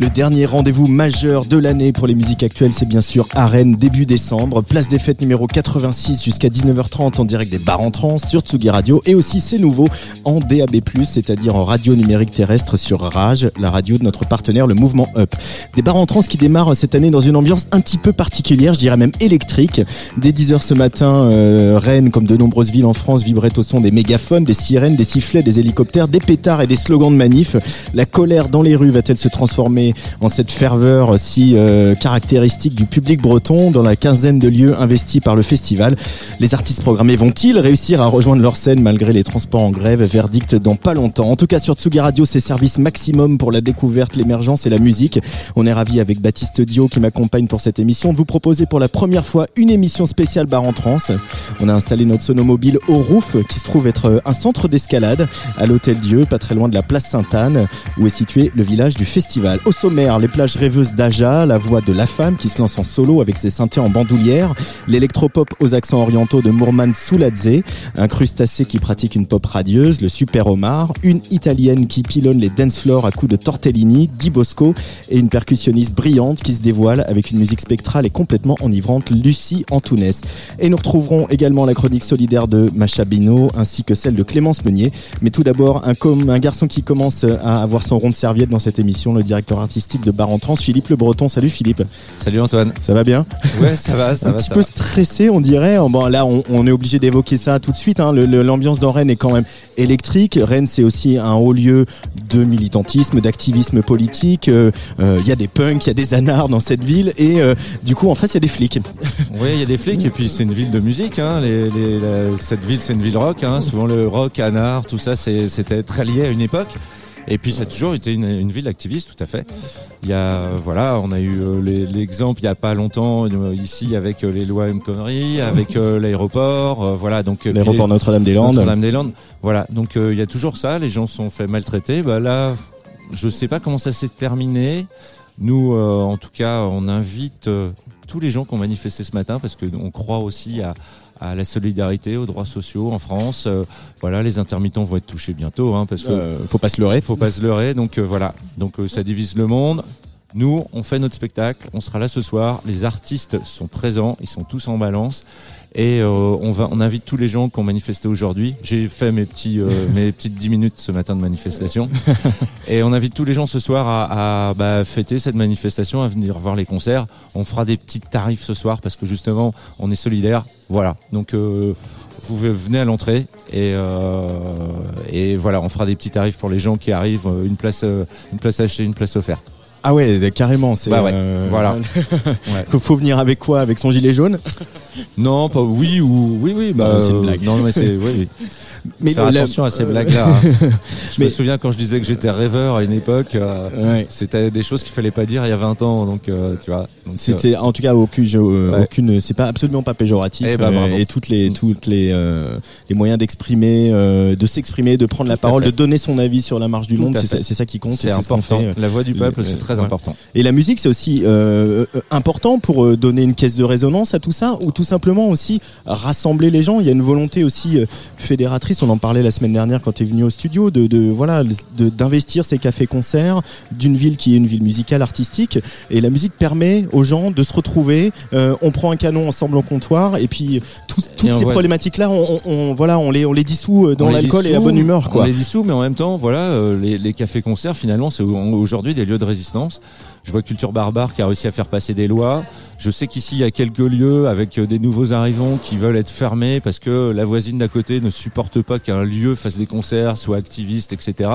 Le dernier rendez-vous majeur de l'année pour les musiques actuelles, c'est bien sûr à Rennes, début décembre. Place des fêtes numéro 86 jusqu'à 19h30 en direct des bars en trans sur Tsugi Radio. Et aussi, c'est nouveau, en DAB+, c'est-à-dire en radio numérique terrestre sur Rage, la radio de notre partenaire, le Mouvement Up. Des bars en trans qui démarrent cette année dans une ambiance un petit peu particulière, je dirais même électrique. Dès 10h ce matin, euh, Rennes, comme de nombreuses villes en France, vibrait au son des mégaphones, des sirènes, des sifflets, des hélicoptères, des pétards et des slogans de manif. La colère dans les rues va-t-elle se transformer en cette ferveur si euh, caractéristique du public breton dans la quinzaine de lieux investis par le festival Les artistes programmés vont-ils réussir à rejoindre leur scène malgré les transports en grève? Verdict dans pas longtemps. En tout cas, sur Tsugi Radio, c'est service maximum pour la découverte, l'émergence et la musique. On est ravi avec Baptiste Dio qui m'accompagne pour cette émission de vous proposer pour la première fois une émission spéciale bar en trans. On a installé notre sonomobile au roof qui se trouve être un centre d'escalade à l'hôtel Dieu, pas très loin de la place Sainte-Anne où est situé le village du festival. Sommaire, les plages rêveuses d'Aja, la voix de la femme qui se lance en solo avec ses synthés en bandoulière, l'électropop aux accents orientaux de Mourman Souladze, un crustacé qui pratique une pop radieuse, le super homard, une italienne qui pilonne les dance floors à coups de tortellini, Di Bosco, et une percussionniste brillante qui se dévoile avec une musique spectrale et complètement enivrante, Lucie Antounès. Et nous retrouverons également la chronique solidaire de Macha Bino ainsi que celle de Clémence Meunier. Mais tout d'abord, un, garçon qui commence à avoir son rond de serviette dans cette émission, le directeur artistique de Bar en Trans, Philippe Le Breton. Salut Philippe, Salut Antoine. ça va bien? Ouais, ça va, ça un va. petit ça peu va. stressé, on dirait. Bon, là, on, on est obligé d'évoquer ça tout de suite. hein. L'ambiance dans Rennes est quand même électrique. Rennes, c'est aussi un haut lieu de militantisme, d'activisme politique. Euh, euh, Il y a des punks, il y a des anards dans cette ville, et euh, du coup, en face, il y a des flics. Oui, il y a des flics et puis c'est une ville de musique. Hein. Les, les- la- cette ville, c'est une ville rock. Hein. Souvent le rock, anard, tout ça, c'était très lié à une époque. Et puis ça a toujours été une, une ville activiste, tout à fait. Il y a, voilà, on a eu euh, l'exemple il y a pas longtemps euh, ici avec euh, les lois M Connery, avec l'aéroport, voilà. Donc L'aéroport Notre-Dame-des-Landes. Notre-Dame-des-Landes. Voilà, donc il y a toujours ça, les gens sont fait maltraiter. Bah là, je sais pas comment ça s'est terminé. Nous, en tout cas, on invite tous les gens qui ont manifesté ce matin parce que on croit aussi à, à la solidarité, aux droits sociaux en France. Euh, voilà, les intermittents vont être touchés bientôt, hein, parce que Euh, faut pas se leurrer. faut pas se leurrer. Donc euh, voilà, donc euh, ça divise le monde. Nous, on fait notre spectacle, on sera là ce soir. Les artistes sont présents, ils sont tous en balance. Et euh, on va, on invite tous les gens qui ont manifesté aujourd'hui. J'ai fait mes petits, euh, mes petites 10 minutes ce matin de manifestation. et on invite tous les gens ce soir à, à bah, fêter cette manifestation, à venir voir les concerts. On fera des petits tarifs ce soir parce que justement, on est solidaires. Voilà. Donc, euh, vous venez à l'entrée et, euh, et voilà, on fera des petits tarifs pour les gens qui arrivent. euh, Une place, une place achetée, une place offerte. Ah ouais, carrément. C'est Bah ouais, euh, voilà. faut, faut venir avec quoi? Avec son gilet jaune? Non, pas oui ou oui, oui. Bah, Ah, c'est une blague. Non, mais c'est oui, oui. Mais Faire le- la- attention à ces blagues-là. hein. Je Mais- me souviens quand je disais que j'étais rêveur à une époque, euh, Ouais. c'était des choses qu'il fallait pas dire il y a 20 ans, donc euh, tu vois. Euh, C'était en tout cas aucune, euh, Ouais. aucune, c'est pas absolument pas péjoratif. Eh ben, euh, et toutes les, toutes les, euh, les moyens d'exprimer, euh, de s'exprimer, de prendre la Tout parole, de donner son avis sur la marche du Tout monde, c'est ça, qui compte. c'est ce important. fait, euh, La voix du peuple, le- c'est très ouais. important. Et la musique, c'est aussi euh, euh, important pour euh, donner une caisse de résonance à tout ça, ou tout simplement aussi rassembler les gens. Il y a une volonté aussi euh, On en parlait la semaine dernière quand tu es venu au studio, de, de voilà, de- d'investir ces cafés-concerts d'une ville qui est une ville musicale, artistique. Et la musique permet aux gens de se retrouver. Euh, on prend un canon ensemble en comptoir, et puis tout- toutes ces problématiques-là, on, on- on- voilà, on les, on les dissout euh, dans l'alcool et la bonne humeur, quoi. On les dissout, mais en même temps, voilà, euh, les, les cafés-concerts, finalement, c'est au- aujourd'hui des lieux de résistance. Je vois Culture Barbare qui a réussi à faire passer des lois. Je sais qu'ici, il y a quelques lieux avec euh, des nouveaux arrivants qui veulent être fermés parce que la voisine d'à côté ne supporte pas qu'un lieu fasse des concerts, soit activiste, etc.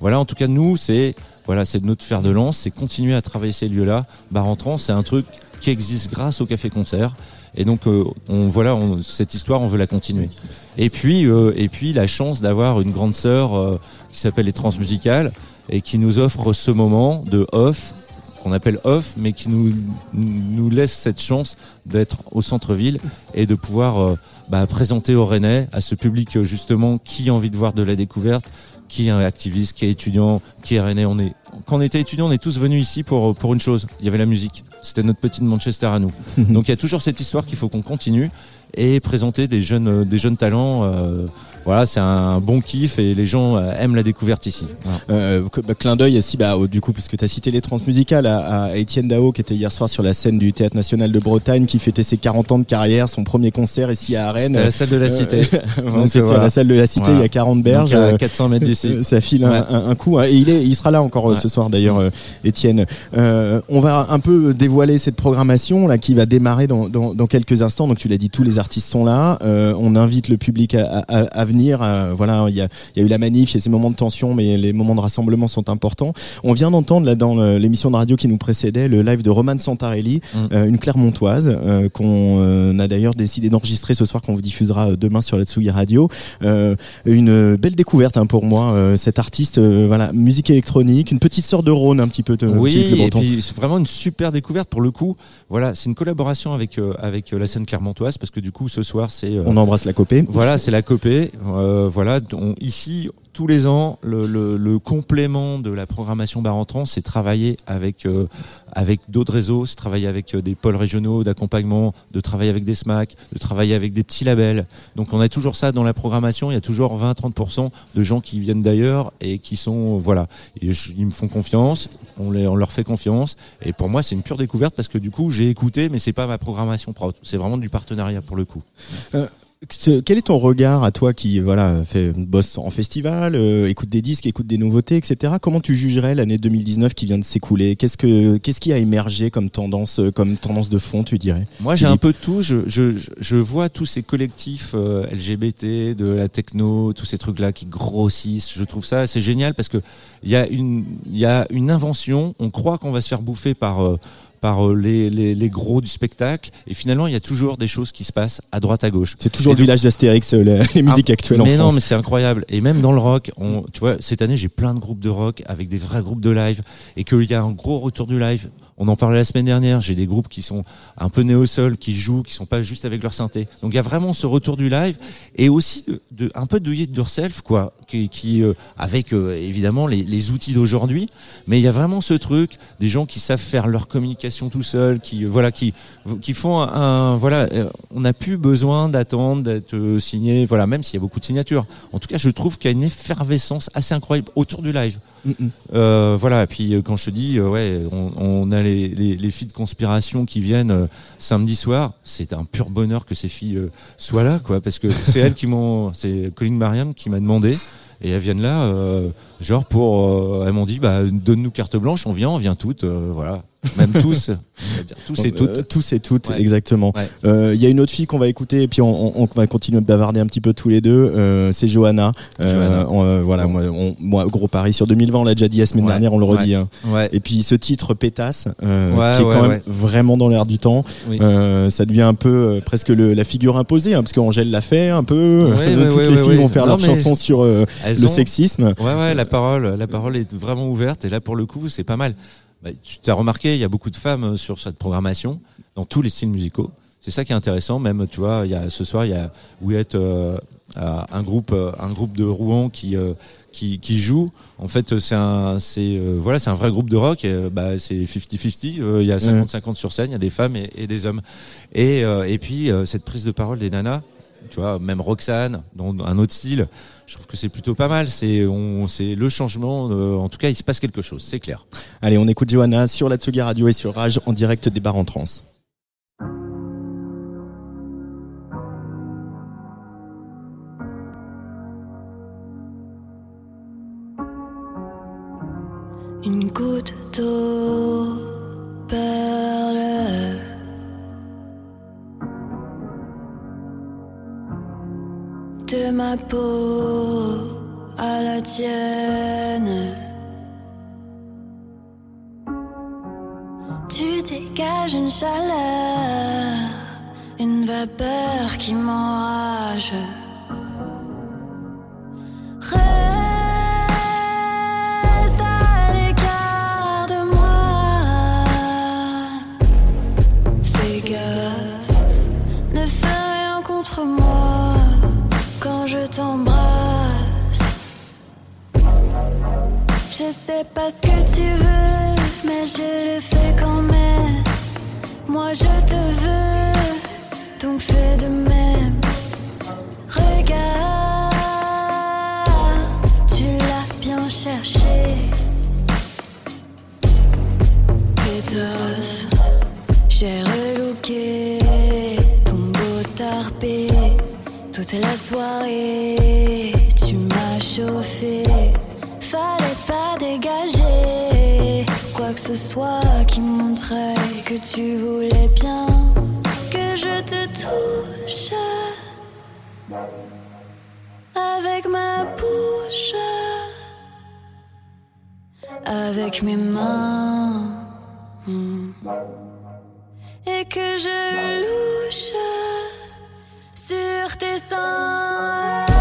Voilà, en tout cas, nous, c'est voilà, c'est notre fer de lance, c'est continuer à travailler ces lieux-là. Bar c'est un truc qui existe grâce au Café Concert. Et donc, euh, on, voilà, cette histoire, on veut la continuer. Et puis, euh, et puis la chance d'avoir une grande sœur qui s'appelle les Transmusicales et qui nous offre ce moment de off qu'on appelle off, mais qui nous, nous laisse cette chance d'être au centre-ville et de pouvoir euh, bah, présenter au Rennais à ce public euh, justement qui a envie de voir de la découverte, qui est un activiste, qui est étudiant, qui est Rennais. On est, quand on était étudiant, on est tous venus ici pour, pour une chose. Il y avait la musique. C'était notre petite Manchester à nous. Donc il y a toujours cette histoire qu'il faut qu'on continue et présenter des jeunes, euh, des jeunes talents. euh, voilà, c'est un bon kiff et les gens euh, aiment la découverte ici. Voilà. Euh, que- bah, clin d'œil aussi, bah, du coup, puisque tu as cité les transmusicales à, à Étienne Dao, qui était hier soir sur la scène du Théâtre National de Bretagne, qui fêtait ses 40 ans de carrière, son premier concert ici à Rennes. C'était à la salle de la cité. Euh, C'était à la salle de la cité, Voilà. il y a 40 berges. Donc, à Euh, 400 mètres d'ici. Euh, Ça file un, Ouais. un- un coup. hein. Et il, est, il sera là encore euh, Ouais. ce soir d'ailleurs, euh, Étienne. Euh, on va un peu dévoiler cette programmation là qui va démarrer dans, dans, dans quelques instants. Donc tu l'as dit, tous les artistes sont là. Euh, on invite le public à, à, à venir. Euh, voilà, il y a, il y a eu la manif, il y a ces moments de tension, mais les moments de rassemblement sont importants. On vient d'entendre là dans le- l'émission de radio qui nous précédait le live de Roman Santarelli, Mm. euh, une Clermontoise euh, qu'on euh, a d'ailleurs décidé d'enregistrer ce soir qu'on vous diffusera euh, demain sur la Tsugi Radio. Euh, une belle découverte hein, pour moi euh, cet artiste euh, voilà musique électronique une petite sœur de Rhône un petit peu Oui, et puis c'est vraiment une super découverte pour le coup. Voilà, c'est une collaboration avec euh, avec euh, la scène clermontoise parce que du coup ce soir c'est euh, on embrasse la copée voilà, c'est la copée. Euh, voilà, ici tous les ans le, complément de la programmation bar entrant, c'est travailler avec euh, avec d'autres réseaux, c'est travailler avec euh, des pôles régionaux d'accompagnement, de travailler avec des SMAC, de travailler avec des petits labels. Donc on a toujours ça dans la programmation. Il y a toujours 20-30% de gens qui viennent d'ailleurs et qui sont voilà, ils me font confiance. On, les, on leur fait confiance. Et pour moi, c'est une pure découverte parce que du coup, j'ai écouté, mais c'est pas ma programmation propre. C'est vraiment du partenariat pour le coup. Quel est ton regard à toi qui voilà fait bosse en festival euh, écoute des disques écoute des nouveautés etc comment tu jugerais l'année 2019 qui vient de s'écouler? Qu'est-ce que qu'est-ce qui a émergé comme tendance euh, comme tendance de fond tu dirais? Moi, j'ai un peu tout. Je, je, je vois tous ces collectifs euh, LGBT, de la techno, tous ces trucs-là qui grossissent. Je trouve ça c'est génial parce que il y a une, il y a une invention. On croit qu'on va se faire bouffer par euh, par euh, les, les, les gros du spectacle, et finalement, il y a toujours des choses qui se passent à droite à gauche. c'est toujours Et le donc- village d'Astérix euh, les, les musiques Ah, actuelles en mais non, France mais c'est incroyable. Et même dans le rock, on, tu vois, cette année, j'ai plein de groupes de rock avec des vrais groupes de live et qu'il y a un gros retour du live. On en parlait la semaine dernière. J'ai des groupes qui sont un peu néo-sol, qui jouent, qui sont pas juste avec leur synthé. Donc il y a vraiment ce retour du live et aussi un peu de do it yourself, quoi, qui, euh, avec euh, évidemment les, outils d'aujourd'hui. Mais il y a vraiment ce truc des gens qui savent faire leur communication tout seuls, qui euh, voilà, qui qui font un, voilà. on n'a plus besoin d'attendre d'être signé, voilà, même s'il y a beaucoup de signatures. En tout cas, je trouve qu'il y a une effervescence assez incroyable autour du live. Euh, voilà, et puis euh, quand je te dis, euh, ouais, on, a les, les, les filles de conspiration qui viennent samedi soir, c'est un pur bonheur que ces filles soient là, quoi, parce que c'est elles qui m'ont, c'est Colline Mariam qui m'a demandé, et elles viennent là, genre pour, elles m'ont dit, bah donne-nous carte blanche, on vient, on vient toutes, voilà, même tous, dire tous et Euh, toutes. tous et toutes, Ouais. exactement. Ouais. Euh, Il y a une autre fille qu'on va écouter et puis on, on- on va continuer de bavarder un petit peu tous les deux. Euh, c'est Johanna. Johanna. on, voilà, moi, gros pari sur 2020, on l'a déjà dit la semaine Ouais. dernière, on le redit. hein. Et puis ce titre Pétasse, qui est quand même vraiment dans l'air du temps. Oui. Ça devient un peu presque le, la figure imposée, hein, parce qu'Angèle l'a fait un peu. Toutes les filles vont faire Non, leur chanson sur le ont- sexisme. Ouais, ouais, la parole, la parole est vraiment ouverte et là pour le coup c'est pas mal. Bah, tu t'as remarqué, il y a beaucoup de femmes euh, sur cette programmation dans tous les styles musicaux. C'est ça qui est intéressant. Même, tu vois, il y a ce soir il y a Ouiette, euh, un groupe, euh, un groupe de Rouen qui euh, qui, qui joue. En fait, c'est un, c'est euh, voilà, c'est un vrai groupe de rock. Et, euh, bah, c'est 50-50. euh, Il y a 50-50 sur scène. Il y a des femmes et, et des hommes. Et euh, et puis euh, cette prise de parole des nanas. Tu vois, même Roxane, dans un autre style, je trouve que c'est plutôt pas mal. C'est on, c'est le changement. euh, en tout cas, il se passe quelque chose, c'est clair. Allez, on écoute Johanna sur la Tsugi Radio et sur Rage en direct des bars en trans. Ma peau à la tienne. Tu dégages dégage une chaleur, une vapeur qui m'enrage. Je sais pas ce que tu veux, mais je le fais quand même. Moi je te veux, donc fais de même. Regarde, tu l'as bien cherché. Pétasse, j'ai relooké ton beau tarpé. Toute la soirée, tu m'as chauffé. Ce soit qui montrait que tu voulais bien que je te touche avec ma bouche, avec mes mains, et que je louche sur tes seins.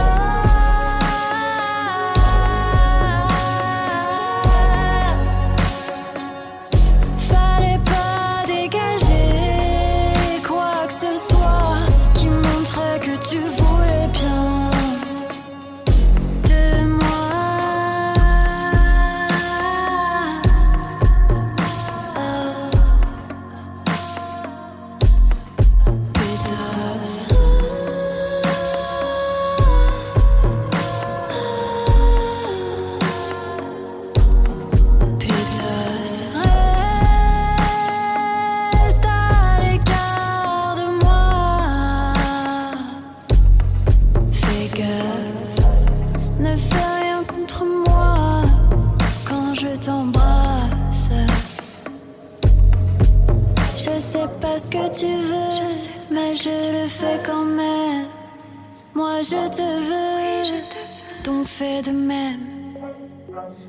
Moi je te veux, donc fais de même.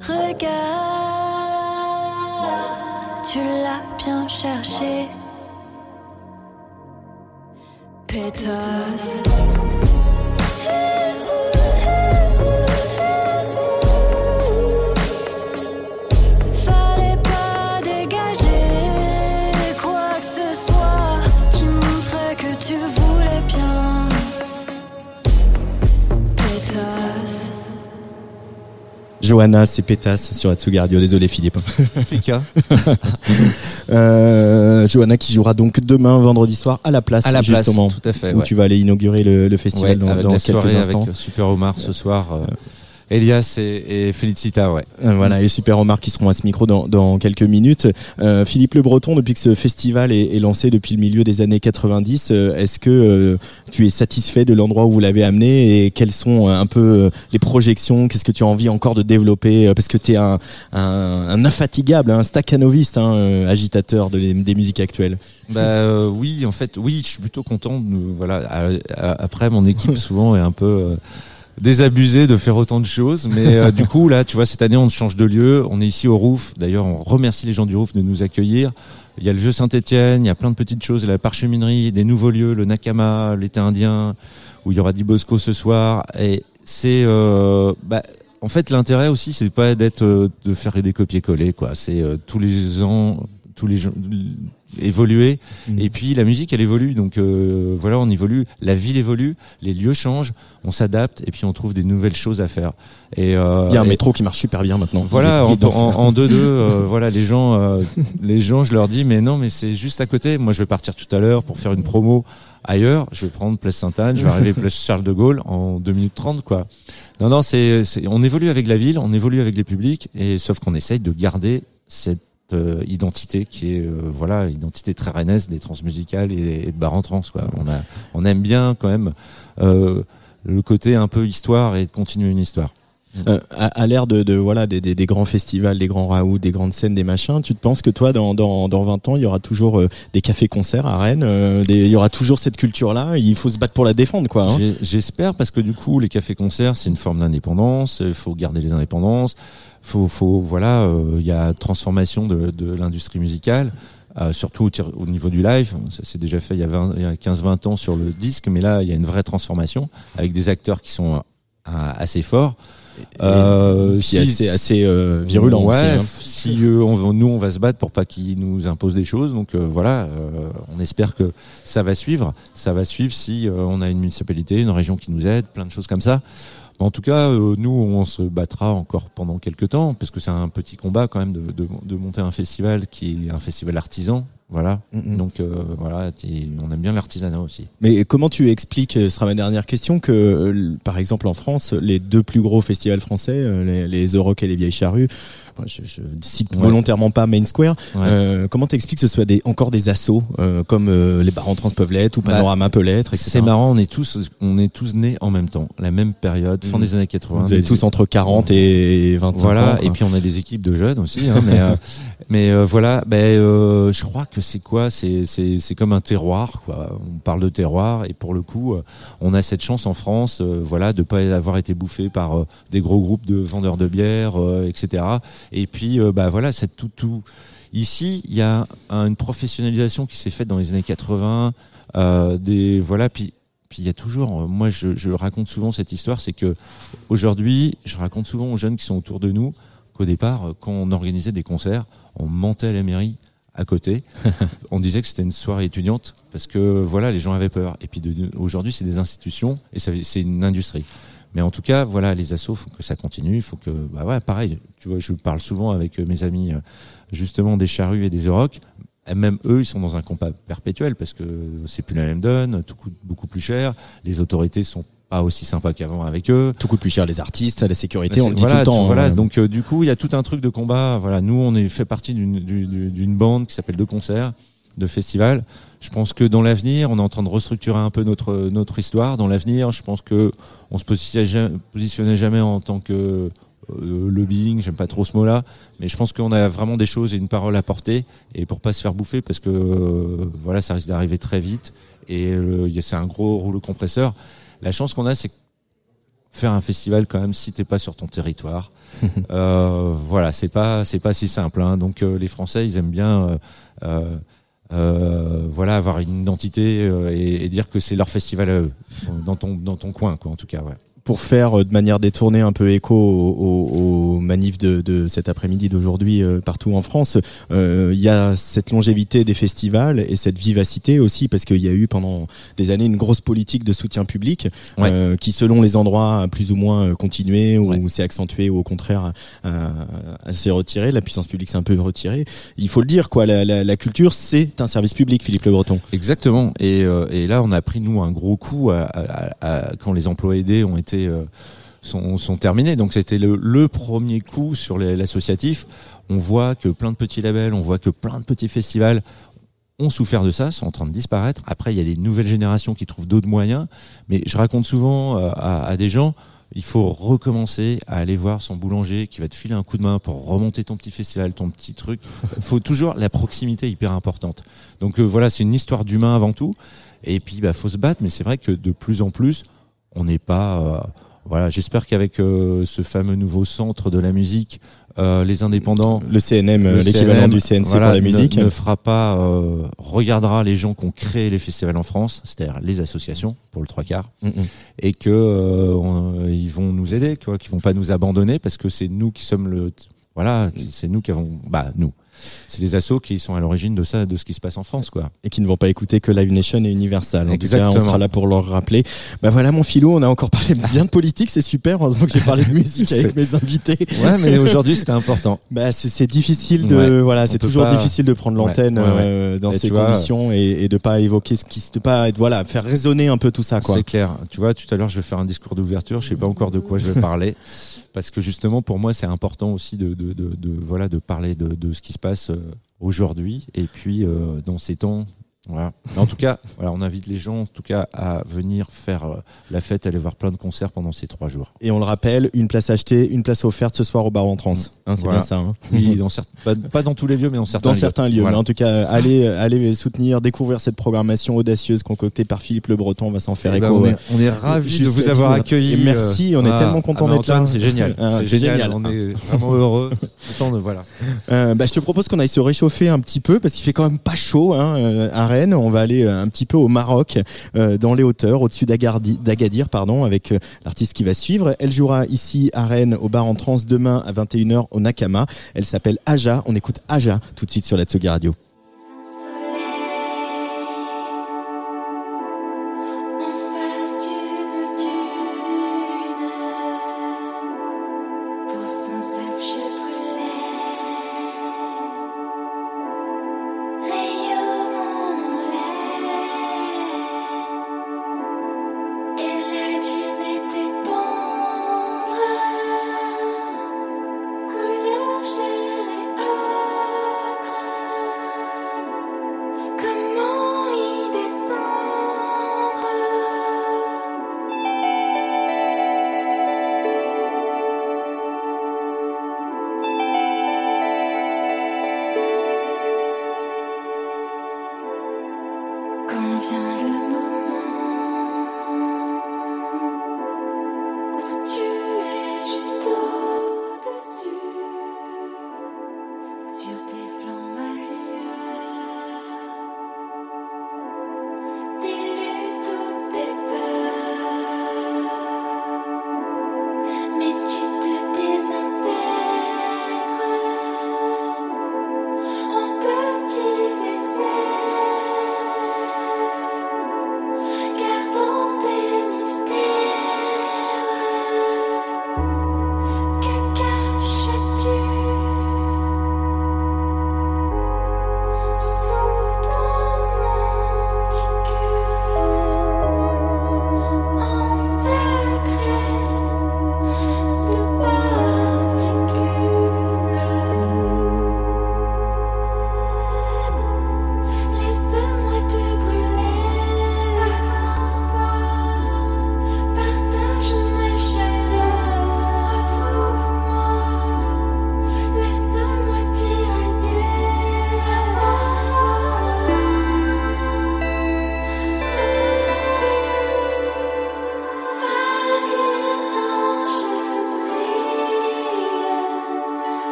Regarde, tu l'as bien cherché. Pétasse. Johanna, c'est pétasse sur Atsugi Radio. Désolé Philippe. Fika. Euh, Johanna qui jouera donc demain vendredi soir à la place À la place, justement tout à fait. où ouais. tu vas aller inaugurer le, le festival Ouais, dans, quelques instants. avec Super Omar ce soir. euh, Elias et, et Felicita, ouais. Euh, Voilà, et Super Omar qui seront à ce micro dans, dans quelques minutes. Euh, Philippe Le Breton, depuis que ce festival est, est lancé depuis le milieu des années 90, euh, est-ce que euh, tu es satisfait de l'endroit où vous l'avez amené et quelles sont euh, un peu les projections? Qu'est-ce que tu as envie encore de développer? Parce que tu es un, un, un infatigable, un staccanoviste, hein, agitateur de les- des musiques actuelles. Bah euh, oui, en fait, oui, je suis plutôt content. de- voilà, à- à- après mon équipe souvent est un peu désabusée de faire autant de choses, mais euh, du coup là, tu vois, cette année on change de lieu. On est ici au Rouf. D'ailleurs, on remercie les gens du Rouf de nous accueillir. Il y a le vieux Saint-Étienne, il y a plein de petites choses, la parcheminerie, des nouveaux lieux, le Nakama, l'été indien, où il y aura Di Bosco ce soir. Et c'est, euh, bah, en fait, l'intérêt aussi, c'est pas d'être, euh, de faire des copier-coller, quoi. C'est euh, tous les ans, tous les évoluer. Mhm. Et puis la musique, elle évolue. Donc euh, voilà, on évolue. La ville évolue, les lieux changent, on s'adapte, et puis on trouve des nouvelles choses à faire. Et euh, Il y a un et- métro qui marche super bien maintenant. voilà, Il en, est- il est en, en deux deux, euh, voilà, les gens, euh, les gens, je leur dis, mais non, mais c'est juste à côté. Moi, je vais partir tout à l'heure pour faire une promo ailleurs. Je vais prendre Place Sainte-Anne, je vais arriver Place Charles de Gaulle en 2 minutes 30, quoi. Non, non, c'est, c'est, on évolue avec la ville, on évolue avec les publics, et sauf qu'on essaye de garder cette euh, identité qui est, euh, voilà, identité très rennaise des transmusicales et, de bar en trans, quoi. On a, on aime bien quand même euh, le côté un peu histoire et de continuer une histoire. Euh, à, à l'ère de, de voilà des, des, des grands festivals, des grands raouts, des grandes scènes, des machins, tu te penses que toi dans dans, dans 20 ans il y aura toujours euh, des cafés-concerts à Rennes, euh, des- il y aura toujours cette culture là, il faut se battre pour la défendre quoi. Hein. J'espère parce que du coup les cafés-concerts c'est une forme d'indépendance, il faut garder les indépendances, faut faut voilà, euh, il y a transformation de, de l'industrie musicale. euh, surtout au, niveau du live. Ça s'est déjà fait il y a, 20 il y a 15-20 ans sur le disque, mais là, il y a une vraie transformation avec des acteurs qui sont euh, assez forts. Euh, Puis assez, assez euh, virulent ouais, aussi, hein. si euh, on, nous on va se battre pour pas qu'ils nous imposent des choses, donc euh, voilà, euh, on espère que ça va suivre, ça va suivre si euh, on a une municipalité, une région qui nous aide, plein de choses comme ça. Mais en tout cas, euh, nous on se battra encore pendant quelques temps, parce que c'est un petit combat quand même de, de, de monter un festival qui est un festival artisan, voilà. Donc euh, voilà, on aime bien l'artisanat aussi. Mais comment tu expliques, euh, ce sera ma dernière question, que euh, par exemple en France, les deux plus gros festivals français, euh, les, les The Rock et les Vieilles Charrues, je, je cite Ouais. volontairement pas Main Square, Ouais. euh, comment t'expliques que ce soit des, encore des assos, euh, comme euh, les Barons Trans peuvent l'être, ou Bah, Panorama peut l'être. C'est marrant, on est tous, on est tous nés en même temps, la même période, fin Mhm. des années 80. Vous avez tous entre 40 et 25 voilà, ans. et puis on a des équipes de jeunes aussi, hein, mais euh, mais euh, voilà, ben euh, je crois que c'est quoi, c'est comme un terroir. On parle de terroir et pour le coup, euh, on a cette chance en France, euh, voilà, de pas avoir été bouffé par euh, des gros groupes de vendeurs de bière, euh, etc. Et puis bah voilà, c'est tout tout. Ici, il y a un- une professionnalisation qui s'est faite dans les années 80, euh, des voilà, puis puis il y a toujours, moi je, raconte souvent cette histoire, c'est que aujourd'hui, je raconte souvent aux jeunes qui sont autour de nous qu'au départ, quand on organisait des concerts, on mentait à la mairie à côté. on disait que c'était une soirée étudiante parce que voilà, les gens avaient peur. Et puis aujourd'hui, c'est des institutions et c'est une industrie. Mais en tout cas, voilà, les assos, faut que ça continue. Il faut que, bah ouais, pareil. Tu vois, je parle souvent avec euh, mes amis, euh, justement des charrues et des Euroc. Et même eux, ils sont dans un combat perpétuel parce que c'est plus la même donne, tout coûte beaucoup plus cher. Les autorités sont pas aussi sympas qu'avant avec eux. Tout coûte plus cher les artistes, la sécurité, on le dit voilà, tout le temps. voilà. hein. donc euh, du coup, il y a tout un truc de combat. Voilà, nous, on est fait partie d'une du- du- d'une bande qui s'appelle De Concerts, de festival. Je pense que dans l'avenir, on est en train de restructurer un peu notre notre histoire. Dans l'avenir, je pense que on se positionnait jamais, en tant que euh, lobbying, j'aime pas trop ce mot-là, mais je pense qu'on a vraiment des choses et une parole à porter, et pour pas se faire bouffer, parce que euh, voilà, ça risque d'arriver très vite, et c'est un gros rouleau compresseur. La chance qu'on a, c'est faire un festival quand même si t'es pas sur ton territoire. euh, voilà, c'est pas c'est pas si simple. Hein. Donc euh, les Français, ils aiment bien euh, euh, voilà avoir une identité euh, et, et dire que c'est leur festival à eux dans ton dans ton coin quoi en tout cas ouais. Pour faire euh, de manière détournée un peu écho aux, aux- manifs de, de cet après-midi d'aujourd'hui euh, partout en France, euh, il y a cette longévité des festivals et cette vivacité aussi parce qu'il y a eu pendant des années une grosse politique de soutien public Ouais. euh, qui selon les endroits a plus ou moins euh, continué ou Ouais. s'est accentué ou au contraire s'est retiré. La puissance publique s'est un peu retirée. Il faut le dire quoi, la, la- la culture c'est un service public, Philippe Le Breton. Exactement. Et, euh, et là, on a pris nous un gros coup à, à- à- quand les emplois aidés ont été euh, sont, terminés. Donc c'était le, premier coup sur l'associatif. On voit que plein de petits labels, on voit que plein de petits festivals ont souffert de ça, sont en train de disparaître. Après, il y a des nouvelles générations qui trouvent d'autres moyens. Mais je raconte souvent euh, à, des gens, il faut recommencer à aller voir son boulanger qui va te filer un coup de main pour remonter ton petit festival, ton petit truc. Il faut toujours la proximité hyper importante. Donc euh, voilà, c'est une histoire d'humain avant tout. Et puis, bah, faut se battre. Mais c'est vrai que de plus en plus, on n'est pas. euh, voilà, j'espère qu'avec euh, ce fameux nouveau centre de la musique, euh, les indépendants, Le CNM, le l'équivalent du CNC voilà, pour la musique. ne, fera pas, euh, regardera les gens qui ont créé les festivals en France, c'est-à-dire les associations pour le trois quarts, Mm, mm. et que euh, on- ils vont nous aider, quoi, qu'ils vont pas nous abandonner parce que c'est nous qui sommes le, voilà, c'est nous qui avons, bah nous, c'est les assos qui sont à l'origine de ça, de ce qui se passe en France, quoi. et qui ne vont pas écouter que Live Nation et Universal. En tout cas, on Exactement. sera là pour leur rappeler. Bah voilà, mon philo, on a encore parlé bien de politique, c'est super. Heureusement que j'ai parlé de musique avec mes invités. Ouais, mais aujourd'hui c'était important. Bah c'est difficile de Ouais, voilà, c'est toujours pas- difficile de prendre l'antenne Ouais, ouais, ouais. euh, dans Et ces vois, conditions et, et de pas évoquer ce qui de pas être voilà, faire résonner un peu tout ça quoi. C'est clair. Tu vois, tout à l'heure, je vais faire un discours d'ouverture. Je sais pas encore de quoi je vais parler. Parce que justement, pour moi, c'est important aussi de, voilà, de parler de, de ce qui se passe euh, aujourd'hui. Et puis, euh, dans ces temps Voilà. Mais en tout cas, voilà, on invite les gens, en tout cas, à venir faire euh, la fête, aller voir plein de concerts pendant ces trois jours. Et on le rappelle, une place achetée, une place offerte ce soir au bar en trans. Hein, c'est Voilà. bien ça. hein. Oui, dans certes, pas, pas dans tous les lieux, mais dans certains Dans lieux. certains lieux. Voilà. Mais en tout cas, allez, allez soutenir, découvrir cette programmation audacieuse concoctée par Philippe Le Breton. On va s'en faire Eh ben, écho. on, euh, est, on est ravis de vous avoir 19. accueilli. Et merci, on est tellement contents ah, d'être là. C'est génial. Ah, c'est génial. génial. On est vraiment heureux. Content de voilà. Euh, bah, je te propose qu'on aille se réchauffer un petit peu parce qu'il fait quand même pas chaud hein, euh, à On va aller euh, un petit peu au Maroc, euh, dans les hauteurs, au-dessus d'Agadir, pardon, avec euh, l'artiste qui va suivre. Elle jouera ici à Rennes au bar en trans demain à 21h au Nakama. Elle s'appelle Aja. On écoute Aja tout de suite sur la Tsugi Radio.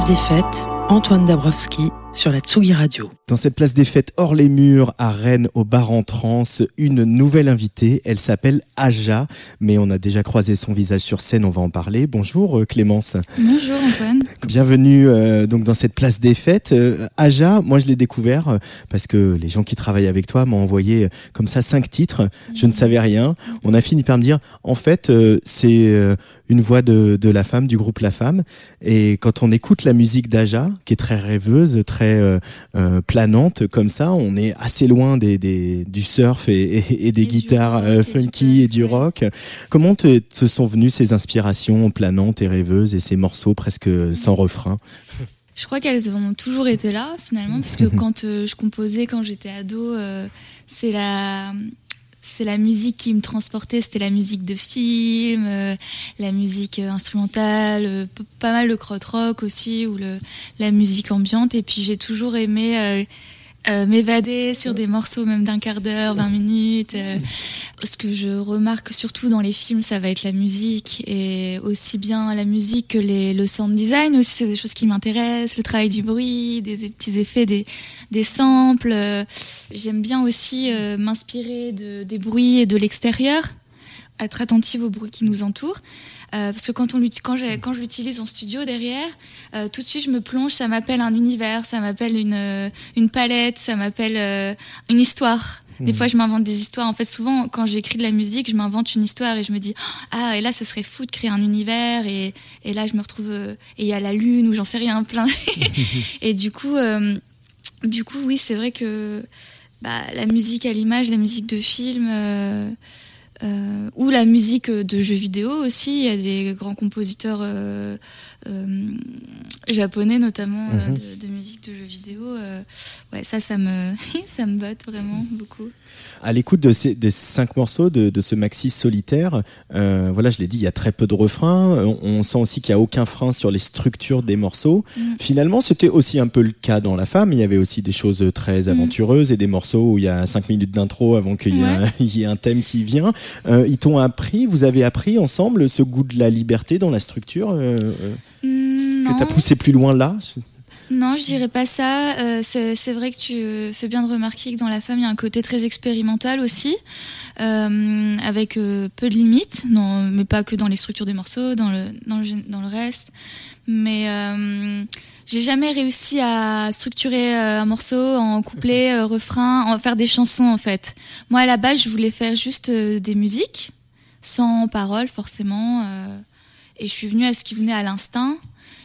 Place des Fêtes, Antoine Dabrowski sur la Tsugi Radio. Dans cette place des fêtes hors les murs à Rennes au bar en trans, une nouvelle invitée, elle s'appelle Aja, mais on a déjà croisé son visage sur scène, on va en parler. Bonjour euh, Clémence. Bonjour Antoine. Bienvenue euh, donc dans cette place des fêtes. Euh, Aja, moi je l'ai découvert parce que les gens qui travaillent avec toi m'ont envoyé comme ça cinq titres. Je ne savais rien. On a fini par me dire, en fait, euh, c'est euh, une voix de, de la femme, du groupe La Femme. Et quand on écoute la musique d'Aja, qui est très rêveuse, très euh, euh, planante comme ça, on est assez loin des, des, du surf et, et, et des Et guitares rock, et du funky et du ouais. rock. Comment te, te sont venues ces inspirations planantes et rêveuses et ces morceaux presque sans refrain? Je crois qu'elles ont toujours été là finalement parce que quand euh, je composais quand j'étais ado, euh, c'est la c'est la musique qui me transportait, c'était la musique de film, euh, la musique euh, instrumentale, euh, pas mal le krautrock aussi ou le la musique ambiante. Et puis j'ai toujours aimé euh, m'évader sur des morceaux même d'un quart d'heure, 20 minutes. euh. Ce que je remarque surtout dans les films, ça va être la musique et aussi bien la musique que les, le sound design aussi, c'est des choses qui m'intéressent, le travail du bruit, des, des petits effets, des, des samples. J'aime bien aussi euh, m'inspirer de, des bruits et de l'extérieur, être attentive aux bruits qui nous entourent. Euh, parce que quand, on, quand, quand je l'utilise en studio derrière, euh, tout de suite je me plonge, ça m'appelle un univers, ça m'appelle une, euh, une palette, ça m'appelle euh, une histoire. Des fois, je m'invente des histoires. En fait, souvent, quand j'écris de la musique, je m'invente une histoire et je me dis ah et là, ce serait fou de créer un univers et, et là, je me retrouve et il y a la lune ou j'en sais rien plein. et du coup, euh, du coup, oui, c'est vrai que bah, la musique à l'image, la musique de film. euh, euh, ou la musique de jeux vidéo aussi. Il y a des grands compositeurs euh, euh, japonais notamment Mhm. de, de musique de jeux vidéo. ouais, ça, ça me, ça me botte vraiment beaucoup. À l'écoute de ces des cinq morceaux de, de ce maxi solitaire, euh, voilà, je l'ai dit, il y a très peu de refrains. On, on sent aussi qu'il n'y a aucun frein sur les structures des morceaux. Mm. Finalement, c'était aussi un peu le cas dans La Femme. Il y avait aussi des choses très aventureuses et des morceaux où il y a cinq minutes d'intro avant qu'il y, ait un- il y ait un thème qui vient. Euh, ils t'ont appris, vous avez appris ensemble ce goût de la liberté dans la structure euh, euh, Mm, que non. t'as poussé plus loin là? Non, je dirais pas ça. Euh, c'est vrai que tu euh, fais bien de remarquer que dans la femme, il y a un côté très expérimental aussi, euh, avec euh, peu de limites, non, mais pas que dans les structures des morceaux, dans le, dans le, dans le reste. Mais euh, j'ai jamais réussi à structurer euh, un morceau en couplet, refrain, en faire des chansons en fait. Moi, à la base, je voulais faire juste des musiques, sans paroles forcément. et je suis venue à ce qui venait à l'instinct.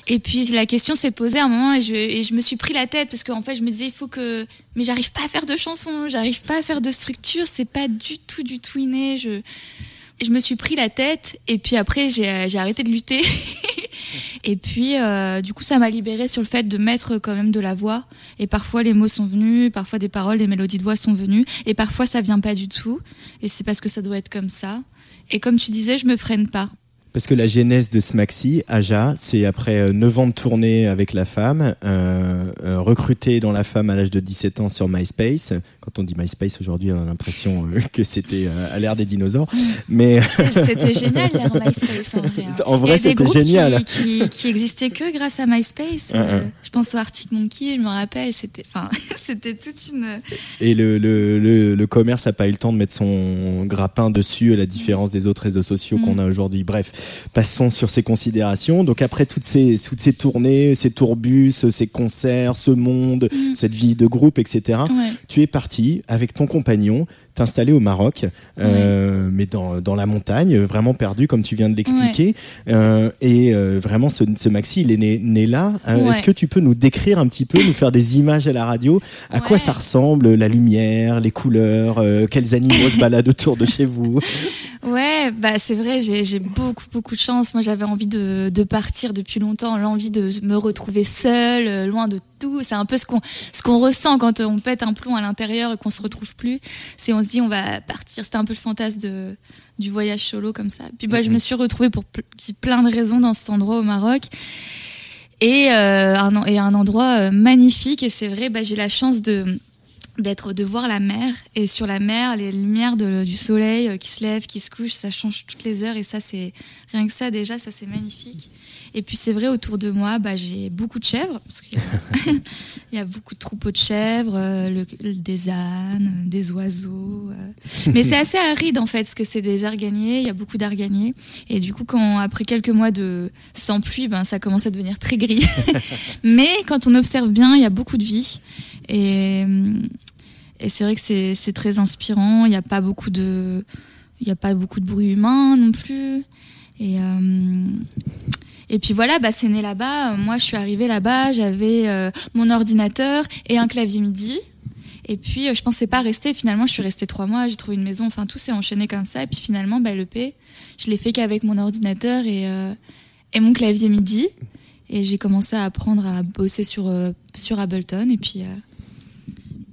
Et puis la question s'est posée à un moment et je, me suis pris la tête parce qu'en fait je me disais il faut que mais j'arrive pas à faire de chansons, j'arrive pas à faire de structure, c'est pas du tout du tout inné. Je je me suis pris la tête et puis après j'ai j'ai arrêté de lutter. et puis euh, du coup ça m'a libérée sur le fait de mettre quand même de la voix et parfois les mots sont venus, parfois des paroles, des mélodies de voix sont venues et parfois ça vient pas du tout et c'est parce que ça doit être comme ça. Et comme tu disais, je me freine pas. Parce que la genèse de ce maxi, Aja, c'est après 9 ans de tournée avec la femme, euh, euh, recruté dans la femme à l'âge de 17 ans sur MySpace. Quand on dit MySpace aujourd'hui, on a l'impression euh, que c'était euh, à l'ère des dinosaures. Mais C'était génial, l'ère MySpace, en vrai. hein. En vrai, c'était génial. Qui, qui, qui existaient que grâce à MySpace. Euh, je pense au Arctic Monkey, je me rappelle, c'était, enfin, c'était toute une. et le, le, le, le commerce n'a pas eu le temps de mettre son grappin dessus, à la différence des autres réseaux sociaux qu'on Mm. a aujourd'hui. Bref, passons sur ces considérations. Donc après toutes ces, toutes ces tournées, ces tourbus, ces concerts, ce monde, Mm. cette vie de groupe, etc. Ouais. tu es parti avec ton compagnon t'installer au Maroc, euh, mais dans, dans la montagne, vraiment perdu comme tu viens de l'expliquer. Euh, et euh, vraiment, ce, ce maxi, il est né, né là. Euh. Est-ce que tu peux nous décrire un petit peu, nous faire des images à la radio? À quoi ça ressemble La lumière, les couleurs, euh, quels animaux se baladent autour de chez vous? Ouais, bah c'est vrai, j'ai j'ai beaucoup beaucoup de chance. Moi, j'avais envie de, de partir depuis longtemps, l'envie de me retrouver seule, euh, loin de tout. C'est un peu ce qu'on ce qu'on ressent quand on pète un plomb à l'intérieur et qu'on se retrouve plus. C'est on se dit on va partir. C'était un peu le fantasme de du voyage solo comme ça. Puis bah, je me suis retrouvée pour ple- plein de raisons dans cet endroit au Maroc. Et, euh, un, en- et un endroit euh, magnifique et c'est vrai bah, j'ai la chance de d'être de voir la mer et sur la mer les lumières de- du soleil euh, qui se lève qui se couche ça change toutes les heures et ça c'est rien que ça déjà ça c'est magnifique et puis c'est vrai autour de moi bah, j'ai beaucoup de chèvres parce qu'il y a, il Il y a beaucoup de troupeaux de chèvres, euh, des ânes, euh, des oiseaux. euh. Mais c'est assez aride en fait, parce que c'est des arganiers. Il y a beaucoup d'arganiers. Et du coup, quand après quelques mois de sans pluie, ben ça commence à devenir très gris. Mais quand on observe bien, il y a beaucoup de vie. Et, c'est vrai que c'est très inspirant. Il n'y a pas beaucoup de il y a pas beaucoup de bruit humain non plus. Et et puis voilà, bah, c'est né là-bas. Euh, Moi, je suis arrivée là-bas, j'avais euh, mon ordinateur et un clavier MIDI. Et puis, euh, je pensais pas rester. Finalement, je suis restée trois mois, j'ai trouvé une maison. Enfin, tout s'est enchaîné comme ça. Et puis finalement, bah, l'EP, je l'ai fait qu'avec mon ordinateur et, et mon clavier MIDI. Et j'ai commencé à apprendre à bosser sur, sur Ableton. Et puis,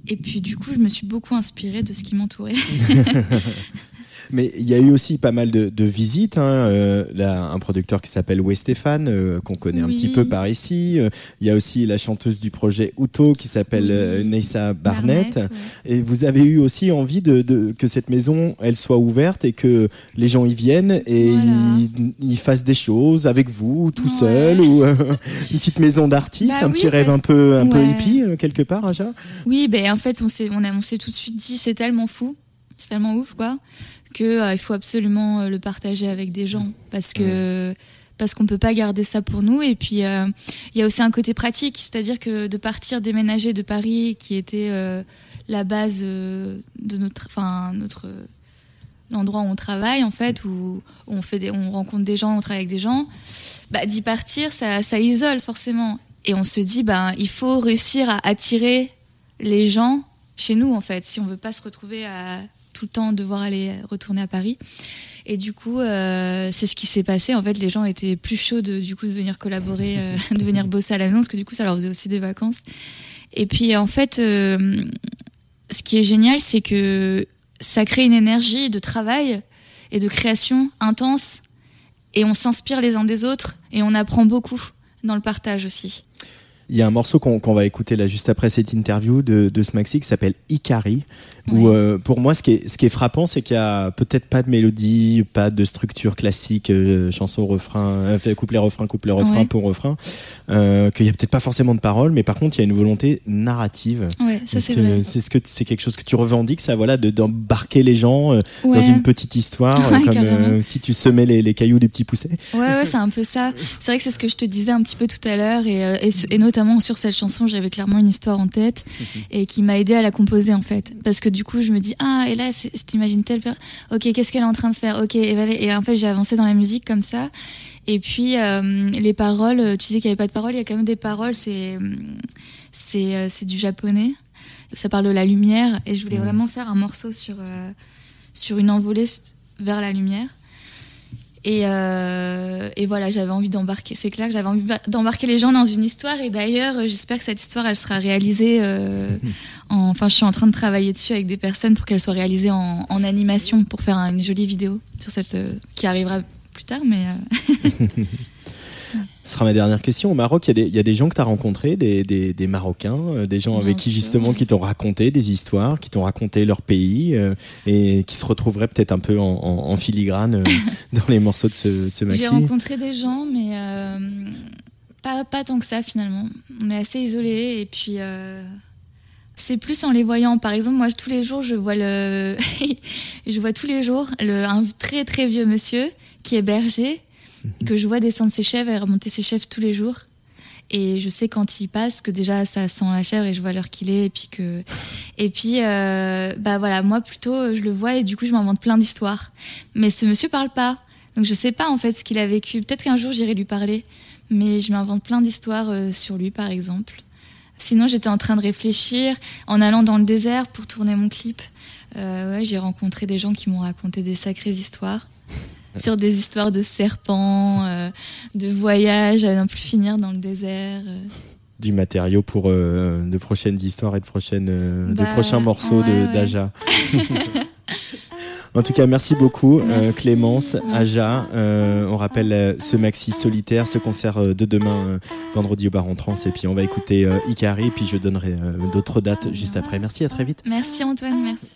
et puis, du coup, je me suis beaucoup inspirée de ce qui m'entourait. Mais il y a eu aussi pas mal de, de visites. Hein. euh, là, un producteur qui s'appelle Westéphane, euh, qu'on connaît un petit peu par ici. Euh, Il y a aussi la chanteuse du projet Uto qui s'appelle Oui. euh, Neissa Barnett. ouais. Et vous avez eu aussi envie de, de- que cette maison, elle soit ouverte et que les gens y viennent et Voilà. ils, ils fassent des choses avec vous, tout Ouais. seul, ou euh, une petite maison d'artiste, Bah un oui, petit rêve un peu, un peu hippie quelque part, Aja. Oui, ben en fait, on s'est, on, a, on s'est tout de suite dit, c'est tellement fou, c'est tellement ouf, quoi, que euh, il faut absolument euh, le partager avec des gens, parce que parce qu'on peut pas garder ça pour nous. Et puis euh, il y a aussi un côté pratique, c'est-à-dire que de partir déménager de Paris, qui était euh, la base euh, de notre, enfin notre l'endroit où on travaille en fait, où on fait des, on rencontre des gens, on travaille avec des gens, bah d'y partir, ça, ça isole forcément. Et on se dit, ben il faut réussir à attirer les gens chez nous en fait, si on veut pas se retrouver à tout le temps devoir aller retourner à Paris. Et du coup, euh, c'est ce qui s'est passé. En fait, les gens étaient plus chauds de, du coup de venir collaborer, euh, de venir bosser à la maison, parce que du coup, ça leur faisait aussi des vacances. Et puis, en fait, euh, ce qui est génial, c'est que ça crée une énergie de travail et de création intense, et on s'inspire les uns des autres, et on apprend beaucoup dans le partage aussi. Il y a un morceau qu'on va écouter là juste après cette interview de, de ce maxi qui s'appelle Ikari. Où euh, pour moi, ce qui est, ce qui est frappant, c'est qu'il y a peut-être pas de mélodie, pas de structure classique, euh, chanson refrain, euh, couplet refrain couplet refrain Ouais. pour refrain, euh, qu'il y a peut-être pas forcément de paroles, mais par contre il y a une volonté narrative. Ouais, ça c'est que. C'est ce que c'est quelque chose que tu revendiques, ça voilà, de d'embarquer les gens Ouais. dans une petite histoire, Ouais, comme si tu semais les, les cailloux du petit pousset? Ouais, ouais, c'est un peu ça. C'est vrai que c'est ce que je te disais un petit peu tout à l'heure, et, et, et notamment sur cette chanson, j'avais clairement une histoire en tête et qui m'a aidé à la composer en fait. Parce que du coup, je me dis ah et là, je t'imagine telle Ok, qu'est-ce qu'elle est en train de faire? Ok, et, et en fait, j'ai avancé dans la musique comme ça. Et puis euh, les paroles, euh, tu disais qu'il y avait pas de paroles, il y a quand même des paroles. C'est c'est euh, c'est du japonais. Ça parle de la lumière, et je voulais vraiment faire un morceau sur euh, sur une envolée vers la lumière. Et, euh, et voilà, j'avais envie d'embarquer. C'est clair j'avais envie d'embarquer les gens dans une histoire. Et d'ailleurs, euh, j'espère que cette histoire, elle sera réalisée. euh, en, enfin, je suis en train de travailler dessus avec des personnes pour qu'elle soit réalisée en, en animation pour faire un- une jolie vidéo sur cette euh, qui arrivera plus tard. Mais euh, Ce sera ma dernière question. Au Maroc, il y a des, il y a des gens que tu as rencontrés, des, des, des Marocains, euh, des gens Bien avec qui sûr. justement qui t'ont raconté des histoires, qui t'ont raconté leur pays euh, et qui se retrouveraient peut-être un peu en, en- en filigrane euh, dans les morceaux de ce, ce maxi. j'ai rencontré des gens, mais pas, pas tant que ça finalement. On est assez isolés et puis. c'est plus en les voyant. Par exemple, moi, tous les jours, je vois le, je vois tous les jours le, un très très vieux monsieur qui est berger, que je vois descendre ses chèvres et remonter ses chèvres tous les jours. Et je sais quand il passe que déjà ça sent la chèvre et je vois l'heure qu'il est et puis que et puis euh, bah voilà moi plutôt je le vois et du coup je m'invente plein d'histoires. Mais ce monsieur parle pas, donc je sais pas en fait ce qu'il a vécu. Peut-être qu'un jour j'irai lui parler, mais je m'invente plein d'histoires euh, sur lui par exemple. Sinon, j'étais en train de réfléchir en allant dans le désert pour tourner mon clip. Euh, ouais, j'ai rencontré des gens qui m'ont raconté des sacrées histoires. Sur des histoires de serpents, euh, de voyages à n'en plus finir dans le désert. euh. Du matériau pour euh, de prochaines histoires et de, prochaines, de Bah, prochains morceaux ouais, de ouais. d'Aja. en tout cas, merci beaucoup euh. Clémence. Aja. Euh, on rappelle euh, ce maxi solitaire, ce concert de demain, vendredi au Bar en Trans. Et puis on va écouter Ikari, puis je donnerai d'autres dates juste après. Merci, à très vite. Merci Antoine, merci.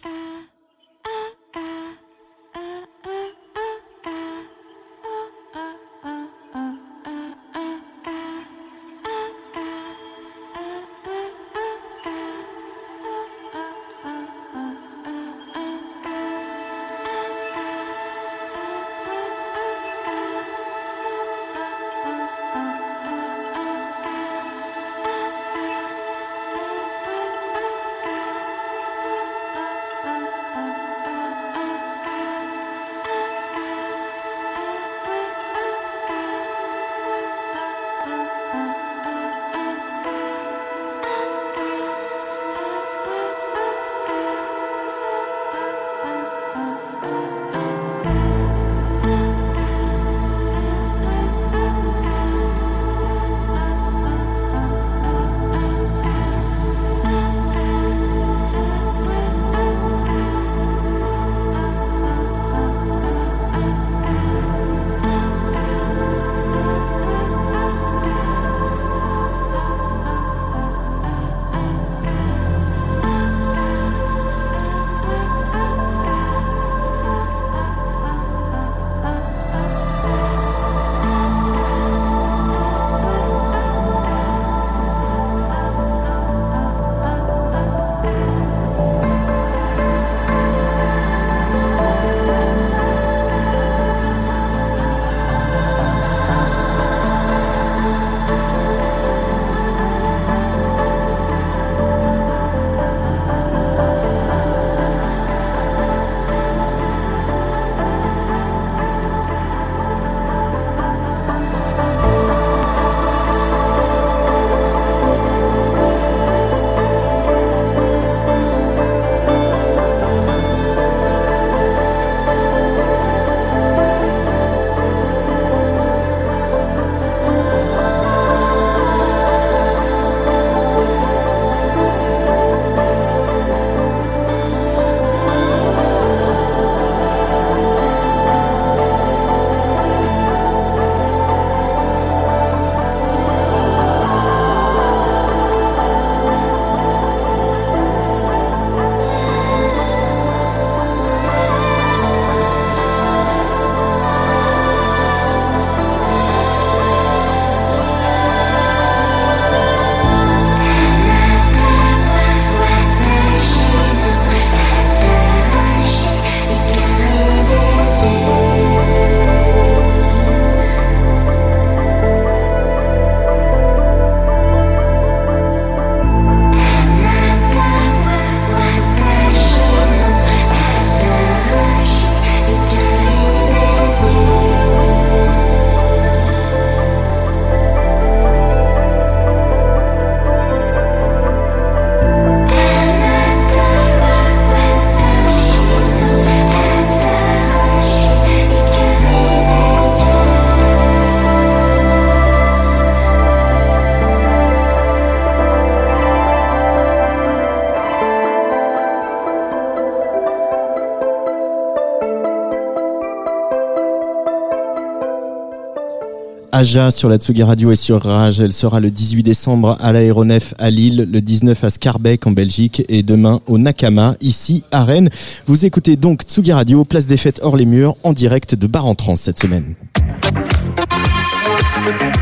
Aja sur la Tsugi Radio et sur Rage. Elle sera le 18 décembre à l'Aéronef à Lille, le 19 à Scarbeck en Belgique et demain au Nakama ici à Rennes. Vous écoutez donc Tsugi Radio, place des fêtes hors les murs en direct de Bar en Trans cette semaine.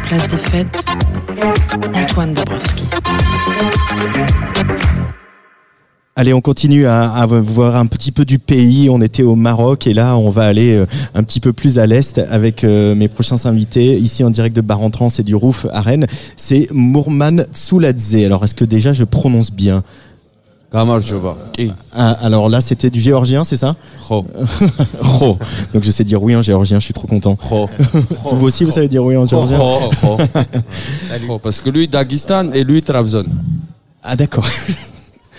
Place des fêtes, Antoine Dabrowski. Allez, on continue à, à voir un petit peu du pays. On était au Maroc et là, on va aller euh, un petit peu plus à l'est avec euh, mes prochains invités ici en direct de Bar en Trans et du Rouf à Rennes. C'est Mourman Souladze. Alors, est-ce que déjà je prononce bien? Ah, Alors là, c'était du géorgien, c'est ça? Ro. Donc je sais dire oui en géorgien. Je suis trop content. Vous aussi, vous savez dire oui en géorgien? Parce que lui, Daghestan et lui, Trabzon. Ah d'accord.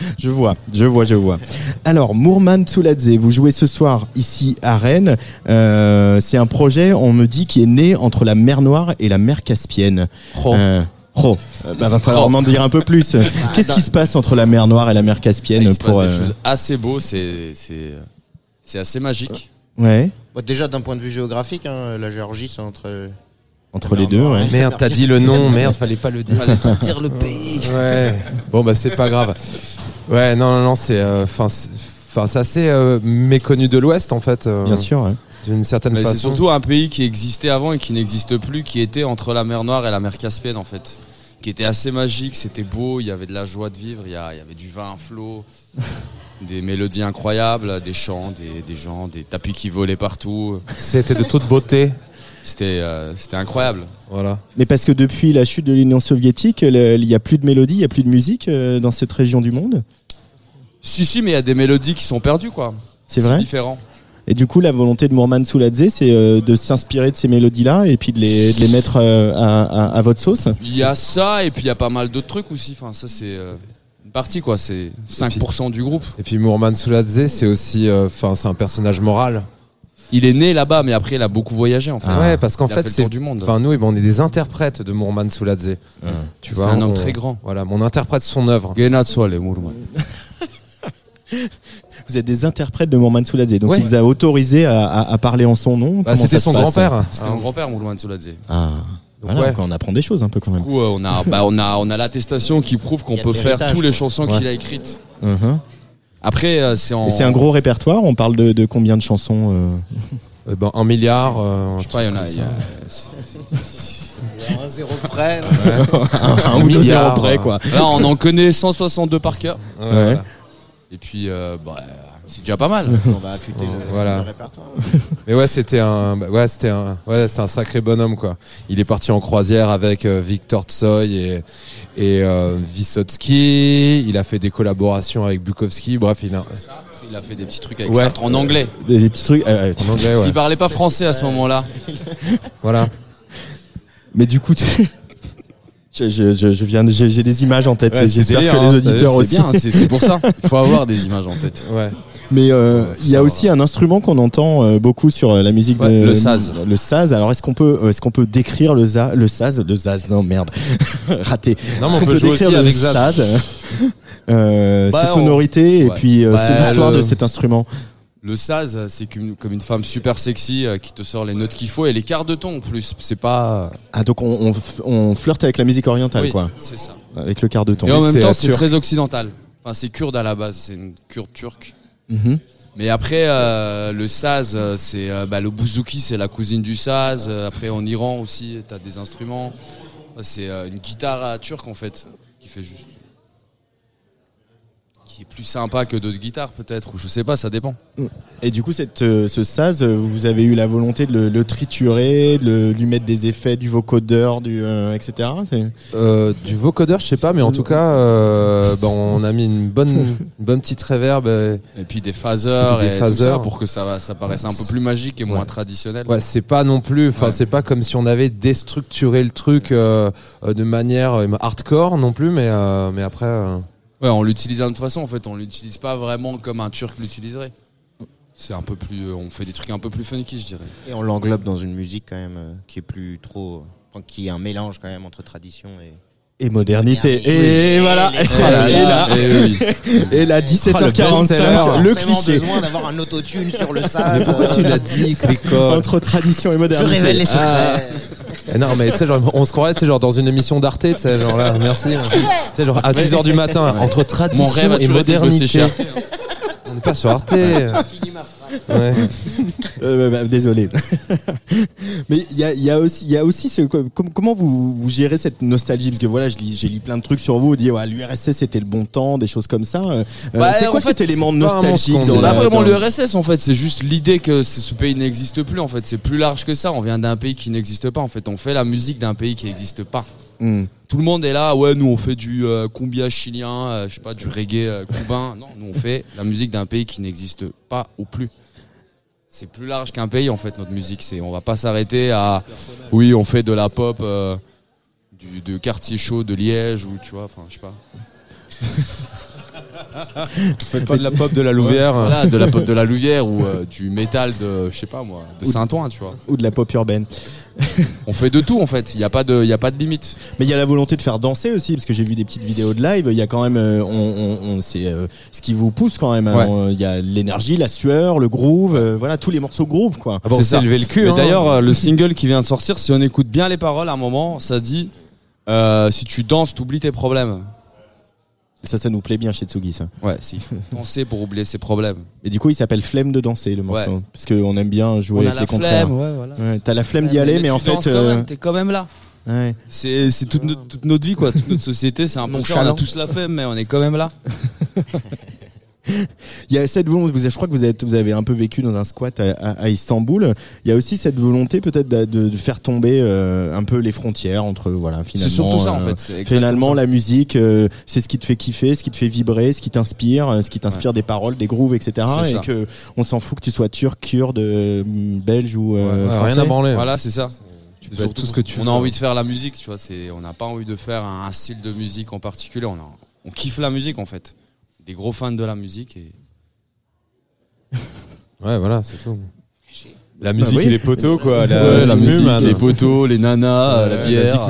Je vois, je vois, je vois. Alors, Mourman Tsuladze, vous jouez ce soir ici à Rennes. Euh, c'est un projet, on me dit, qui est né entre la mer Noire et la mer Caspienne. Ro. Euh. Euh, bah, va falloir m'en dire un peu plus. Qu'est-ce qui se passe entre la mer Noire et la mer Caspienne Il se pour passe des euh, choses assez beaux, c'est c'est c'est assez magique. ouais déjà d'un point de vue géographique, hein, la Géorgie c'est entre. entre les deux ouais. Merde, t'as dit le nom, merde, fallait pas le dire. dire le pays. Ouais. Bon bah c'est pas grave. Ouais, non, non, non, c'est, euh, enfin, c'est enfin, c'est assez euh, méconnu de l'Ouest en fait. euh, Bien sûr. ouais. D'une certaine Mais façon. c'est surtout un pays qui existait avant et qui n'existe plus, qui était entre la mer Noire et la mer Caspienne en fait. Qui était assez magique, c'était beau, il y avait de la joie de vivre, il y, a- il y avait du vin à flot, des mélodies incroyables, des chants, des, des gens, des tapis qui volaient partout. C'était de toute beauté. C'était euh, c'était incroyable. Voilà. Mais parce que depuis la chute de l'Union soviétique, il n'y a plus de mélodie, il n'y a plus de musique euh, dans cette région du monde? Si, si, mais il y a des mélodies qui sont perdues quoi. C'est vrai? Différent. Et du coup, la volonté de Mourman Souladze, c'est euh, de s'inspirer de ces mélodies-là et puis de les, de les mettre à, à- à votre sauce? Il y a ça et puis il y a pas mal d'autres trucs aussi. Enfin, ça c'est une partie quoi, c'est 5% du groupe. Et puis Mourman Souladze, c'est aussi, euh, enfin, c'est un personnage moral. Il est né là-bas, mais après il a beaucoup voyagé en fait. ouais, parce qu'en fait, fait le c'est, tour du monde. enfin, nous, eh ben, on est des interprètes de Mourman Souladze. Tu C'est un homme on- très grand. Voilà, on interprète son œuvre. Vous êtes des interprètes de Mourman Souladze, donc Ouais. il vous a autorisé à, à- à parler en son nom. Bah, c'était son grand-père. C'était Ah. mon grand-père, Mourman Souladze. Ah, voilà, ouais. donc on apprend des choses un peu quand Du même. coup, euh, on a, bah, on a, on a l'attestation qui prouve qu'on peut faire toutes les chansons Ouais. qu'il a écrites. Mhm. Après, euh, c'est en. Et c'est un gros répertoire, on parle de, de combien de chansons euh Eh ben, un milliard. euh, Je sais pas, il y en a. y a- Un zéro près. Un ou deux milliard, zéros près, quoi. Là, on en connaît 162 par cœur. ça. Ouais, voilà. Et puis, euh, bah, c'est déjà pas mal. On va affûter le, Voilà. le répertoire. Mais ouais, c'était un, bah, ouais, c'était un, ouais, c'est un sacré bonhomme quoi. Il est parti en croisière avec euh, Victor Tsoy et et euh, Vysotsky. Il a fait des collaborations avec Bukowski. Bref, il a Il a fait des petits trucs avec Ouais. Sartre en anglais. Des, des petits trucs. euh, en anglais, Parce ouais. qu'il parlait pas français à ce moment-là. Voilà. mais du coup, tu- je, je, je, je viens, j'ai des images en tête. Ouais, J'espère que les hein, auditeurs C'est aussi. bien, c'est pour ça. Il faut avoir des images en tête. Ouais. Mais euh, il y a aussi un instrument qu'on entend euh, beaucoup sur euh, la musique Ouais, de le saz. Le saz. Alors est-ce qu'on peut est-ce qu'on peut décrire le za, le saz? Le saz non merde raté. Non, mais Est-ce on qu'on peut décrire aussi le avec Zaz. saz? Euh, Bah, ses on- sonorités et puis euh, Bah, c'est l'histoire le- de cet instrument. Le saz, c'est comme, comme une femme super sexy euh, qui te sort les notes qu'il faut et les quarts de ton en plus. C'est pas. Ah donc on, on, on flirte avec la musique orientale Oui, quoi, c'est ça. avec le quart de ton. Et en même temps, c'est très occidental. Enfin, c'est kurde à la base, c'est une kurde turque. Mhm. Mais après, euh, le saz, euh, c'est euh, bah, le bouzouki, c'est la cousine du saz. Après, en Iran aussi, t'as des instruments. C'est une guitare turque en fait, qui fait juste. Qui est plus sympa que d'autres guitares peut-être, ou je sais pas, ça dépend. Et du coup cette, euh, ce saz, vous avez eu la volonté de le, le triturer, de le- lui mettre des effets, du vocodeur, du euh, etc. C'est- Euh, du vocodeur, je sais pas, mais en tout cas, euh, bah, on a mis une bonne, une bonne petite reverb. Et puis des phaseurs Et puis des et, phaseurs. tout ça pour que ça, ça paraisse un peu plus magique et moins Ouais. traditionnel. Ouais, c'est pas non plus, enfin, Ouais. c'est pas comme si on avait déstructuré le truc de manière euh, hardcore non plus, mais euh, mais après. Euh, Ouais, on l'utilise d'une autre façon en fait, on l'utilise pas vraiment comme un turc l'utiliserait. C'est un peu plus, on fait des trucs un peu plus funky, je dirais. Et on l'englobe dans une musique quand même euh, qui est plus trop. enfin, qui est un mélange quand même entre tradition et. Et modernité. Et voilà. Et Voilà. Et là, oui. et là, 17h45, le Forcément cliché besoin d'avoir un autotune sur le sas. Mais pourquoi tu l'as dit, Clicot entre tradition et Je modernité. révèle les Ah. secrets. Eh Non, mais tu sais, genre, on se croirait, tu sais, genre, dans une émission d'Arte, tu sais, genre là, merci. Tu sais, genre, à 6h du matin, entre tradition Mon rêve et modernité. N'est pas sur Arte. Ouais. Euh, bah, désolé. Mais il y a, y a aussi, il y a aussi ce, com- comment vous, vous gérez cette nostalgie? Parce que voilà, je lis, j'ai lu plein de trucs sur vous, vous dites ouais, l'URSS c'était le bon temps, des choses comme ça. Euh, Bah, c'est en quoi fait, cet élément pas un nostalgique C'est pas vraiment dans- l'URSS en fait, c'est juste l'idée que ce ce pays n'existe plus en fait. C'est plus large que ça. On vient d'un pays qui n'existe pas en fait. On fait la musique d'un pays qui n'existe pas. Hmm. Tout le monde est là, ouais, nous on fait du euh, cumbia chilien, euh, je sais pas, du reggae euh, cubain. Non, nous on fait la musique d'un pays qui n'existe pas ou plus. C'est plus large qu'un pays en fait notre musique. C'est, on va pas s'arrêter à, oui, on fait de la pop euh, du de quartier chaud de Liège ou tu vois, enfin je sais pas. Faites pas de la pop de la Louvière. Voilà, de la pop de la Louvière ou euh, du métal de, je sais pas moi, de Ou- Saint-Ouen, tu vois. ou de la pop urbaine. On fait de tout en fait. Il y a pas de, il y a pas de limite. Mais il y a la volonté de faire danser aussi, parce que j'ai vu des petites vidéos de live. Il y a quand même, euh, on, on, on- c'est euh, ce qui vous pousse quand même. hein. Ouais. Il y a l'énergie, la sueur, le groove, euh, voilà tous les morceaux groove quoi. Ah bon, C'est c'est ça. lever le cul. Hein. d'ailleurs, euh, le single qui vient de sortir, si on écoute bien les paroles, à un moment, ça dit euh, si tu danses, t'oublies tes problèmes. Ça, ça nous plaît bien chez Tsugi ça. Ouais, si. Danser pour oublier ses problèmes. Et du coup, il s'appelle Flemme de danser le morceau, Ouais. parce qu'on aime bien jouer avec les contraires. ouais, voilà. Ouais, T'as la flemme d'y aller, mais, en fait, euh, t'es quand même là. ouais. C'est, c'est toute, notre, toute notre vie, quoi. Toute notre société, c'est un peu. On a tous la flemme, mais on est quand même là. Il y a cette volonté, vous, je crois que vous, êtes, vous avez un peu vécu dans un squat à, à- à Istanbul. Il y a aussi cette volonté peut-être de, de- de faire tomber euh, un peu les frontières entre voilà finalement. C'est surtout ça, en euh, fait. Finalement, ça. la musique, euh, c'est ce qui te fait kiffer, ce qui te fait vibrer, ce qui t'inspire, ce qui t'inspire des paroles, des grooves, etc. Et ça. que on s'en fout que tu sois turc, kurde, belge ou euh, Ouais, français. rien à branler. Voilà, c'est ça. Tu C'est peux être surtout tout ce que tu on veux. a envie de faire la musique, tu vois. C'est, on n'a pas envie de faire un, un style de musique en particulier. On, a, on kiffe la musique en fait. Des gros fans de la musique et Ouais, voilà, c'est tout. La musique Bah oui. et les poteaux, quoi. Ouais, La, la musique, les poteaux, les nanas, Ouais, la bière.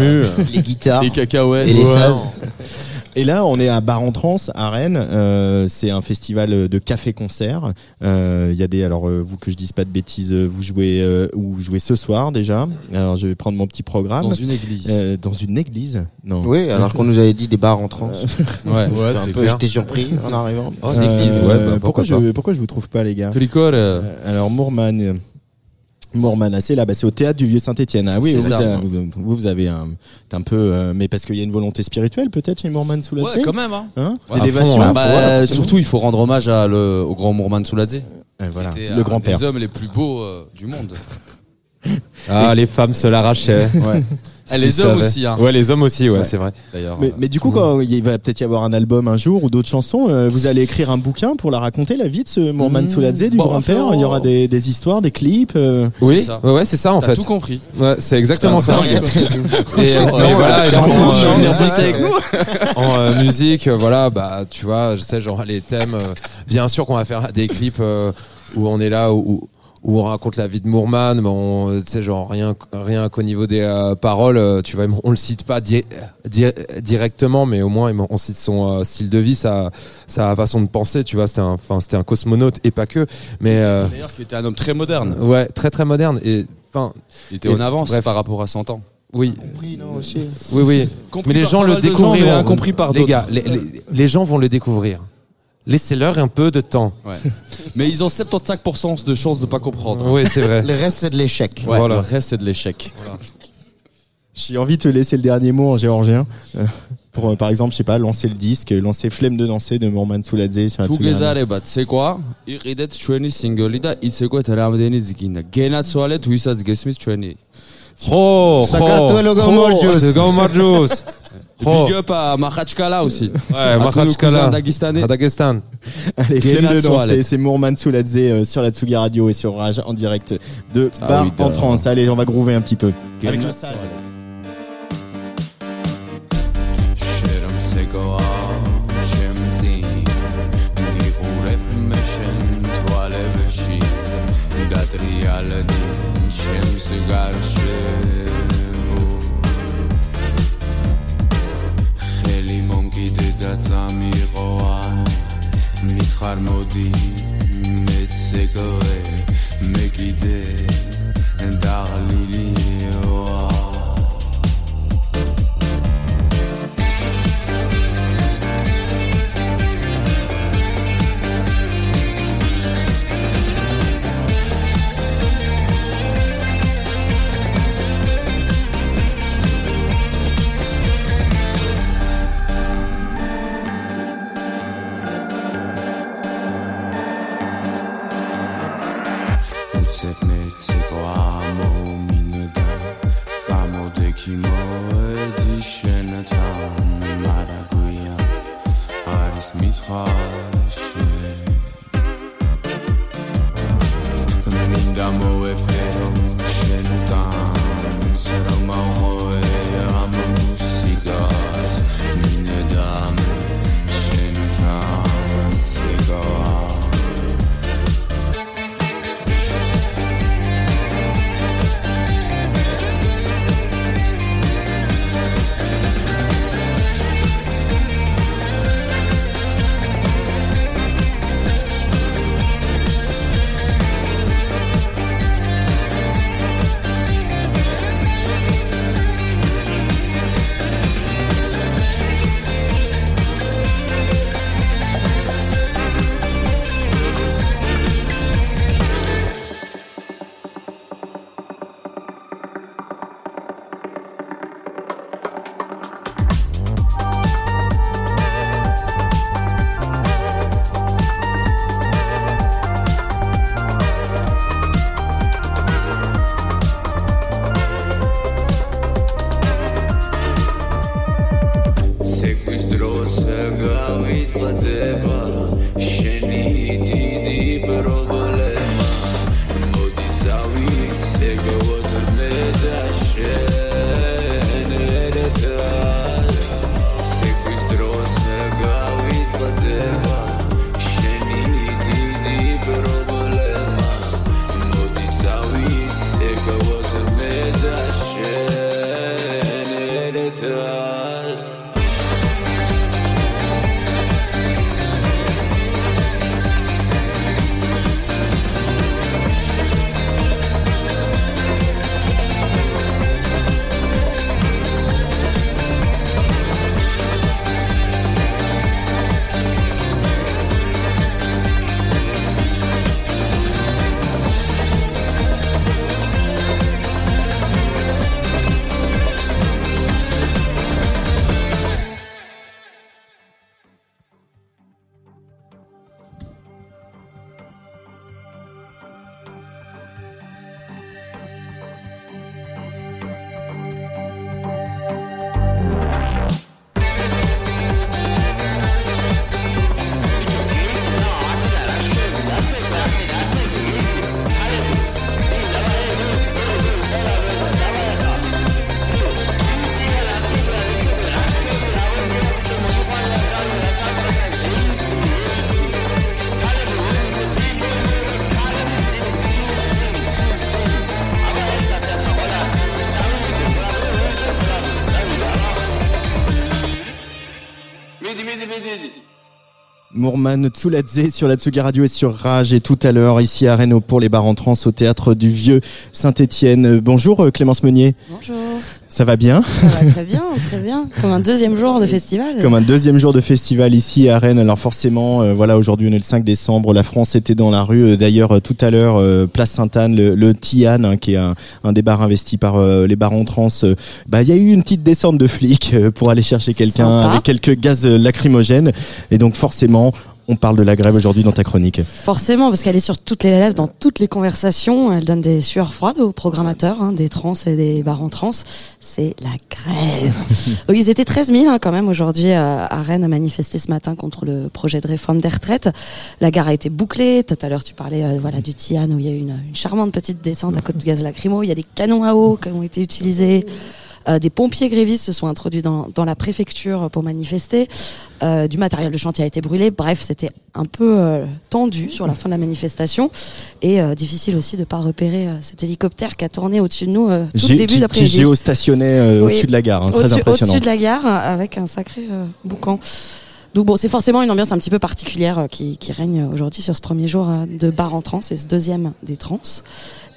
Les guitares. les cacahuètes. Et les. Et là, on est à Bar en Trans à Rennes. Euh, c'est un festival de café-concert. Euh, Il y a des, alors euh, vous que je dise pas de bêtises, euh, vous jouez, euh, ou vous jouez ce soir déjà. Alors je vais prendre mon petit programme. Dans une église. Euh, dans une église Non. Oui, alors qu'on nous avait dit des bars en trans. Ouais. J'étais un c'est peu-. J'étais surpris en arrivant. Oh, une église, ouais, bah, pourquoi, pourquoi je, pourquoi je vous trouve pas, les gars? Alors Mourman. Euh, c'est là, bah, c'est au théâtre du Vieux Saint-Étienne. Ah oui, C'est vous, ça. avez- vous, vous, vous avez un, un peu, euh, mais parce qu'il y a une volonté spirituelle peut-être chez Mourman sous la Ouais, quand même. Hein. Hein Ouais, hein. Bah, Bah, surtout, il faut rendre hommage à le, au grand Mourman Souladze. Euh, voilà, était le grand-père. des hommes les plus beaux euh, du monde. Ah, les femmes se l'arrachaient. Ouais. Tu les hommes savais. aussi, hein. Ouais, les hommes aussi, ouais, Ouais. c'est vrai. D'ailleurs. Mais, euh, mais du coup, quand il va peut-être y avoir un album un jour ou d'autres chansons, euh, vous allez écrire un bouquin pour la raconter, la vie de ce Mourman Mmh. Souladze, du Bon, grand-père. Il y aura des, des histoires, des clips. euh, Oui, ça. ouais, c'est ça en fait. tout compris. Ouais, c'est exactement ça. En, musique, avec nous. en musique, voilà, bah tu vois, je sais genre les thèmes. euh, bien sûr qu'on va faire des clips euh, où on est là où, où on raconte la vie de Moorman, mais on, euh, tu sais genre rien rien qu'au niveau des euh, paroles, euh, tu vois, on le cite pas di- di- directement, mais au moins on cite son euh, style de vie, sa sa façon de penser, tu vois, c'était un enfin c'était un cosmonaute et pas que, mais euh, D'ailleurs, qui était un homme très moderne. ouais, très très moderne et enfin Il était Et- en avance bref. par rapport à 100 ans. oui, Oui, non, aussi. oui oui. Compris Mais les gens le gens, découvriront. mais incompris par les gars, les, les- les gens vont le découvrir. Laissez-leur un peu de temps. Ouais. Mais ils ont 75% de chances de pas comprendre. Oui, c'est vrai. Le reste, c'est de l'échec. Ouais, Voilà. Le reste, c'est de l'échec. J'ai envie de te laisser le dernier mot en géorgien. Euh, pour, euh, par exemple, je sais pas, lancer le disque, lancer Flemme de danser de Mourman Souladze sur la Tsugi Radio. Tugezare bat, Oh. Big up à Makhachkala aussi. Ouais, Makhachkala. Dagestanais. À Dagestan. Allez, flemme de danser. C'est Mour Souladzé euh, sur la Tsugi Radio et sur Rage en direct de ah Bar en Trance. Allez, on va groover un petit peu. Avec le sas. სადაც ამიყო ან მითხარ მოდი მეც ეგრე. Mourman Tsuladze sur la Tsugi Radio et sur Rage et tout à l'heure ici à Rennes pour les bars en trans au théâtre du Vieux Saint-Étienne. Bonjour euh, Clémence Meunier. Ça va bien Ça va très bien, très bien. Comme un deuxième jour de festival. Comme un deuxième jour de festival ici à Rennes. Alors forcément, euh, voilà, aujourd'hui on est le 5 décembre. La France était dans la rue. Euh, D'ailleurs, euh, tout à l'heure, euh, place Sainte-Anne, le, le Tian, hein, qui est un, un des bars investis par euh, les bars en trans. bah, il y a eu une petite descente de flics pour aller chercher quelqu'un avec quelques gaz lacrymogènes. Et donc forcément, on parle de la grève aujourd'hui dans ta chronique. Forcément, parce qu'elle est sur toutes les lèvres, dans toutes les conversations. Elle donne des sueurs froides aux programmateurs, hein, des trans et des bars en trans. C'est la grève. Donc, ils étaient 13 000 hein, quand même aujourd'hui à, à Rennes à manifester ce matin contre le projet de réforme des retraites. La gare a été bouclée. Tout à l'heure, tu parlais euh, voilà du Tian où il y a eu une, une charmante petite descente à côte de gaz lacrymo. Il y a des canons à eau qui ont été utilisés. Euh, des pompiers grévistes se sont introduits dans, dans la préfecture pour manifester. Euh, du matériel de chantier a été brûlé. Bref, c'était un peu euh, tendu sur la fin de la manifestation et euh, difficile aussi de pas repérer euh, cet hélicoptère qui a tourné au-dessus de nous euh, tout le début qui, qui d'après-midi. géostationnait euh, Oui. au-dessus de la gare. hein, très impressionnant. Au-dessus de la gare, avec un sacré euh, boucan. Donc bon, c'est forcément une ambiance un petit peu particulière euh, qui, qui règne aujourd'hui sur ce premier jour euh, de bar en trans et ce deuxième des trans.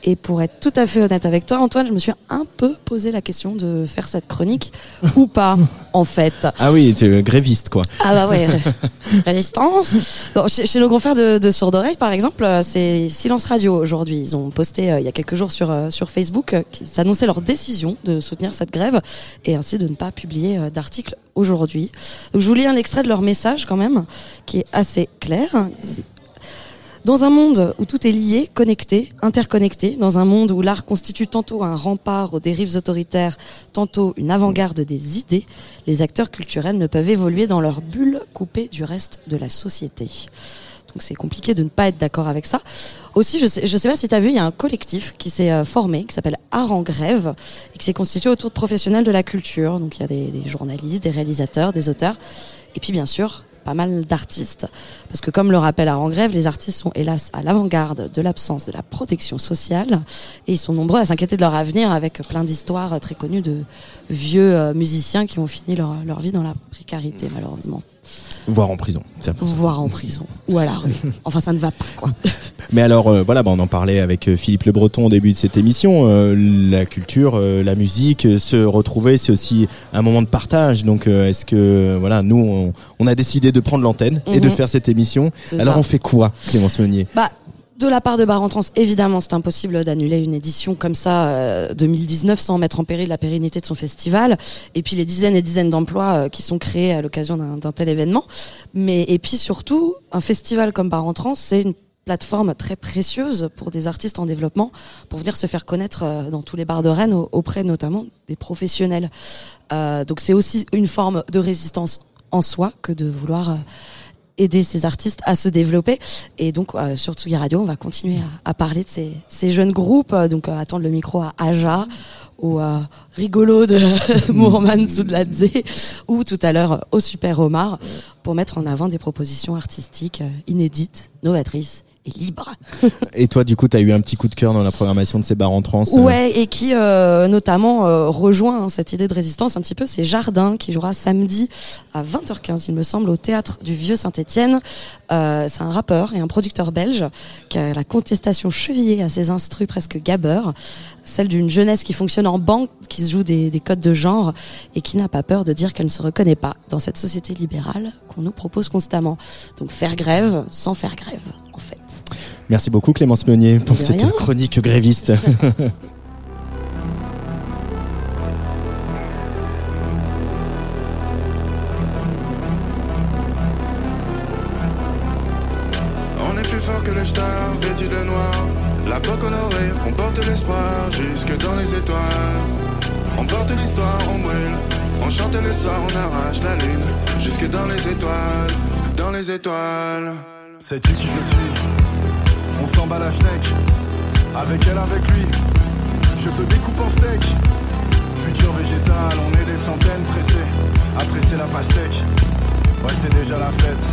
Et pour être tout à fait honnête avec toi, Antoine, je me suis un peu posé la question de faire cette chronique ou pas, en fait. Ah oui, tu es gréviste quoi. Ah bah ouais, ré- résistance. Bon, chez, chez nos confrères de, de d'oreille, par exemple, euh, c'est Silence Radio aujourd'hui. Ils ont posté euh, il y a quelques jours sur, euh, sur Facebook euh, qu'ils annonçaient leur décision de soutenir cette grève et ainsi de ne pas publier euh, d'article aujourd'hui. Donc je vous lis un extrait de leur message quand même, qui est assez clair. Dans un monde où tout est lié, connecté, interconnecté, dans un monde où l'art constitue tantôt un rempart aux dérives autoritaires, tantôt une avant-garde des idées, les acteurs culturels ne peuvent évoluer dans leur bulle coupée du reste de la société. Donc c'est compliqué de ne pas être d'accord avec ça. Aussi, je sais, je sais pas si tu as vu, il y a un collectif qui s'est euh, formé, qui s'appelle Art en grève, et qui s'est constitué autour de professionnels de la culture. Donc il y a des journalistes, des réalisateurs, des auteurs, et puis bien sûr pas mal d'artistes. Parce que comme le rappelle en grève, les artistes sont hélas à l'avant-garde de l'absence de la protection sociale, et ils sont nombreux à s'inquiéter de leur avenir avec plein d'histoires euh, très connues de vieux euh, musiciens qui ont fini leur vie dans la précarité malheureusement. Voire en prison. Voire en prison ou à la rue. Enfin ça ne va pas quoi. Mais alors euh, voilà, bah, on en parlait avec euh, Philippe Le Breton au début de cette émission. euh, la culture, euh, la musique, euh, se retrouver, c'est aussi un moment de partage. Donc euh, est-ce que voilà, nous on, on a décidé de prendre l'antenne et de Mhm. faire cette émission. C'est Alors ça. on fait quoi, Clémence Meunier? Bah, de la part de Bar en Trans, évidemment, c'est impossible d'annuler une édition comme ça, euh, 2019, sans mettre en péril la pérennité de son festival. Et puis les dizaines et dizaines d'emplois euh, qui sont créés à l'occasion d'un tel événement. Mais et puis surtout, un festival comme Bar en Trans, c'est une plateforme très précieuse pour des artistes en développement pour venir se faire connaître euh, dans tous les bars de Rennes au- auprès notamment des professionnels. Euh, donc c'est aussi une forme de résistance en soi que de vouloir euh, aider ces artistes à se développer. Et donc, euh, sur Tsugi Radio, on va continuer à, à parler de ces, ces jeunes groupes. Euh, Donc, euh, attendre le micro à Aja, au euh, rigolo de Mourman Soudladze, ou tout à l'heure au Super Omar, pour mettre en avant des propositions artistiques inédites, novatrices et libres. Et toi, du coup, tu as eu un petit coup de cœur dans la programmation de ces bars en trans. euh, Ouais, et qui euh, notamment euh, rejoint hein, cette idée de résistance un petit peu, c'est Jardin qui jouera samedi à 20h15, il me semble, au théâtre du Vieux Saint-Étienne. Euh, c'est un rappeur et un producteur belge qui a la contestation chevillée à ses instrus presque gabeurs, celle d'une jeunesse qui fonctionne en banque, qui se joue des, des codes de genre et qui n'a pas peur de dire qu'elle ne se reconnaît pas dans cette société libérale qu'on nous propose constamment. Donc faire grève sans faire grève, en fait. Merci beaucoup Clémence Meunier pour De cette rien. chronique gréviste. On est plus fort que les stars vêtus de noir. La peau colorée, on porte l'espoir jusque dans les étoiles. On porte l'histoire, on brûle. On chante le soir, on arrache la lune. Jusque dans les étoiles, dans les étoiles. Sais-tu qui je suis On s'en bat la schneck. Avec elle, avec lui. Je te découpe en steak. Futur végétal, on est des centaines pressés. À presser la pastèque. Ouais, c'est déjà la fête.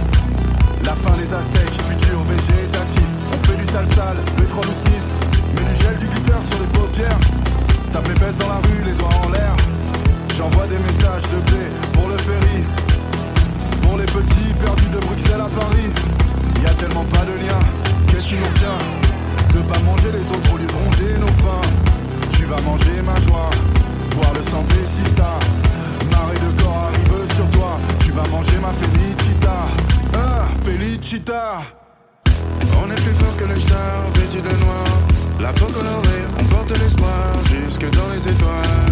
La fin des aztèques, futur végétatif. On fait du sale sale, pétrole ou sniff. Mets du gel, du glitter sur les paupières. Tape les fesses dans la rue, les doigts en l'air. J'envoie des messages de blé pour le ferry. Pour les petits perdus de Bruxelles à Paris. Y a tellement pas de lien, qu'est-ce qui nous tient De pas manger les autres au lieu de ronger nos faim. Tu vas manger ma joie, boire le sang des sistas. Marée de corps arrive sur toi, tu vas manger ma felicita. Ah, felicita. On est plus fort que les stars vêtus de noir. La peau colorée, on porte l'espoir jusque dans les étoiles.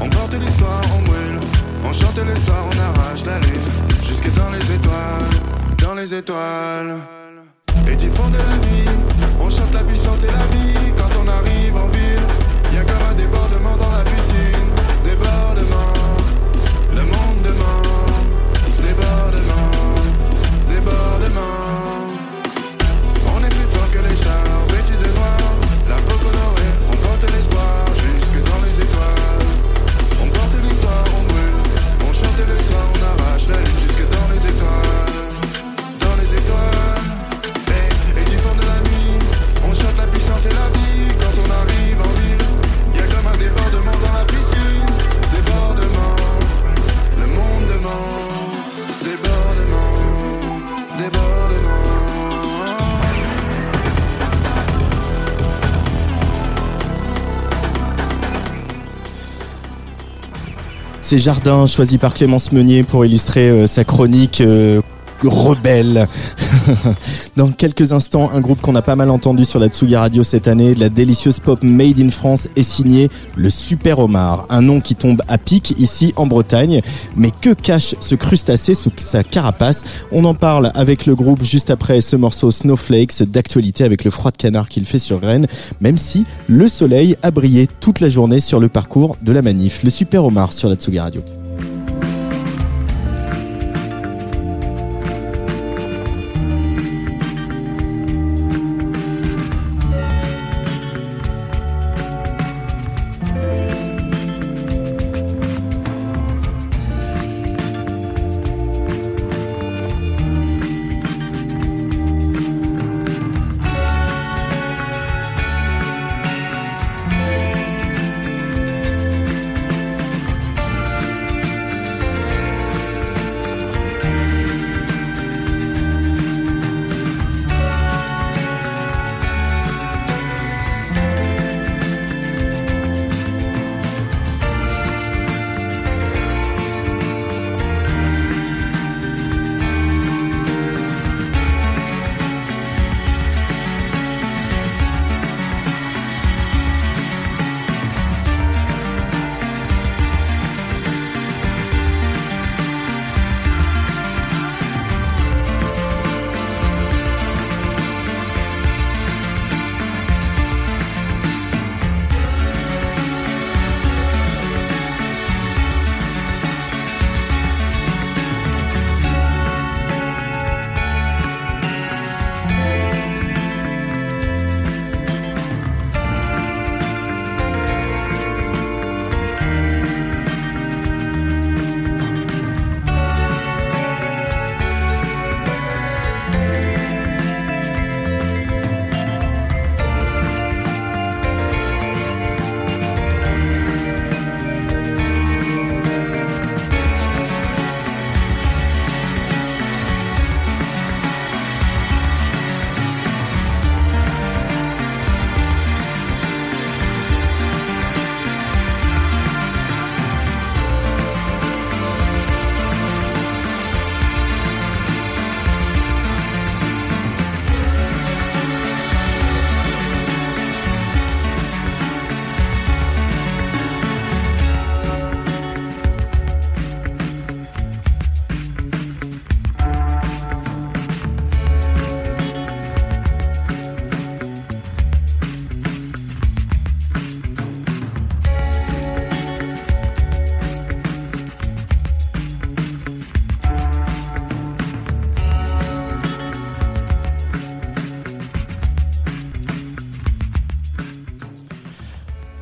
On porte l'histoire, on brûle. On chante le soir, on arrache la lune. Jusque dans les étoiles, les étoiles. Et du fond de la nuit, on chante la puissance et la vie. Quand on arrive en ville, y a comme un débordement dans la piscine. C'est Jardin choisi par Clémence Meunier pour illustrer euh, sa chronique euh, rebelle. Dans quelques instants, un groupe qu'on a pas mal entendu sur la Tsugi Radio cette année, la délicieuse pop Made in France, est signé le Super Omar. Un nom qui tombe à pic ici en Bretagne. Mais que cache ce crustacé sous sa carapace? On en parle avec le groupe juste après ce morceau Snowflakes d'actualité avec le froid de canard qu'il fait sur Rennes, même si le soleil a brillé toute la journée sur le parcours de la manif. Le Super Omar sur la Tsugi Radio.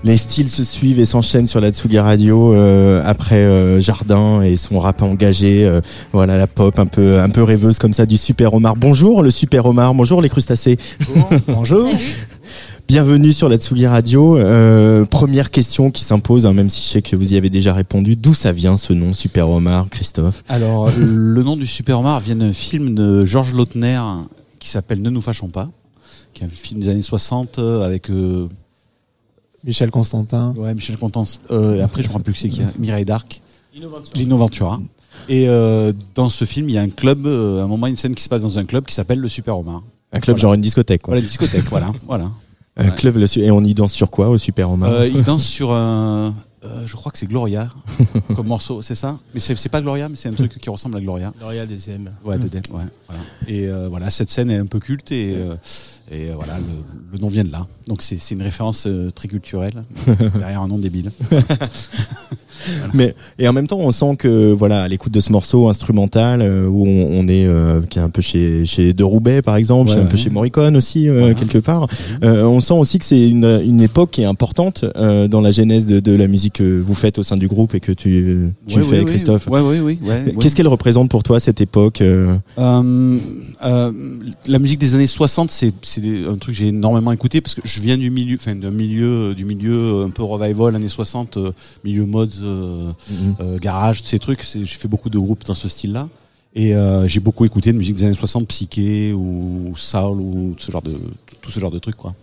Les styles se suivent et s'enchaînent sur la Tsugi Radio euh, après euh, Jardin et son rap engagé. euh, voilà la pop un peu un peu rêveuse comme ça du Super Omar. Bonjour le Super Omar. Bonjour les crustacés. Bonjour. Bienvenue sur la Tsugi Radio. Euh, première question qui s'impose, hein, même si je sais que vous y avez déjà répondu. D'où ça vient ce nom Super Omar, Christophe? Alors, le nom du Super Omar vient d'un film de Georges Lautner qui s'appelle Ne nous fâchons pas, qui est un film des années 60 euh, avec euh, Michel Constantin. Ouais, Michel Constance. Euh, et après, je ne me rappelle plus c'est qui. hein, Mireille Darc. Lino Ventura. Et euh, dans ce film, il y a un club, euh, à un moment, une scène qui se passe dans un club qui s'appelle le Super Omar. Un club genre une discothèque. Quoi. Voilà, une discothèque, voilà. voilà. Un club et on y danse sur quoi au Super Euh, il danse sur un. Euh, je crois que c'est Gloria comme morceau, c'est ça? Mais c'est pas Gloria, mais c'est un truc qui ressemble à Gloria. Gloria des M. Ouais, de Dem, ouais, voilà. Et euh, voilà, cette scène est un peu culte et, euh, et euh, voilà, le, le nom vient de là. Donc c'est c'est une référence euh, très culturelle derrière un nom débile. Mais et en même temps, on sent que voilà, à l'écoute de ce morceau instrumental euh, où on, on est euh, qui est un peu chez chez De Roubaix par exemple, Ouais, chez un peu chez Morricone aussi euh, quelque part. Euh, on sent aussi que c'est une une époque qui est importante dans la genèse de, de la musique que vous faites au sein du groupe et que tu tu Ouais, fais Christophe. ouais, ouais, ouais. Qu'est-ce qu'elle représente pour toi cette époque la musique des années 60, c'est un truc que j'ai énormément écouté parce que je viens du milieu, enfin d'un milieu, du milieu un peu revival années 60, euh, milieu mods, Mhm. euh, garage, ces trucs. J'ai fait beaucoup de groupes dans ce style-là. Et euh, j'ai beaucoup écouté de musique des années 60, psyché ou, ou soul ou tout ce genre de trucs quoi.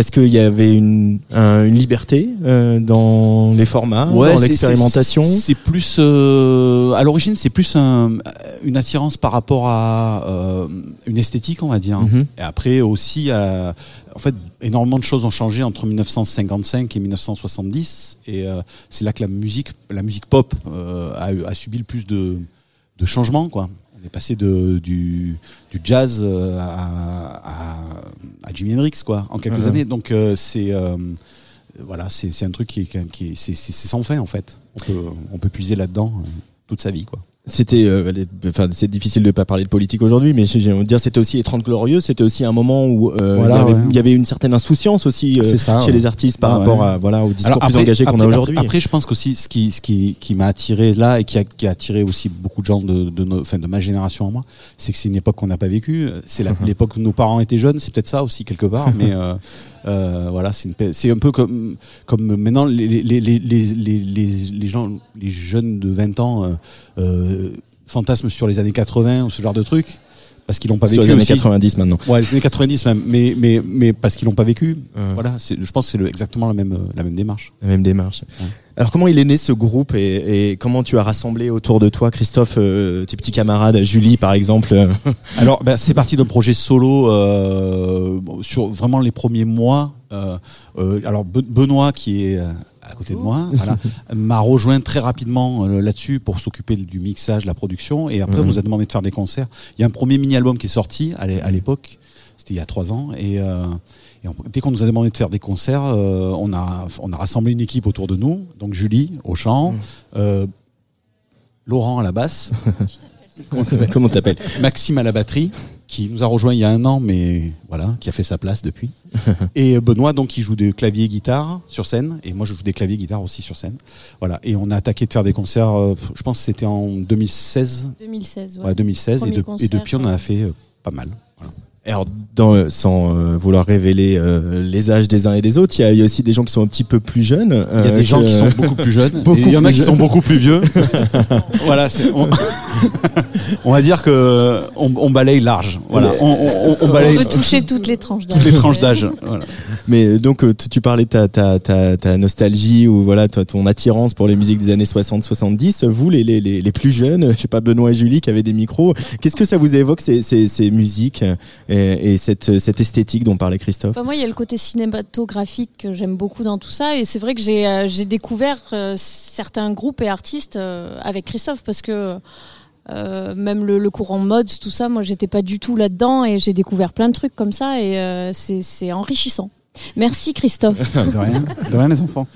Parce qu'il y avait une, un- une liberté euh, dans les formats, Ouais, dans l'expérimentation. c'est- plus euh, à l'origine, c'est plus un- une attirance par rapport à euh, une esthétique, on va dire. Mhm. Et après aussi, en fait, énormément de choses ont changé entre 1955 et 1970, et c'est là que la musique, la musique pop, a subi le plus de, de changements, quoi. On est passé de, du, du jazz euh, à, à, à Jimi Hendrix, quoi, en quelques années. Donc euh, c'est euh, voilà, c'est c'est un truc qui est, qui est- c'est c'est- c'est sans fin en fait. On peut on peut puiser là-dedans euh, toute sa vie, quoi. C'était, euh, enfin, c'est difficile de pas parler de politique aujourd'hui, mais j'ai envie de dire, c'était aussi les 30 glorieux, c'était aussi un moment où euh, Voilà, il, y avait, ouais. il y avait une certaine insouciance aussi euh, ça, chez ouais. les artistes par Ouais, rapport à voilà au discours Alors plus engagé qu'on a aujourd'hui. Après, je pense qu'aussi ce qui, ce qui, qui m'a attiré là et qui a, qui a attiré aussi beaucoup de gens de, de, enfin, de ma génération à moi, c'est que c'est une époque qu'on n'a pas vécue. C'est l'époque où nos parents étaient jeunes, c'est peut-être ça aussi quelque part, mais euh, voilà, c'est un peu comme, comme maintenant les, les, les, les, gens, les jeunes de 20 ans euh, euh, sur les années 80 ou ce genre de trucs. Parce qu'ils l'ont pas vécu les années aussi. 90 maintenant. Ouais, les années 90 même, mais mais mais parce qu'ils l'ont pas vécu. Voilà, je pense que c'est exactement la même euh, la même démarche. La même démarche. Ouais. Alors comment il est né ce groupe et, et comment tu as rassemblé autour de toi, Christophe, euh, tes petits camarades, Julie par exemple euh, Alors, ben, c'est parti d'un projet solo euh, sur vraiment les premiers mois. Alors, Be- Benoît, qui est à côté de moi, voilà, m'a rejoint très rapidement euh, là-dessus pour s'occuper du mixage, de la production. Et après, on Mhm. nous a demandé de faire des concerts. Il y a un premier mini-album qui est sorti à l'é- à l'époque. C'était il y a trois ans. Et, euh, et on- dès qu'on nous a demandé de faire des concerts, euh, on, a, on a rassemblé une équipe autour de nous. Donc, Julie au chant, euh, Laurent à la basse. Comment t'appelles? Maxime à la batterie, qui nous a rejoint il y a un an, mais voilà, qui a fait sa place depuis. et Benoît, donc, qui joue des claviers guitare sur scène, et moi je joue des claviers guitare aussi sur scène. Voilà, et on a attaqué de faire des concerts, euh, je pense que c'était en 2016. 2016, ouais. Ouais, 2016, et, depuis on en a fait euh, pas mal. Voilà. Alors, dans, euh, sans euh, vouloir révéler euh, les âges des uns et des autres, il y, a- il y a aussi des gens qui sont un petit peu plus jeunes. Il y a des gens qui sont beaucoup plus jeunes, il y en a qui sont beaucoup plus vieux. voilà, c'est, on, on va dire que on, on balaye large. Voilà, on, on, on balaye On peut toucher toutes les tranches d'âge. toutes les tranches d'âge. Voilà. Mais euh, donc, euh, tu, tu parlais de ta, ta, ta, ta nostalgie ou voilà ton attirance pour les musiques des années 60-70. Vous, les, les, les, les plus jeunes, je sais pas, Benoît et Julie qui avaient des micros, qu'est-ce que ça vous évoque ces, ces, ces musiques euh, et, et cette, cette esthétique dont parlait Christophe? Enfin, moi, il y a le côté cinématographique que j'aime beaucoup dans tout ça. Et c'est vrai que j'ai euh, découvert euh, certains groupes et artistes euh, avec Christophe parce que euh, même le, le courant mods, tout ça, moi, j'étais pas du tout là-dedans et j'ai découvert plein de trucs comme ça et euh, c'est enrichissant. Merci Christophe. De rien, de rien les enfants.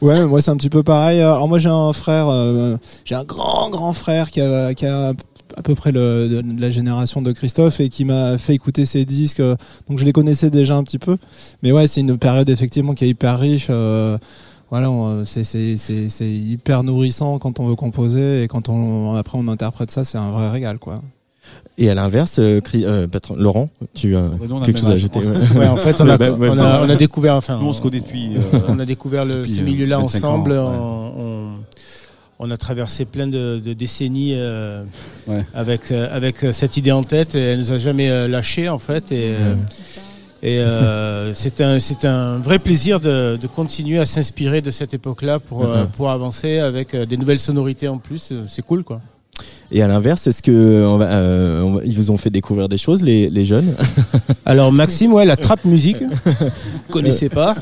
Ouais, moi c'est un petit peu pareil. Alors moi j'ai un frère, euh, j'ai un grand grand frère qui a, qui a à peu près le, de la génération de Christophe et qui m'a fait écouter ses disques. Donc je les connaissais déjà un petit peu. Mais ouais, c'est une période effectivement qui est hyper riche. euh, voilà, on- c'est c'est- c'est- c'est hyper nourrissant quand on veut composer et quand on après on interprète ça, c'est un vrai régal quoi. Et à l'inverse, euh, euh, patron- Laurent, tu bah, a quelque chose à ajouter ouais. Ouais, en fait, on a, Ouais, ouais. on a, on a découvert, enfin, Nous, on se connaît depuis, euh, on a découvert le, ce euh, milieu-là 25 ans, ensemble. ouais. on, on- on a traversé plein de, de décennies euh, Ouais. avec, euh, avec euh, cette idée en tête et elle nous a jamais euh, lâché en fait. Et, euh, et euh, c'est un, un vrai plaisir de, de continuer à s'inspirer de cette époque-là pour, euh, Mhm. pour avancer avec euh, des nouvelles sonorités en plus. C'est cool quoi. Et à l'inverse, est-ce que on va, euh, on va- ils vous ont fait découvrir des choses, les, les jeunes? Alors Maxime, ouais, la trap musique, vous connaissez pas.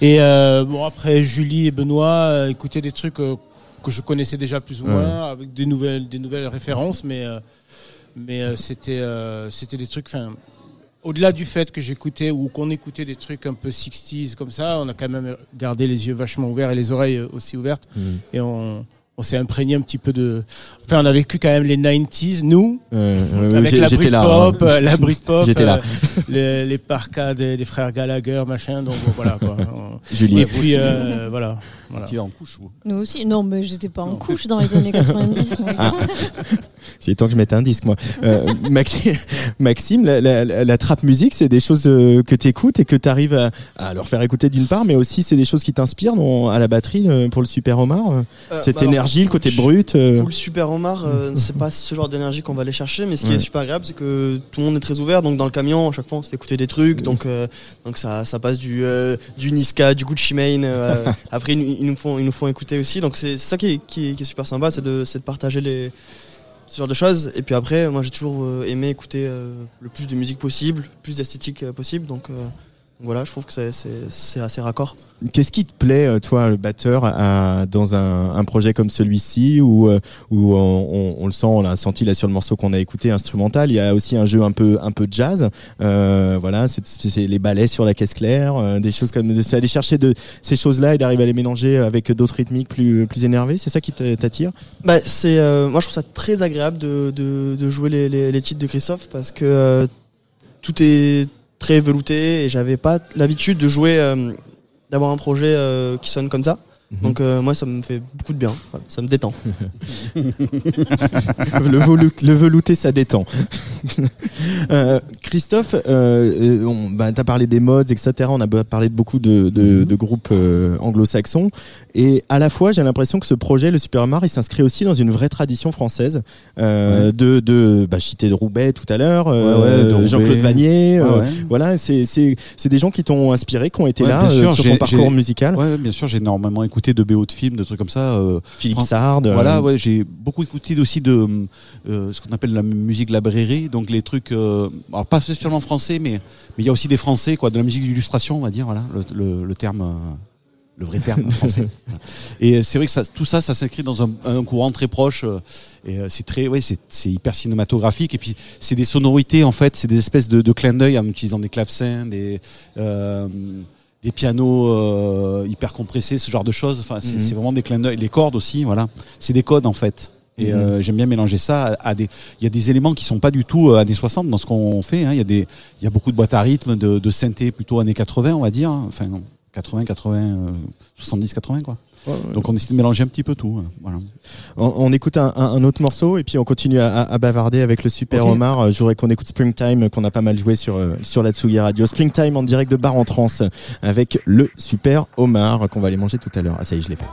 Et bon après Julie et Benoît écoutaient des trucs que je connaissais déjà plus ou Ouais. moins avec des nouvelles des nouvelles références, mais mais c'était c'était des trucs. Enfin, au-delà du fait que j'écoutais ou qu'on écoutait des trucs un peu 60s comme ça, on a quand même gardé les yeux vachement ouverts et les oreilles aussi ouvertes Mhm. et on on s'est imprégné un petit peu de. Enfin, on a vécu quand même les 90s, nous, Euh, avec la j'étais là, Britpop, hein. la Britpop, J'étais là. euh, les, les parkas des, des frères Gallagher, machin. Donc bon, voilà. Quoi. Julie. Et puis euh, voilà. voilà. Tu es en couche, vous? Nous aussi. Non, mais j'étais pas en couche dans les années 90. moi. Ah. C'est temps que je mette un disque, moi. Euh, Maxi- Maxime, la, la, la, la trap musique, c'est des choses que tu écoutes et que tu arrives à, à leur faire écouter d'une part, mais aussi c'est des choses qui t'inspirent à la batterie pour le Super Omar. cette bah alors, le côté brut. euh, Pour le Super Omar, euh, c'est pas ce genre d'énergie qu'on va aller chercher, mais ce qui Ouais. est super agréable, c'est que tout le monde est très ouvert. Donc dans le camion, à chaque fois, on se fait écouter des trucs. Donc, euh, donc ça, ça passe du, du Niska, du Gucci Mane. après, ils, nous- ils nous font, ils nous font écouter aussi. Donc c'est ça qui est, qui est- qui est super sympa, c'est de, c'est de partager les, ce genre de choses. Et puis après, moi, j'ai toujours aimé écouter euh, le plus de musique possible, le plus d'esthétique euh, possible. Donc, euh, donc voilà, je trouve que c'est- assez raccord. Qu'est-ce qui te plaît, euh, toi, le batteur, à- dans un, un projet comme celui-ci où, euh, où on, on- on le sent, on l'a senti là sur le morceau qu'on a écouté, instrumental? Il y a aussi un jeu un peu, un peu jazz. Euh, voilà, c'est les ballets sur la caisse claire, euh, des choses comme c'est aller chercher de ces choses-là et d'arriver à les mélanger avec d'autres rythmiques plus, plus énervés. C'est ça qui t'attire? Bah, c'est, euh, moi, je trouve ça très agréable de, de, de jouer les, les, les titres de Christophe parce que tout est très velouté et j'avais pas l'habitude de jouer, euh, d'avoir un projet euh, qui sonne comme ça. Donc euh, moi, ça me fait beaucoup de bien. Voilà, ça me détend. le, velu- le velouté, ça détend. Euh, Christophe, euh, euh, on, bah, t'as parlé des mods, etc. On a parlé de beaucoup de, de- de groupes euh, anglo-saxons. Et à la fois, j'ai l'impression que ce projet, le Super Mar, il s'inscrit aussi dans une vraie tradition française. De, de bah, de Roubaix tout à l'heure, Ouais, ouais. Jean-Claude Vanier. Voilà, c'est c'est- c'est des gens qui t'ont inspiré, qui ont été là sûr, sur ton parcours musical. Bien sûr, j'ai énormément écouté de BO de films, de trucs comme ça. Philippe Sard. Voilà, ouais, j'ai beaucoup écouté aussi de ce qu'on appelle la musique donc les trucs, euh, alors pas spécialement français, mais mais il y a aussi des français, quoi, de la musique d'illustration, on va dire, voilà, le, le, le terme. euh, le vrai terme français. Voilà. Et c'est vrai que ça, tout ça, ça s'inscrit dans un, un courant très proche. euh, Et c'est très, ouais, c'est hyper cinématographique. Et puis c'est des sonorités en fait, c'est des espèces de, de clins d'œil en utilisant des clavecins, des des pianos euh, hyper compressés, ce genre de choses. Enfin, c'est Mhm. c'est vraiment des clins d'œil. Les cordes aussi, voilà. C'est des codes en fait. Et Mhm. euh, j'aime bien mélanger ça à, des. Il y a des éléments qui sont pas du tout euh, années 60 dans ce qu'on fait. hein. Il y a des, il y a beaucoup de boîtes à rythme, de, de synthé plutôt années 80, on va dire. hein. Enfin, non, 80, 80, euh, 70, 80 quoi. Donc on essaie de mélanger un petit peu tout. hein. Voilà. On, on écoute un, un- un autre morceau et puis on continue à, à- bavarder avec le Super Ok. Omar. Euh, Je voudrais qu'on écoute Springtime euh, qu'on a pas mal joué sur euh, sur la Tsugi Radio. Springtime en direct de Bar en Trans avec le Super Omar euh, qu'on va aller manger tout à l'heure. Ah ça y est, je l'ai fait.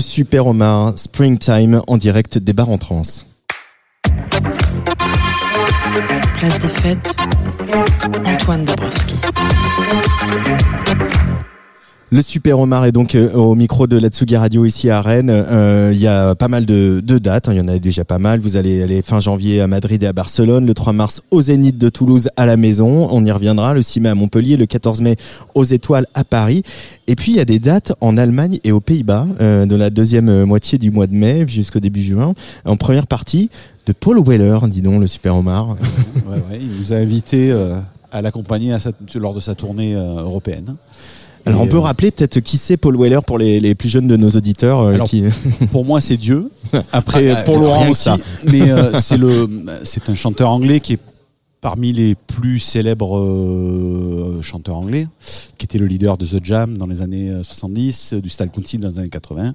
Super Omar Springtime en direct des bars en trans. Place des fêtes, Antoine Dabrowski. Le Super Omar est donc euh, au micro de la Tsugi Radio ici à Rennes. Euh, Il y a pas mal de, dates, hein, il y en a déjà pas mal. Vous allez aller fin janvier à Madrid et à Barcelone, le 3 mars au Zénith de Toulouse à la Maison, on y reviendra, le 6 mai à Montpellier, le 14 mai aux Étoiles à Paris. Et puis il y a des dates en Allemagne et aux Pays-Bas, euh, de la deuxième euh, moitié du mois de mai jusqu'au début juin, en première partie de Paul Weller, dis donc, le Super Omar. Ouais, ouais, il nous a invités euh, à l'accompagner lors de sa tournée européenne. Alors Et, on peut euh, rappeler peut-être qui c'est Paul Weller pour les, les plus jeunes de nos auditeurs euh, Alors, qui... pour moi, c'est Dieu. Après, Ah, pour Laurent aussi. ça. Mais euh, c'est le, c'est un chanteur anglais qui est parmi les plus célèbres euh, chanteurs anglais, qui était le leader de The Jam dans les années euh, 70, euh, du Style dans les années 80,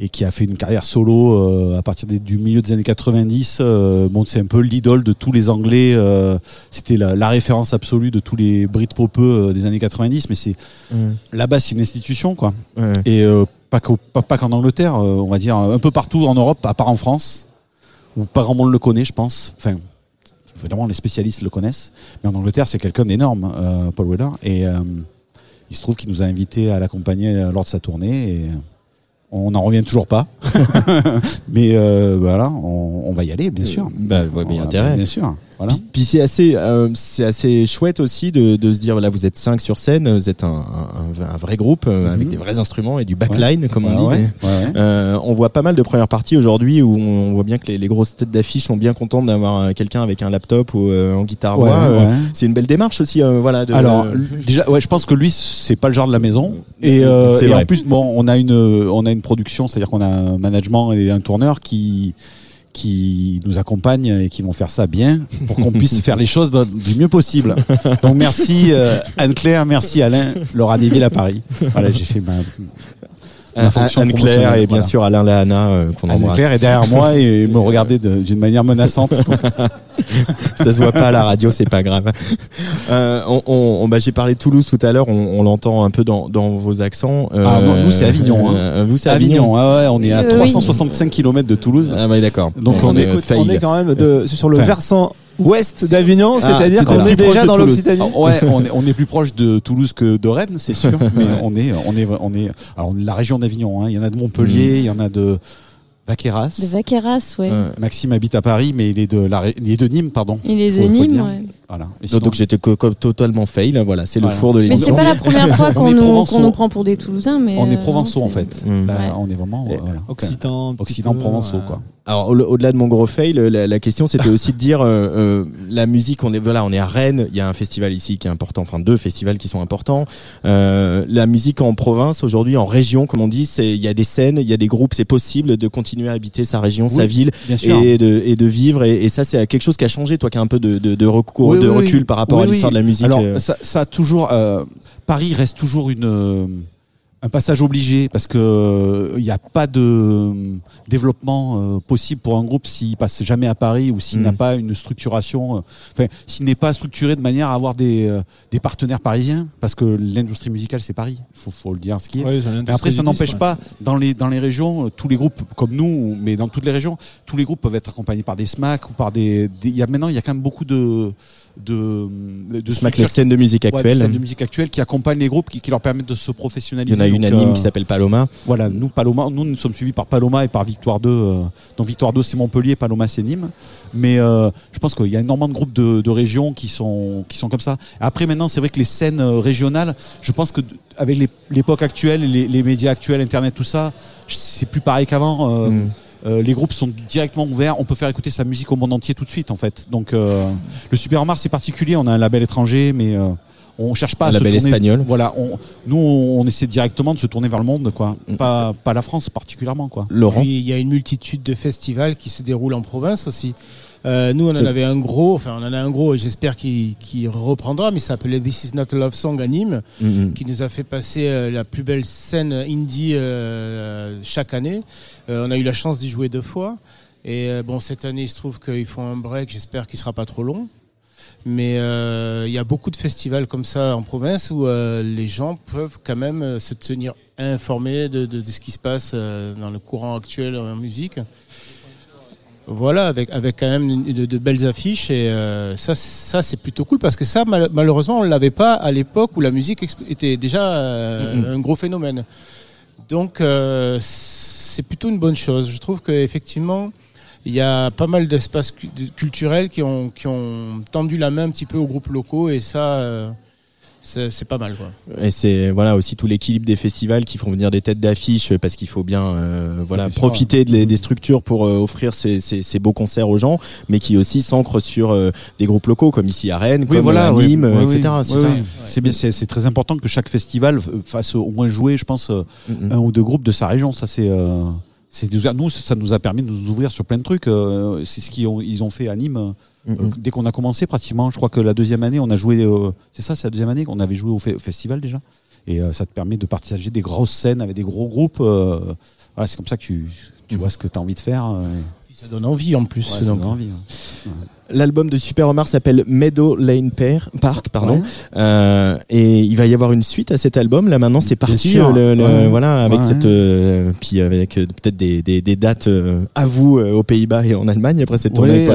et qui a fait une carrière solo euh, à partir des- du milieu des années 90. euh, bon, c'est un peu l'idole de tous les Anglais. euh, C'était la, la référence absolue de tous les Britpopeux euh, des années 90, mais c'est là-bas, c'est une institution, quoi. Et euh, pas qu'au- pas, qu'en Angleterre, euh, on va dire un peu partout en Europe, à part en France, où pas grand monde le connaît, je pense. Enfin, évidemment, les spécialistes le connaissent, mais en Angleterre, c'est quelqu'un d'énorme, euh, Paul Weller. Et euh, il se trouve qu'il nous a invités à l'accompagner euh, lors de sa tournée. Et on n'en revient toujours pas. mais voilà, on, on va y aller, bien sûr. Bah, ouais, bien intérêt. Bien sûr. Voilà. Puis, puis c'est assez, euh, c'est assez chouette aussi de, de se dire là vous êtes cinq sur scène, vous êtes un, un- un vrai groupe euh, avec des vrais instruments et du backline Mhm. Ouais. comme on Ouais, dit. ouais, Mais, ouais, ouais. euh, on voit pas mal de premières parties aujourd'hui où on voit bien que les, les grosses têtes d'affiche sont bien contentes d'avoir euh, quelqu'un avec un laptop ou euh, en guitare voix. C'est une belle démarche aussi, euh, voilà. De, Alors déjà, ouais, je pense que lui, c'est pas le genre de la maison. Et, euh, et en plus, bon, on a une, on a une production, c'est-à-dire qu'on a un management et un tourneur qui qui nous accompagnent et qui vont faire ça bien pour qu'on puisse faire les choses du mieux possible. Donc merci euh, Anne-Claire, merci Alain, Laura Deville à Paris. Voilà, j'ai fait ma, ma fonction Anne Claire promotionnelle, et bien voilà. sûr Alain Lahana euh, qu'on embrasse. Anne-Claire est derrière moi et me regardait d'une manière menaçante. ça se voit pas à la radio, c'est pas grave. Euh, on, on- bah, j'ai parlé de Toulouse tout à l'heure, on, on l'entend un peu dans, dans vos accents. Euh, Ah, non, nous c'est Avignon. Hein. euh, vous c'est Avignon. Avignon. ah ouais, on est à Euh, oui. 365 km de Toulouse. Ah ouais, d'accord. Donc on, on, est écoute, fail. on est quand même de, sur le Enfin, versant ouest d'Avignon, Ah, c'est-à-dire qu'on est déjà dans l'Occitanie. Ah, ouais, on est, on est plus proche de Toulouse que de Rennes, c'est sûr. mais on est, on est, on est. Alors la région d'Avignon. hein. Il y en a de Montpellier, il y en a de Vaqueras. De Vaqueras, ouais. Maxime habite à Paris, mais il est de la, il est de Nîmes, pardon. Il est de Nîmes, ouais. Voilà. Et Donc, sinon- donc j'étais totalement fail, hein, voilà, c'est le four de Mais c'est l'émission. pas la première fois On qu'on est nous, provençaux. qu'on nous prend pour des Toulousains, mais on est euh, provençaux non, en fait. Mm. Là, Ouais. on est vraiment euh, voilà. Occitan, Occident peu, provençaux ouais. quoi. Alors au- au-delà de mon gros fail, la, la question c'était aussi de dire euh, euh, la musique. On est voilà, on est à Rennes. Il y a un festival ici qui est important, enfin deux festivals qui sont importants. Euh, la musique en province aujourd'hui, en région, comme on dit, c'est il y a des scènes, il y a des groupes. C'est possible de continuer à habiter sa région, sa ville bien sûr. et de et de vivre. Et, et ça c'est quelque chose qui a changé. Toi qui as un peu de de, de recours, Oui, de oui, recul par rapport Oui, à l'histoire oui. de la musique. Alors euh. ça, ça a toujours euh, Paris reste toujours une euh, un passage obligé parce que euh, il n'y a pas de développement euh, possible pour un groupe s'il passe jamais à Paris ou s'il Mm. n'a pas une structuration euh, enfin s'il n'est pas structuré de manière à avoir des euh, des partenaires parisiens parce que l'industrie musicale c'est Paris faut faut le dire ce qui est Ouais, mais après, ça n'empêche pas, dans les, dans les régions, tous les groupes, comme nous, mais dans toutes les régions, tous les groupes peuvent être accompagnés par des SMAC ou par des. des- Il y a maintenant, il y a quand même beaucoup de. De, de SMAC, structures les scènes de musique Ouais, des actuelles. scènes de musique actuelles qui accompagnent les groupes, qui, qui leur permettent de se Il y professionnaliser. en a une anime euh, qui s'appelle Paloma. Voilà, nous, Paloma, nous, nous sommes suivis par Paloma et par Victoire 2. euh, donc Victoire 2, c'est Montpellier, Paloma, c'est Nîmes. Mais euh, je pense qu'il y a énormément de groupes de, de régions qui sont, qui sont comme ça. Après, maintenant, c'est vrai que les scènes euh, régionales, je pense que avec l'époque actuelle, les, les médias actuels, Internet, tout ça, c'est plus pareil qu'avant. euh, Mm. Euh, les groupes sont directement ouverts. On peut faire écouter sa musique au monde entier tout de suite, en fait. Donc, euh, le Super Mars, c'est particulier. On a un label étranger, mais euh, on cherche pas Un à label se tourner. espagnol. Voilà, on, nous, on, on essaie directement de se tourner vers le monde, quoi. Mm. Pas, pas la France particulièrement, quoi. Laurent. Puis, il y a une multitude de festivals qui se déroulent en province aussi. Euh, nous, on en avait un gros, enfin, on en a un gros et j'espère qu'il reprendra, mais ça s'appelait This Is Not a Love Song à Nîmes, Mhm. qui nous a fait passer euh, la plus belle scène indie euh, chaque année. On a eu la chance d'y jouer deux fois. Et bon, cette année, il se trouve qu'ils font un break, j'espère qu'il sera pas trop long. Mais il y a beaucoup de festivals comme ça en province où les gens peuvent quand même se tenir informés de, de- de ce qui se passe dans le courant actuel en musique. Voilà, avec, avec quand même de, de belles affiches et euh, ça, ça c'est plutôt cool parce que ça, mal- malheureusement, on l'avait pas à l'époque où la musique était déjà euh, un gros phénomène. Donc, euh, c'est plutôt une bonne chose. Je trouve qu'effectivement, il y a pas mal d'espaces cu- de- culturels qui ont, qui ont tendu la main un petit peu aux groupes locaux et ça, c'est c'est pas mal. Quoi. Et c'est voilà aussi tout l'équilibre des festivals qui font venir des têtes d'affiche parce qu'il faut bien euh, voilà profiter de les- des structures pour euh, offrir ces, ces, ces beaux concerts aux gens, mais qui aussi s'ancrent sur euh, des groupes locaux comme ici à Rennes, Oui, comme voilà, à. Nîmes, Oui, euh, oui. etc. C'est bien, c'est c'est très important que chaque festival euh, fasse au moins jouer, je pense, euh, un ou deux groupes de sa région. Ça, c'est, euh, c'est déjà- nous, ça nous a permis de nous ouvrir sur plein de trucs. euh, c'est ce qu'ils ont, ils ont fait à Nîmes. Euh, Mhm. dès qu'on a commencé, pratiquement, je crois que la deuxième année, on a joué. euh, c'est ça, c'est la deuxième année qu'on avait joué au, fe- au festival déjà. Et euh, ça te permet de partager des grosses scènes avec des gros groupes. voilà, c'est comme ça que tu, tu vois ce que tu as envie de faire. et- Ça donne envie en plus. Ouais, ça donne envie. L'album de Super Omar s'appelle Meadow Lane Park, pardon. Ouais. Euh, et il va y avoir une suite à cet album. Là maintenant, c'est parti. euh, le- le- Ouais. Voilà, avec Ouais, cette, euh, puis avec euh, peut-être des, des, des dates euh, à vous aux Pays-Bas et en Allemagne après cette tournée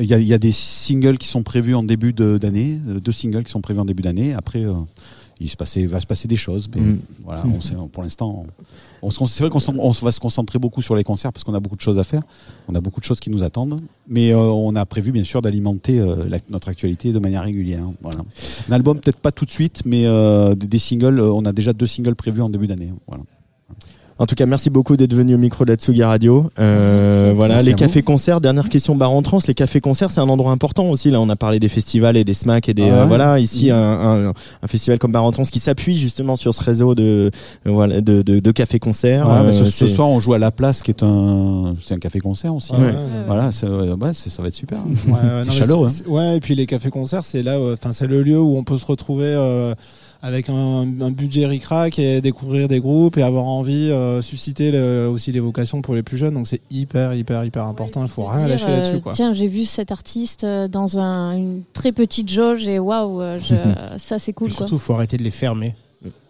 Il y, y a des singles qui sont prévus en début d'année, deux singles qui sont prévus en début d'année. Après, euh, il se passait, va se passer des choses. Mais Mhm. voilà, on sait, pour l'instant, on, c'est vrai qu'on va se concentrer beaucoup sur les concerts parce qu'on a beaucoup de choses à faire. On a beaucoup de choses qui nous attendent. Mais euh, on a prévu, bien sûr, d'alimenter euh, notre actualité de manière régulière. Voilà. Un album, peut-être pas tout de suite, mais euh, des, des singles. on a déjà deux singles prévus en début d'année. Voilà. En tout cas, merci beaucoup d'être venu au micro de la Tsugi Radio. Euh, voilà, Merci les cafés-concerts. Dernière question, bar en trans. Les cafés-concerts, c'est un endroit important aussi. Là, on a parlé des festivals et des SMAC et des Ah euh, voilà. Ici, Mhm. un, un, un festival comme bar en trans qui s'appuie justement sur ce réseau de euh, voilà de, de, de cafés-concerts. Euh, mais ce, ce soir, on joue à La Place, qui est un, c'est un café-concert aussi. Ouais. Voilà, ouais, c'est- ça va être super. Ouais, ouais, c'est chaleureux. c'est- Ouais, et puis les cafés-concerts, c'est là, euh, enfin, c'est le lieu où on peut se retrouver euh, avec un, un budget ric-rac et découvrir des groupes et avoir envie, euh, susciter le- aussi les vocations pour les plus jeunes. Donc c'est hyper, hyper, hyper important. Il faut rien Dire, lâcher euh, là-dessus, quoi. Tiens, j'ai vu cet artiste euh, dans un- une très petite jauge et waouh, euh, je- ça c'est cool surtout, il faut arrêter de les fermer.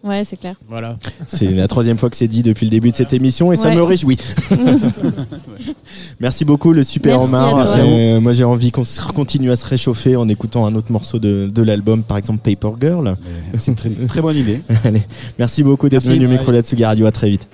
Ouais, c'est clair. Voilà. C'est la troisième fois que c'est dit depuis le début de cette émission et ça Ouais. me réjouit. Merci beaucoup le Super Merci Omar. Euh, moi j'ai envie qu'on continue à se réchauffer en écoutant un autre morceau de, de l'album, par exemple Paper Girl. C'est une très, très bonne idée. Allez, merci beaucoup d'être venu au micro de la Radio. À très vite.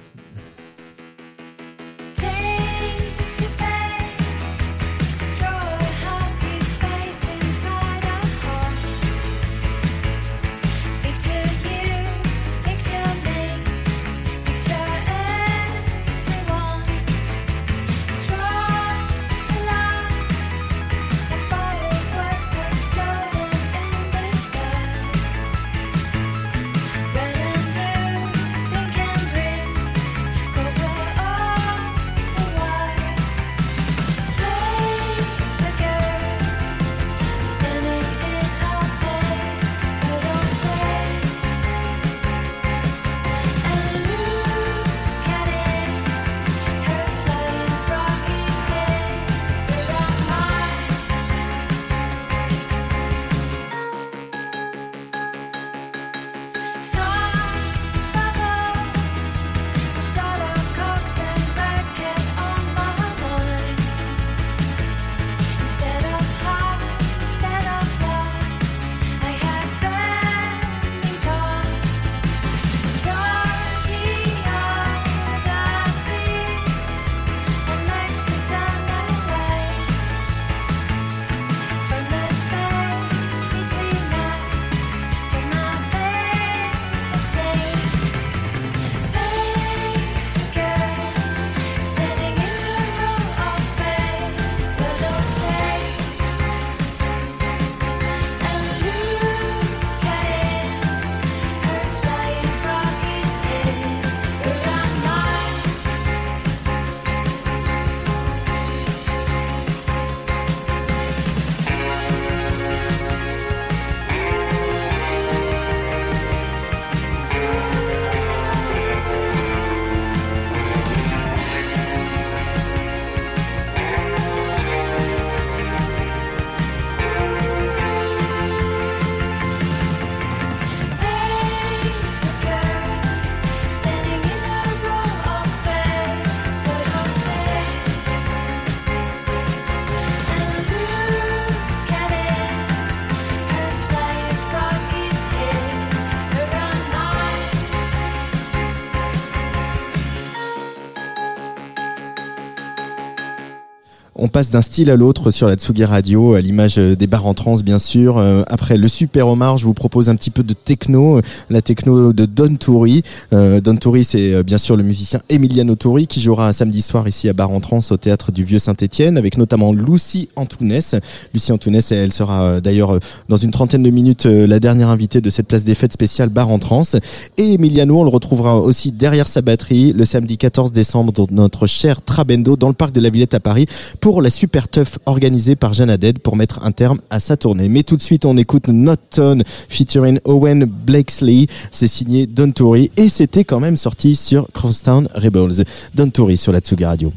D'un style à l'autre sur la Tsugi Radio, à l'image euh, des bars en trance bien sûr. Euh, après le Super Omar, je vous propose un petit peu de techno, euh, la techno de Don. Euh, Don Turi, c'est bien sûr le musicien Emiliano Turi qui jouera un samedi soir ici à Bar en Trance au théâtre du Vieux Saint-Étienne avec notamment Lucie Antounès. Lucie Antounès, elle sera d'ailleurs dans une trentaine de minutes la dernière invitée de cette place des fêtes spéciale Bar en Trance. Et Emiliano, on le retrouvera aussi derrière sa batterie le samedi 14 décembre dans notre cher Trabendo dans le parc de la Villette à Paris pour la super teuf organisée par Jeanne Haddad pour mettre un terme à sa tournée. Mais tout de suite, on écoute Not Tone featuring Owen Blakesley. C'est signé Don Tory et c'était quand même sorti sur Crosstown Rebels. Don Tory sur la Tsugi Radio.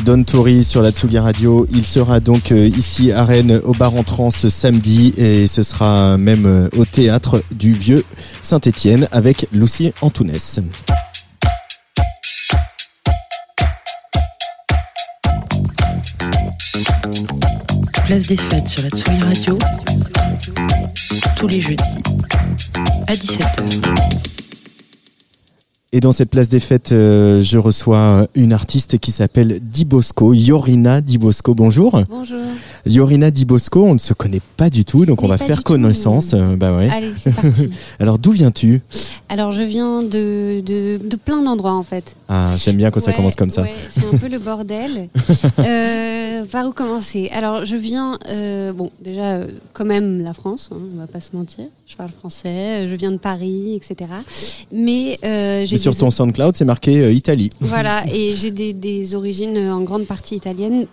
Don Tori sur la Tsugi Radio. Il sera donc euh, ici à Rennes au bar en trans samedi et ce sera même euh, au théâtre du Vieux Saint-Étienne avec Lucie Antounès. Place des fêtes sur la Tsugi Radio. Tous les jeudis à 17h. Et dans cette place des fêtes, euh, je reçois une artiste qui s'appelle Dibosco, Yorina Dibosco. Bonjour. Bonjour. Yorina Dibosco, on ne se connaît pas du tout, donc on va faire connaissance. Euh, bah ouais. Allez, c'est parti. Alors d'où viens-tu? Alors, je viens de, de, de plein d'endroits en fait. Ah, j'aime bien quand ça commence comme ça. ouais, c'est un peu le bordel. Euh, par où commencer? Alors, je viens, euh, bon, déjà, euh, quand même la France, hein, on va pas se mentir. Je parle français, je viens de Paris, etc. Mais euh, j'ai sur ton SoundCloud, c'est marqué euh, Italie. Voilà, et j'ai des, des origines euh, en grande partie italiennes,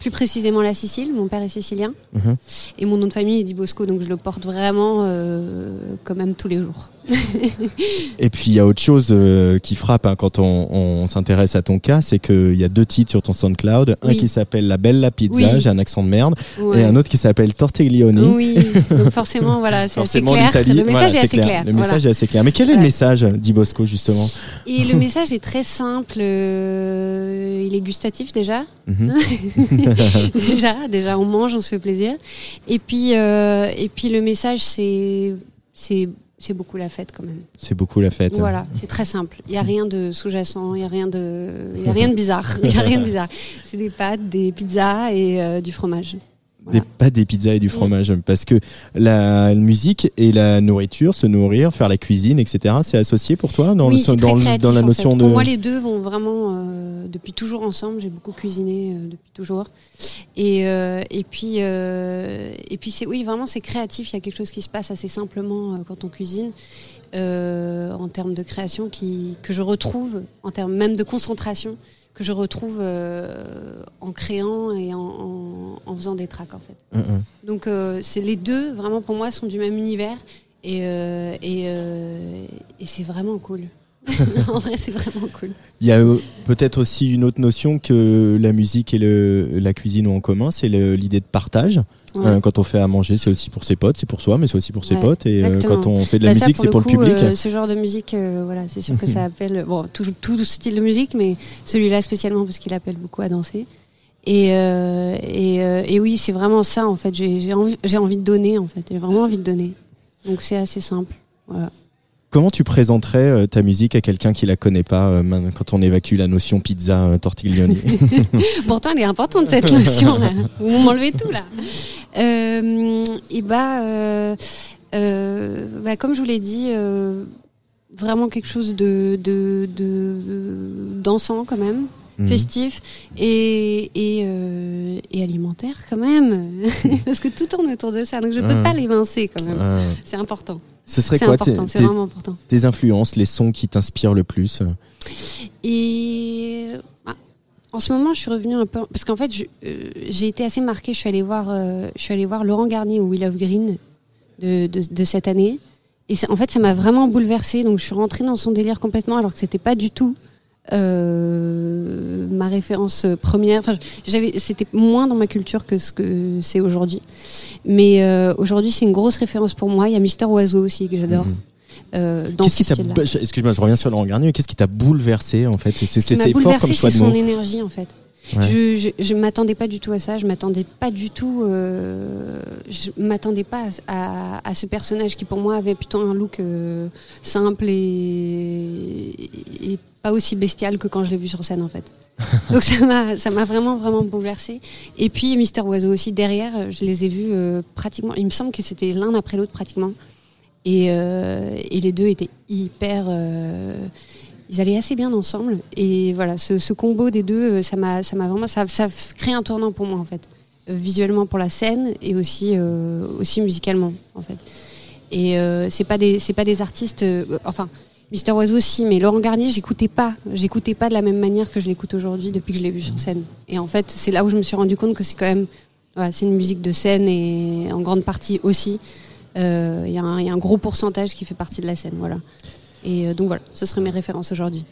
plus précisément la Sicile. Mon père est sicilien. Mhm. Et mon nom de famille est Di Bosco, donc je le porte vraiment euh, quand même tous les jours. Et puis il y a autre chose euh, qui frappe hein, quand on, on s'intéresse à ton cas, c'est qu'il y a deux titres sur ton SoundCloud, un qui s'appelle La Bella Pizza, Oui. j'ai un accent de merde, Ouais. et un autre qui s'appelle Tortiglioni. Oui, donc forcément, voilà, c'est assez clair. Le message voilà, est assez clair. Le voilà. message est assez clair. Mais quel est le message d'Ibosco justement Et le message est très simple. euh, il est gustatif déjà. Mhm. déjà, déjà, on mange, on se fait plaisir. Et puis, euh, et puis le message, c'est, c'est, beaucoup la fête quand même. C'est beaucoup la fête. Voilà, c'est très simple. Il n'y a rien de sous-jacent, il n'y a rien de, il y a rien de bizarre. Il y a rien de bizarre. C'est des pâtes, des pizzas et euh, du fromage. Des pâtes, des pizzas et du fromage. Parce que la musique et la nourriture, se nourrir, faire la cuisine, etc., c'est associé pour toi dans, oui, le, c'est dans, créatif, la en notion fait. de. Pour moi, les deux vont vraiment euh, depuis toujours ensemble. J'ai beaucoup cuisiné euh, depuis toujours. Et, euh, et puis, et puis c'est oui, vraiment, c'est créatif. Il y a quelque chose qui se passe assez simplement quand on cuisine. en termes de création qui, que je retrouve, en termes même de concentration, que je retrouve euh, en créant et en, en- en faisant des tracks en fait. Hum, hum. Donc euh, c'est les deux vraiment pour moi sont du même univers et, et, euh, et c'est vraiment cool. en vrai c'est vraiment cool. Il y a euh, peut-être aussi une autre notion que la musique et le, la cuisine ont en commun, c'est l'idée de partage. Ouais. Euh, quand on fait à manger, c'est aussi pour ses potes, c'est pour soi, mais c'est aussi pour ses Ouais, potes. Et euh, quand on fait de la Bah, musique, c'est pour le coup, public. euh, ce genre de musique, voilà, c'est sûr que ça appelle bon tout, tout style de musique, mais celui-là spécialement parce qu'il appelle beaucoup à danser. Et, et, et oui, c'est vraiment ça en fait. J'ai envie, envie de donner en fait. J'ai vraiment envie de donner. Donc c'est assez simple. Voilà. Comment tu présenterais euh, ta musique à quelqu'un qui la connaît pas euh, quand on évacue la notion pizza euh, tortiglioni Pourtant, elle est importante cette notion là. Vous m'enlevez tout là. Euh, et bah, euh, euh, bah, comme je vous l'ai dit, vraiment quelque chose de de, de- dansant quand même. Mhm. festif et, et, euh, et alimentaire quand même parce que tout tourne autour de ça donc je peux Ah. pas l'évincer quand même Ah. c'est important Ce serait quoi tes- influences, les sons qui t'inspirent le plus euh Et ah, en ce moment, je suis revenue un peu parce qu'en fait, euh, j'ai été assez marquée. Je suis allée voir, euh, je suis allée voir Laurent Garnier au Will of Green de, de, de cette année. Et en fait, ça m'a vraiment bouleversée. Donc, je suis rentrée dans son délire complètement, alors que c'était pas du tout euh, ma référence première. Enfin, j'avais, c'était moins dans ma culture que ce que c'est aujourd'hui. Mais euh, aujourd'hui, c'est une grosse référence pour moi. Il y a Mister Oiseau aussi que j'adore. euh, dans Qu'est-ce ce qui t'a Excuse-moi, je reviens sur Laurent Garnier. Qu'est-ce qui t'a bouleversé en fait? C'est Ce fort comme choix de mots. son énergie en fait. Ouais. Je, je, je m'attendais pas du tout à ça. Je m'attendais pas du tout. Euh, je m'attendais pas à, à, à ce personnage qui pour moi avait plutôt un look euh, simple et, et pas aussi bestial que quand je l'ai vu sur scène en fait. Donc ça m'a ça m'a vraiment vraiment bouleversée. Et puis Mister Oiseau aussi derrière, je les ai vus euh, pratiquement. Il me semble que c'était l'un après l'autre pratiquement. Et, et les deux étaient hyper. Ils allaient assez bien ensemble. Et voilà, ce, combo des deux, euh, ça m'a, vraiment, ça, crée un tournant pour moi en fait, Euh, visuellement pour la scène et aussi, euh, aussi musicalement en fait. Et euh, c'est pas des, c'est pas des artistes, enfin. Mister Oiseau aussi, mais Laurent Garnier, j'écoutais pas, j'écoutais pas de la même manière que je l'écoute aujourd'hui depuis que je l'ai vu sur scène. Et en fait, c'est là où je me suis rendu compte que c'est quand même, voilà, c'est une musique de scène et en grande partie aussi, il y, y a un gros pourcentage qui fait partie de la scène, voilà. Et euh, donc voilà, ce seraient mes références aujourd'hui.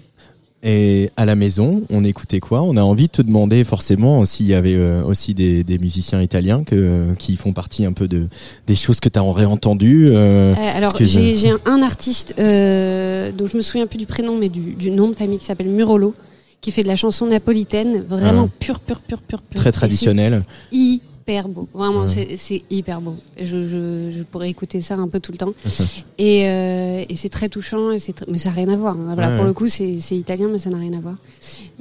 Et à la maison, on écoutait quoi? On a envie de te demander forcément s'il y avait euh, aussi des, des musiciens italiens que, qui font partie un peu de des choses que tu as réentendues. euh, Euh, alors, j'ai je- un, artiste euh, dont je me souviens plus du prénom, mais du, du nom de famille qui s'appelle Murolo, qui fait de la chanson napolitaine, vraiment Ah. pure, pure, pure, pure, pure. Très traditionnelle. C'est Hyper beau, vraiment, Ouais. c'est- hyper beau. Je, je, je pourrais écouter ça un peu tout le temps. et euh, et c'est très touchant, et mais ça n'a rien à voir. hein. Voilà, Ouais, pour ouais. le coup, c'est italien, mais ça n'a rien à voir.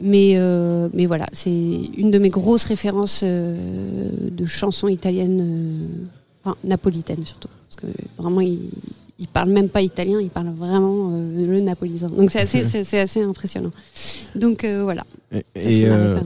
Mais, euh, mais voilà, c'est une de mes grosses références euh, de chansons italiennes, enfin napolitaines surtout. Parce que vraiment, il, il parle même pas italien, il parle vraiment euh, le napolitain. Donc c'est assez, assez impressionnant. Donc euh, voilà. Et, et, euh.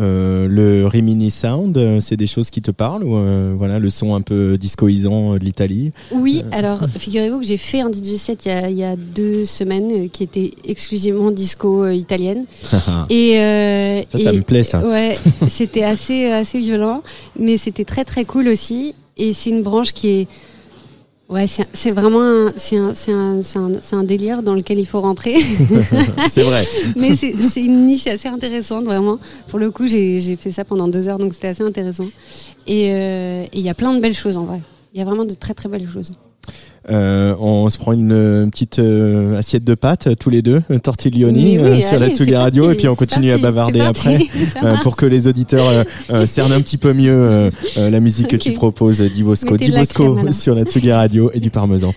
Euh, le Rimini Sound, euh, c'est des choses qui te parlent ou euh, voilà le son un peu discoisant de l'Italie Oui, alors figurez-vous que j'ai fait un DJ set il y a, il y a deux semaines qui était exclusivement disco italienne. et Ça, ça et- me plaît, ça. Ouais, c'était assez assez violent, mais c'était très très cool aussi. Et c'est une branche qui est Ouais, c'est vraiment un, c'est un, c'est un, c'est un, délire dans lequel il faut rentrer. C'est vrai. Mais c'est c'est une niche assez intéressante, vraiment. Pour le coup, j'ai j'ai fait ça pendant deux heures, donc c'était assez intéressant. Et euh, et il y a plein de belles choses en vrai. Il y a vraiment de très très belles choses. Euh, on se prend une euh, petite euh, assiette de pâtes tous les deux, tortiglioni oui, euh, sur la Tsugi Radio parti, et puis on continue à bavarder parti, après euh, pour que les auditeurs cernent un petit peu mieux euh, euh, la musique que tu proposes, Divosco. La Divosco crème, sur la Tsugi Radio et du parmesan.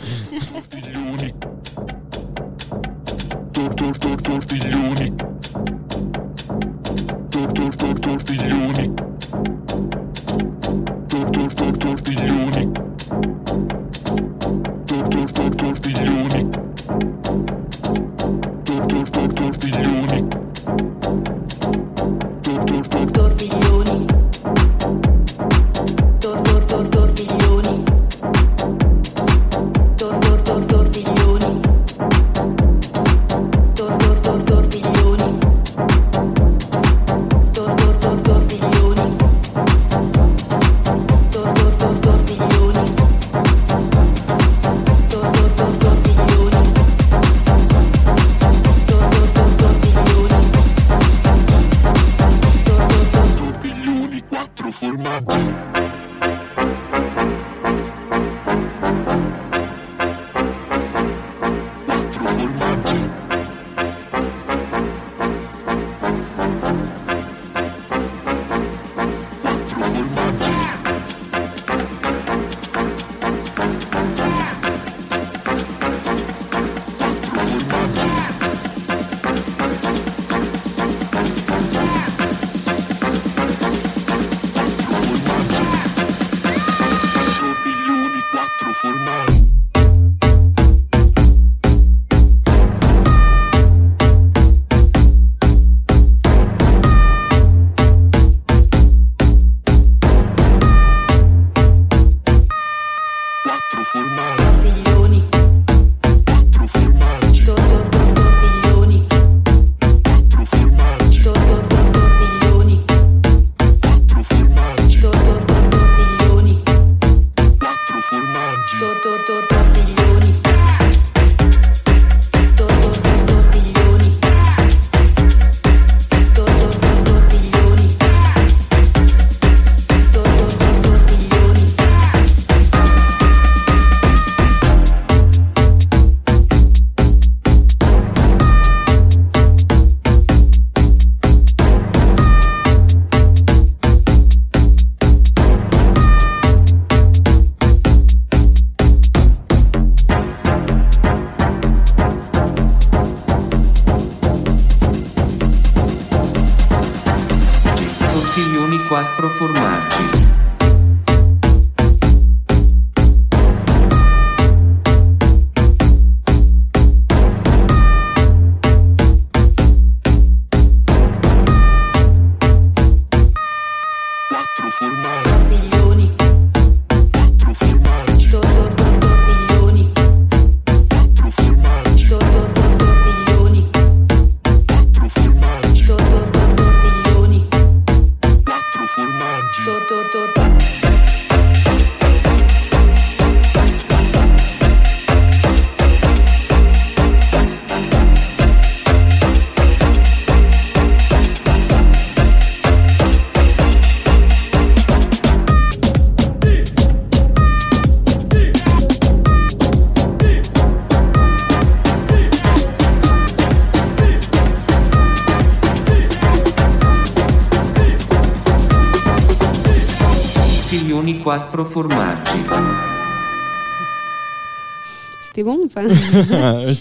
Pas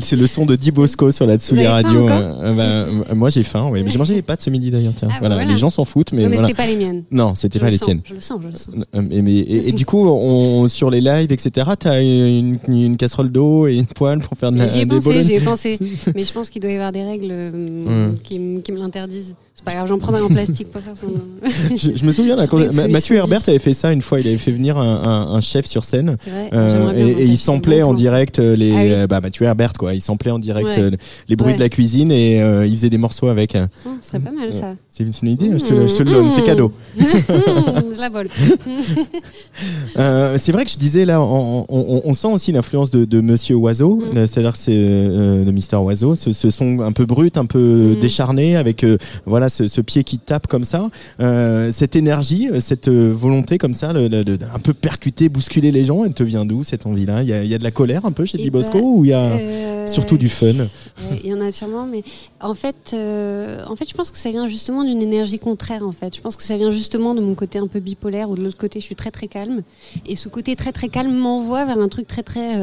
c'est le son de Di Bosco sur la Tsugi Radio. encore Euh, bah, euh, moi j'ai faim, mais j'ai mangé les pâtes ce midi d'ailleurs. Tiens, Ah, voilà. voilà. les gens s'en foutent, mais, Ouais, mais voilà. c'était pas les miennes. Non, c'était pas le les sens, tiennes. Je le sens, je le sens. Euh, mais- et, et du coup, on, sur les lives, etc., t'as une, une casserole d'eau et une poêle pour faire de la, J'y ai pensé, j'y ai pensé. Mais je pense qu'il doit y avoir des règles euh, qui me l'interdisent. C'est pas grave, j'en prendrai en plastique pour faire son. je, je me souviens, là, quand- Mathieu Herbert avait fait ça une fois. Il avait fait venir un, un- un chef sur scène C'est vrai, euh, et, et il samplait en direct euh, les Ah oui. bah, Mathieu Herbert quoi. Il samplait en direct Ouais. euh, les bruits Ouais. de la cuisine et euh, il faisait des morceaux avec. Oh, ce serait pas mal ça. C'est une, idée, je te, le- je te le donne, c'est cadeau. je la vole. Euh, c'est vrai que je disais là, on, on- on sent aussi l'influence de, de Monsieur Oiseau, Mm. euh, c'est-à-dire c'est de Mister Oiseau, ce, ce son un peu brut, un peu décharné, avec euh, voilà ce, ce pied qui tape comme ça, Euh, cette énergie, euh, cette euh, volonté comme ça, le- le- de- un peu percuter, bousculer les gens. Elle te vient d'où cette envie-là? Il y a, il y a de la colère un peu chez Eh Di Bosco ben, ou il y a euh, surtout du fun? Il y en a sûrement, mais en fait, euh, en fait, je pense que ça vient justement d'une énergie contraire. En fait, je pense que ça vient justement de mon côté un peu bipolaire, ou de l'autre côté, je suis très très calme. Et ce côté très très calme m'envoie vers un truc très très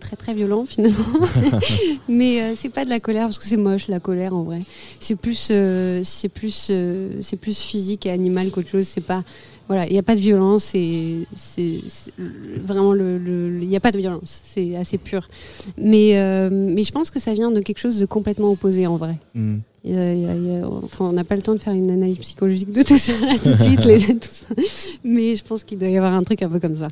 très très violent finalement. mais c'est pas de la colère parce que c'est moche la colère en vrai. C'est plus euh, c'est plus euh, c'est plus physique et animal qu'autre chose. C'est pas voilà, il n'y a pas de violence et c'est vraiment le, il n'y a pas de violence, c'est assez pur. Mais euh, mais je pense que ça vient de quelque chose de complètement opposé en vrai. Mm. Il y a- il y a- il y a- enfin, on n'a pas le temps de faire une analyse psychologique de tout ça là, tout de suite, les- tout ça. mais je pense qu'il doit y avoir un truc un peu comme ça.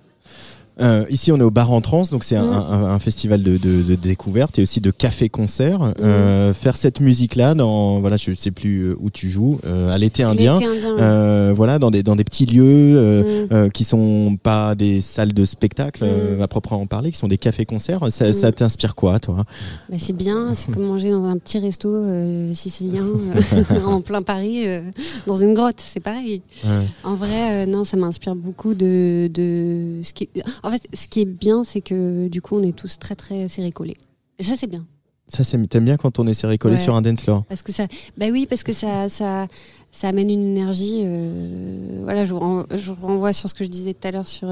Euh, ici, on est au Bar en Trance, donc c'est un, Mm. un- un festival de, de- de découverte et aussi de café-concert. Mm. Euh, faire cette musique-là dans, voilà, je sais plus euh, où tu joues, euh, à l'été indien, indien, euh, voilà, dans des dans des petits lieux euh, Mm. euh, qui sont pas des salles de spectacle euh, Mm. à proprement parler, qui sont des cafés-concerts. Ça, ça Mm. t'inspire quoi, toi? Bah, c'est bien, c'est comme manger dans un petit resto euh, sicilien euh, en plein Paris, euh, dans une grotte, c'est pareil. Ouais. En vrai, euh, non, ça m'inspire beaucoup de, de ce qui. En fait, ce qui est bien, c'est que du coup, on est tous très très serrés collés. Et ça, c'est bien. Ça, t'aimes bien quand on est serré collé Ouais. sur un dance floor? Parce que ça, bah oui, parce que ça, ça, ça amène une énergie. euh, voilà, je vous, ren- je vous renvoie sur ce que je disais tout à l'heure sur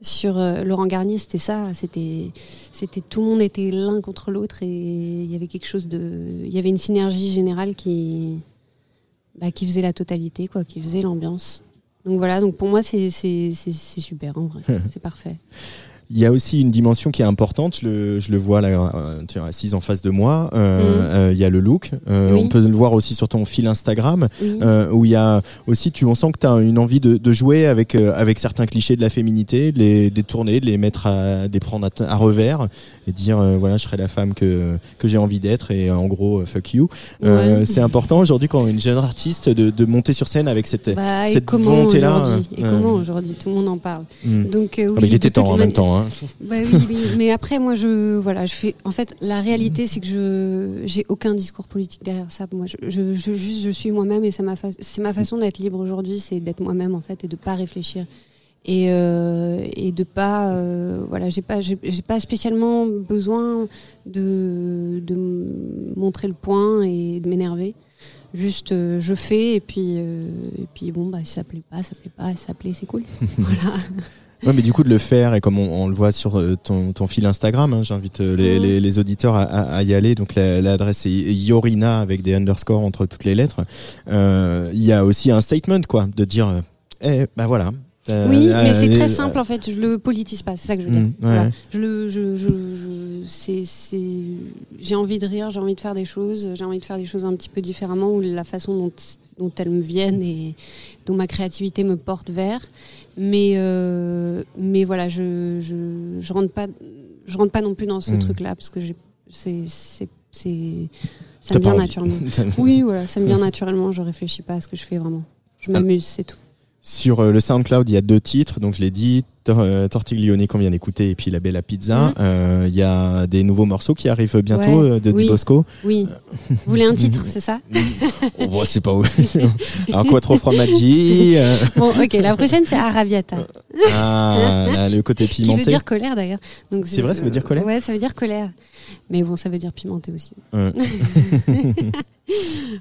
sur euh, Laurent Garnier. C'était ça. C'était, c'était tout le monde était l'un contre l'autre et il y avait quelque chose de, il y avait une synergie générale qui, bah, qui faisait la totalité, quoi, qui faisait l'ambiance. Donc voilà. Donc pour moi, c'est super en vrai. c'est parfait. Il y a aussi une dimension qui est importante, je le, je le vois là, euh, tu es assise en face de moi, euh, Mhm. euh, il y a le look, euh, Oui. on peut le voir aussi sur ton fil Instagram, Oui. euh, où il y a aussi, tu, on sent que tu as une envie de, de jouer avec, avec certains clichés de la féminité, de les détourner, de les mettre à, de les prendre à, à revers et dire, voilà, je serai la femme que, que j'ai envie d'être et en gros, fuck you. Euh, Ouais. C'est important aujourd'hui quand une jeune artiste de, de monter sur scène avec cette, Bah, et cette volonté-là. aujourd'hui? Et comment aujourd'hui? Tout le monde en parle. Mm. Donc Ah oui, bah, il était de temps en les même temps. Hein. Bah oui, mais après moi je voilà, je fais en fait la réalité c'est que je j'ai aucun discours politique derrière ça. Moi je, je, je- juste je suis moi-même et c'est ma fa- ma façon d'être libre aujourd'hui, c'est d'être moi-même en fait et de pas réfléchir et euh, et de pas euh, voilà, j'ai pas j'ai pas spécialement besoin de de montrer le point et de m'énerver. Juste euh, je fais et puis euh, et puis bon bah ça plaît pas, ça plaît pas, ça plaît, c'est cool. voilà. Ouais, mais du coup de le faire et comme on, on le voit sur euh, ton, ton fil Instagram, hein, j'invite euh, les, Mhm. les, les auditeurs à, y aller. Donc la- l'adresse est Yorina avec des underscores entre toutes les lettres. Euh, Il y a aussi un statement quoi, de dire, eh bah voilà. Euh, Oui, euh, mais c'est euh, très simple en fait. Je le politise pas, c'est ça que je veux dire. Mm, ouais. Voilà. Je le, je, je, je- c'est, c'est, j'ai envie de rire, j'ai envie de faire des choses, j'ai envie de faire des choses un petit peu différemment ou la façon dont, dont elles me viennent et dont ma créativité me porte vers. Mais, euh, mais voilà, je, je, je rentre pas, je rentre pas non plus dans ce Mm. truc-là parce que c'est, c'est, c'est, ça me vient naturellement. Oui, voilà, ça me vient naturellement. Je réfléchis pas à ce que je fais vraiment. Je Ah. m'amuse, c'est tout. Sur euh, le SoundCloud, il y a deux titres, donc je l'ai dit, euh, Tortiglione qu'on vient d'écouter et puis La Bella Pizza. Mhm. Euh, Il y a des nouveaux morceaux qui arrivent bientôt Ouais. de Oui. Di Bosco. Oui. Vous voulez un titre, c'est ça Oh, bah, c'est pas où. Alors Quattro Formaggi. euh, Bon, ok, la prochaine c'est Arrabiata. Ah, là, le côté Qui pimenté. veut dire colère d'ailleurs. Donc C'est vrai, ça veut dire colère Ouais, ça veut dire colère. Mais bon, ça veut dire pimenté aussi.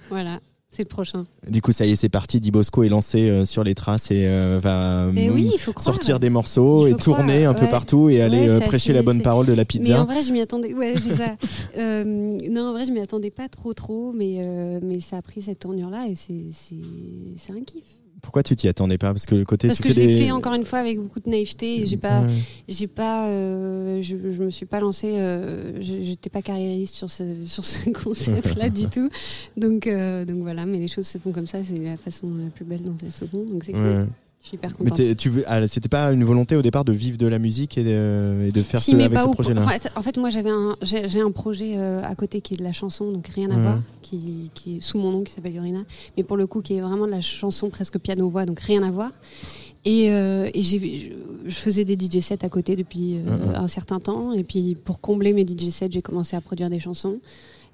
Voilà. C'est le prochain. Du coup, ça y est, c'est parti. Di Bosco est lancé euh, sur les traces et euh, va Mais mm, oui, sortir des morceaux et tourner croire, un peu ouais. partout et aller euh, prêcher assez- la bonne parole de la Mais pizza. en vrai, je m'y attendais. Ouais, c'est ça. Non, en vrai, je m'y attendais pas trop, trop, mais mais ça a pris cette tournure-là et c'est un kiff. Pourquoi tu t'y attendais pas? Parce que le côté Parce tu que je l'ai des- fait encore une fois avec beaucoup de naïveté. et J'ai pas, Ouais. j'ai pas, euh, je, je me suis pas lancée. euh, J'étais pas carriériste sur ce sur ce concept-là du tout. Donc euh, donc voilà, mais les choses se font comme ça. C'est la façon la plus belle dont elles se font. Donc c'est Ouais. cool. Je suis hyper Mais contente. tu veux, ah, c'était pas une volonté au départ de vivre de la musique et de, et de faire Si, ce, mais avec pas ce projet-là. En fait, en fait, moi, j'avais un, j'ai j'ai un projet euh, à côté qui est de la chanson, donc rien à Ouais. voir, qui, qui est sous mon nom, qui s'appelle Urina, mais pour le coup, qui est vraiment de la chanson presque piano-voix, donc rien à voir. Et, euh, et j'ai, je, je faisais des DJ sets à côté depuis euh, un certain temps, et puis pour combler mes DJ sets, j'ai commencé à produire des chansons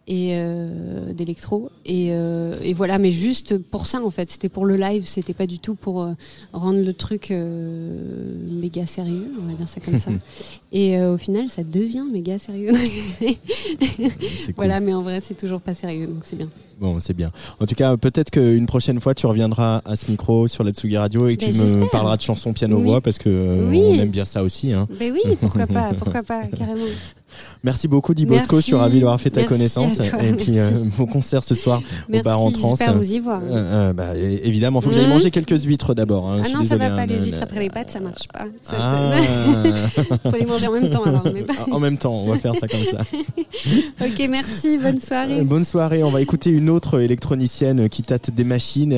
et euh, d'électro et, euh, et voilà mais juste pour ça en fait c'était pour le live c'était pas du tout pour euh, rendre le truc méga sérieux on va dire ça comme ça et au final ça devient méga sérieux voilà mais en vrai c'est toujours pas sérieux donc c'est bien Bon, c'est bien. En tout cas, peut-être qu'une prochaine fois, tu reviendras à ce micro sur la Tsugi Radio et que Ben, tu me parleras de chansons piano-voix Oui. parce que Oui. on aime bien ça aussi. Hein. ben oui pourquoi pas pourquoi pas carrément Merci beaucoup, Di Bosco. Je suis ravi d'avoir fait ta Merci connaissance. et puis, euh, mon concert ce soir au Merci, bar en trans. j'espère vous y voir. Euh, euh, bah, évidemment, faut que j'aille Mhm. manger quelques huîtres d'abord. hein. ah non ça désolé, va pas hein, les huîtres après les pâtes ça marche pas Ça, Ah. ça- faut les manger en même temps alors mais pas- En même temps, on va faire ça comme ça. ok merci bonne soirée Bonne soirée, on va écouter une autre électronicienne qui tâte des machines,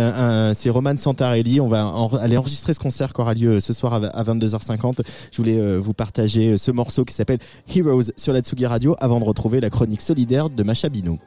c'est Roman Santarelli, on va en- aller enregistrer ce concert qui aura lieu ce soir à à 22h50. Je voulais vous partager ce morceau qui s'appelle Heroes sur la Tsugi Radio avant de retrouver la chronique solidaire de Macha Bino.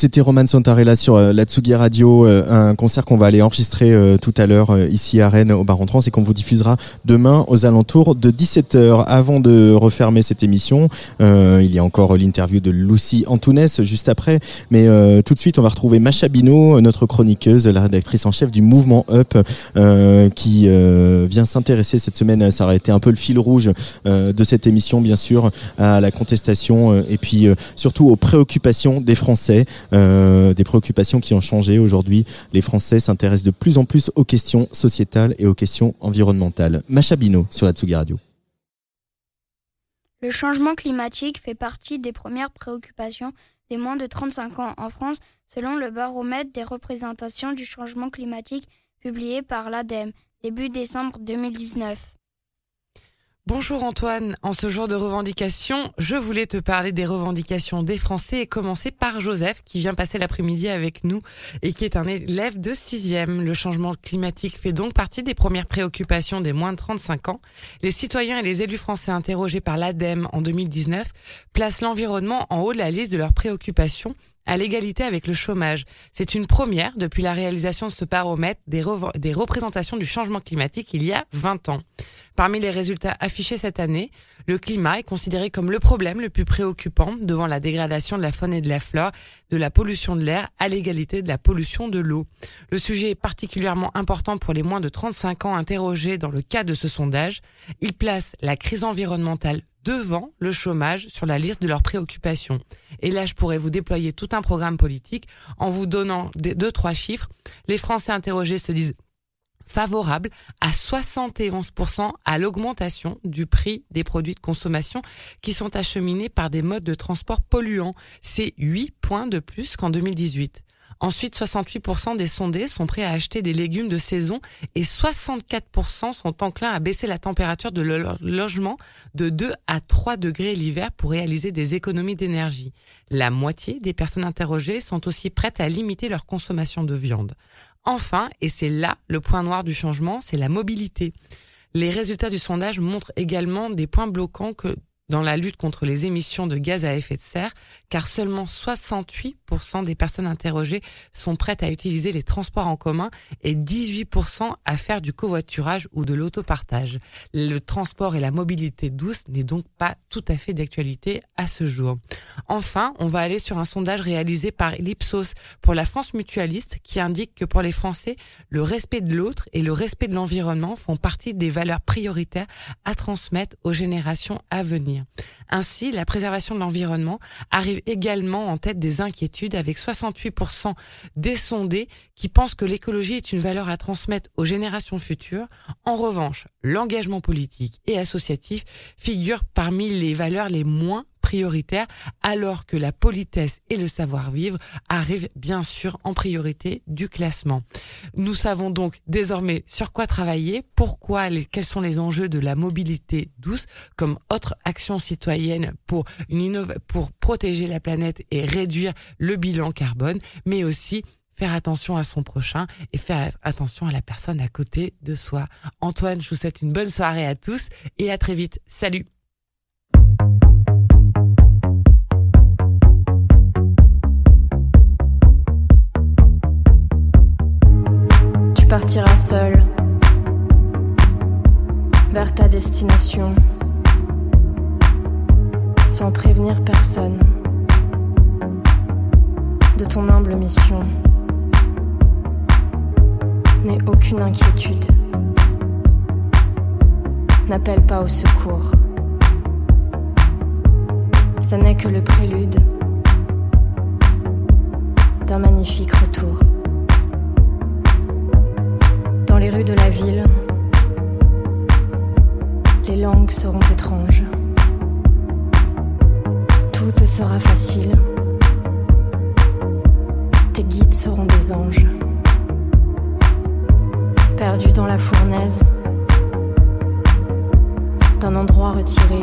C'était Roman Santarella sur euh, la Tsugi Radio, euh, un concert qu'on va aller enregistrer euh, tout à l'heure euh, ici à Rennes au Bar en Trans et qu'on vous diffusera demain aux alentours de 17h. Avant de refermer cette émission, il y a encore l'interview de Lucie Antounès juste après, mais tout de suite on va retrouver Macha Bino, notre chroniqueuse, la rédactrice en chef du mouvement Up, qui vient s'intéresser cette semaine, ça aurait été un peu le fil rouge de cette émission bien sûr, à la contestation et puis surtout aux préoccupations des Français, euh, des préoccupations qui ont changé aujourd'hui. Les Français s'intéressent de plus en plus aux questions sociétales et aux questions environnementales. Macha Bino sur la Tsugi Radio. Le changement climatique fait partie des premières préoccupations des moins de 35 ans en France, selon le baromètre des représentations du changement climatique publié par l'ADEME début décembre 2019. Bonjour Antoine, en ce jour de revendication, je voulais te parler des revendications des Français et commencer par Joseph qui vient passer l'après-midi avec nous et qui est un élève de 6e. Le changement climatique fait donc partie des premières préoccupations des moins de 35 ans. Les citoyens et les élus français interrogés par l'ADEME en 2019 placent l'environnement en haut de la liste de leurs préoccupations à l'égalité avec le chômage. C'est une première depuis la réalisation de ce baromètre des, représentations du changement climatique il y a 20 ans. Parmi les résultats affichés cette année, le climat est considéré comme le problème le plus préoccupant devant la dégradation de la faune et de la flore, de la pollution de l'air à l'égalité de la pollution de l'eau. Le sujet est particulièrement important pour les moins de 35 ans interrogés dans le cadre de ce sondage. Il place la crise environnementale devant le chômage sur la liste de leurs préoccupations. Et là, je pourrais vous déployer tout un programme politique en vous donnant deux, trois chiffres. Les Français interrogés se disent favorable à 71% à l'augmentation du prix des produits de consommation qui sont acheminés par des modes de transport polluants. C'est 8 points de plus qu'en 2018. Ensuite, 68% des sondés sont prêts à acheter des légumes de saison et 64% sont enclins à baisser la température de leur logement de 2 à 3 degrés l'hiver pour réaliser des économies d'énergie. La moitié des personnes interrogées sont aussi prêtes à limiter leur consommation de viande. Enfin, et c'est là le point noir du changement, c'est la mobilité. Les résultats du sondage montrent également des points bloquants que dans la lutte contre les émissions de gaz à effet de serre, car seulement 68% des personnes interrogées sont prêtes à utiliser les transports en commun et 18% à faire du covoiturage ou de l'autopartage. Le transport et la mobilité douce n'est donc pas tout à fait d'actualité à ce jour. Enfin, on va aller sur un sondage réalisé par l'Ipsos pour la France mutualiste qui indique que pour les Français, le respect de l'autre et le respect de l'environnement font partie des valeurs prioritaires à transmettre aux générations à venir. Ainsi, la préservation de l'environnement arrive également en tête des inquiétudes avec 68% des sondés qui pensent que l'écologie est une valeur à transmettre aux générations futures. En revanche, l'engagement politique et associatif figure parmi les valeurs les moins prioritaires, alors que la politesse et le savoir-vivre arrivent bien sûr en priorité du classement. Nous savons donc désormais sur quoi travailler, pourquoi, les, quels sont les enjeux de la mobilité douce comme autre action citoyenne pour, une pour protéger la planète et réduire le bilan carbone, mais aussi faire attention à son prochain et faire attention à la personne à côté de soi. Antoine, je vous souhaite une bonne soirée à tous et à très vite. Salut partiras seul vers ta destination sans prévenir personne de ton humble mission. N'aie aucune inquiétude. N'appelle pas au secours. Ça n'est que le prélude d'un magnifique retour. Dans les rues de la ville, les langues seront étranges. Tout sera facile. Tes guides seront des anges. Perdus dans la fournaise, d'un endroit retiré,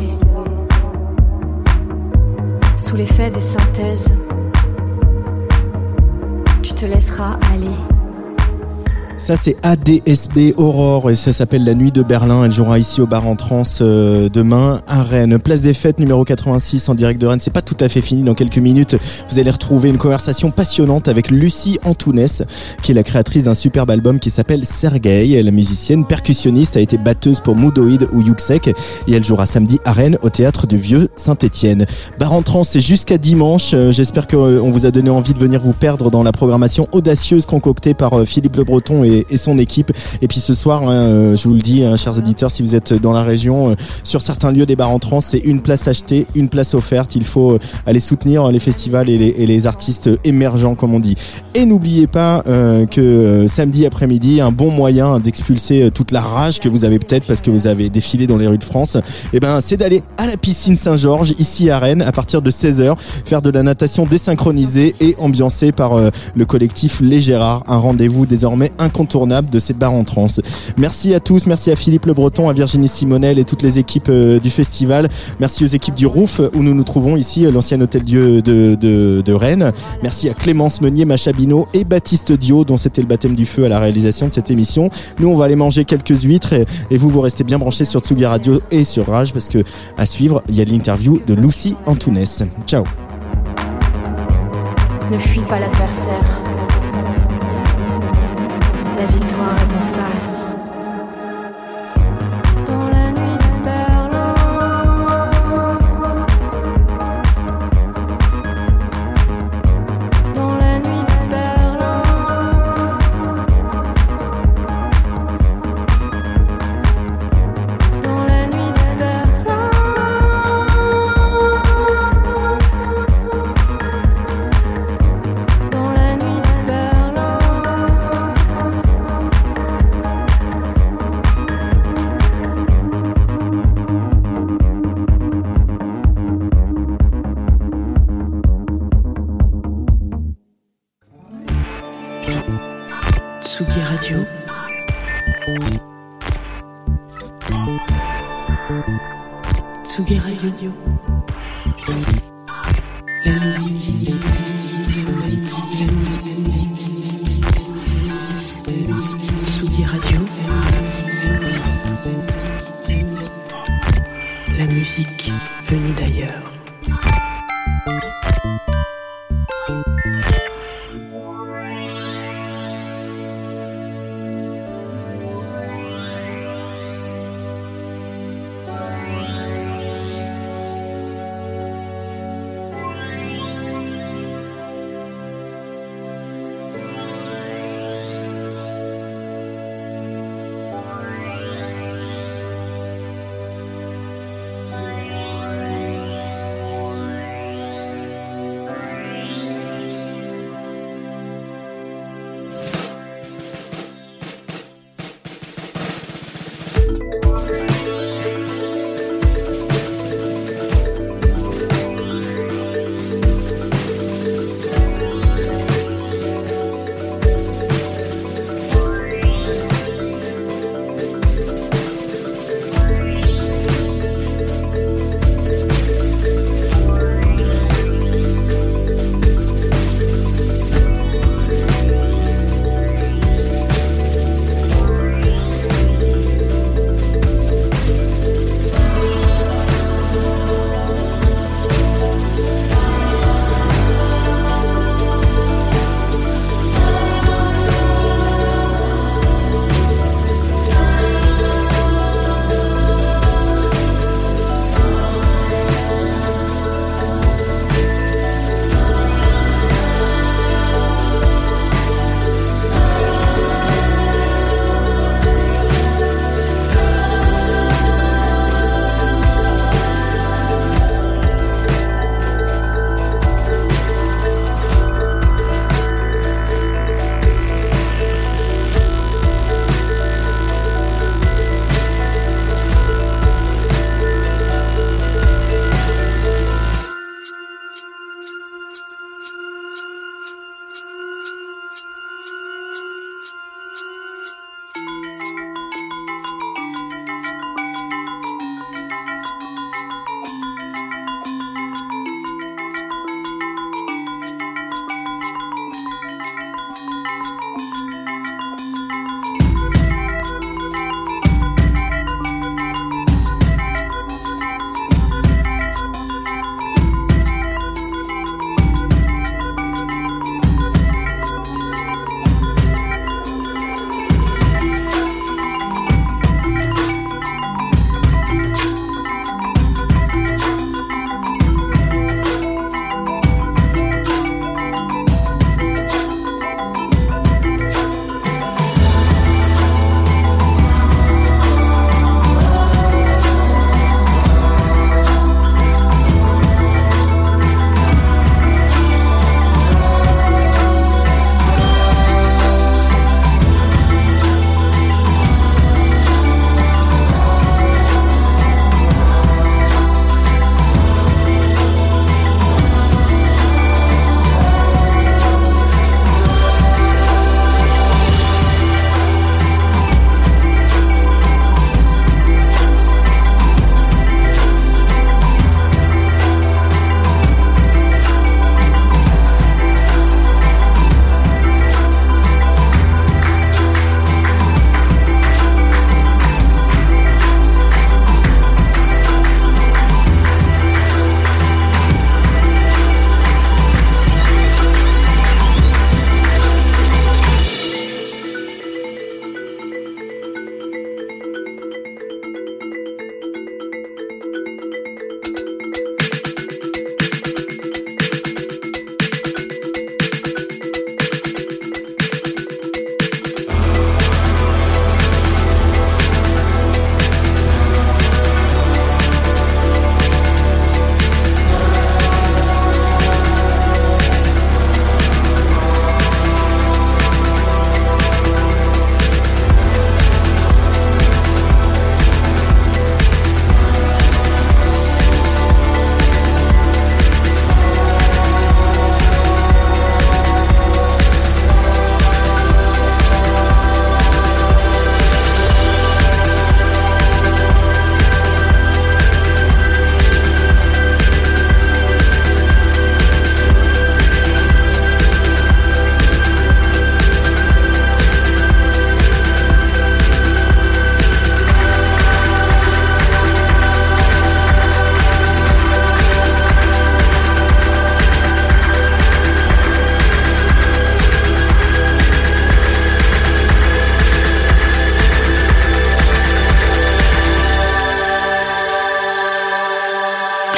sous l'effet des synthèses, tu te laisseras aller Ça c'est ADSB Aurore et ça s'appelle La Nuit de Berlin. Elle jouera ici au bar en trans euh, demain à Rennes. Place des fêtes numéro 86 en direct de Rennes. C'est pas tout à fait fini. Dans quelques minutes, vous allez retrouver une conversation passionnante avec Lucie Antounès, qui est la créatrice d'un superbe album qui s'appelle Sergei. La musicienne percussionniste a été batteuse pour Moodoid ou Yuxek et elle jouera samedi à Rennes au théâtre du Vieux Saint-Étienne. Bar en trans, c'est jusqu'à dimanche. Euh, J'espère qu'on vous a donné envie de venir vous perdre dans la programmation audacieuse concoctée par euh, Philippe Le Breton et, et son équipe. Et puis ce soir, hein, euh, je vous le dis, hein, chers auditeurs, si vous êtes dans la région, euh, sur certains lieux des bars en trans, c'est une place achetée, une place offerte. Il faut euh, aller soutenir les festivals et les, et les artistes émergents, comme on dit. Et n'oubliez pas euh, que samedi après-midi, un bon moyen d'expulser toute la rage que vous avez peut-être parce que vous avez défilé dans les rues de France, eh ben, c'est d'aller à la piscine Saint-Georges, ici à Rennes, à partir de 16h, faire de la natation désynchronisée et ambiancée par le collectif Les Gérards, un rendez-vous désormais incontournable de ces bars en trans. Merci à tous, merci à Philippe Le Breton, à Virginie Simonel et toutes les équipes euh, du festival. Merci aux équipes du Roof où nous nous trouvons ici, euh, l'ancien hôtel Dieu de, de, Rennes. Merci à Clémence Meunier, Macha Bino et Baptiste Dio dont c'était le baptême du feu à la réalisation de cette émission. Nous, on va aller manger quelques huîtres et, et vous, vous restez bien branchés sur Tsugi Radio et sur Rage parce que à suivre, il y a l'interview de Lucie Antounès. Ciao. Ne fuis pas l'adversaire.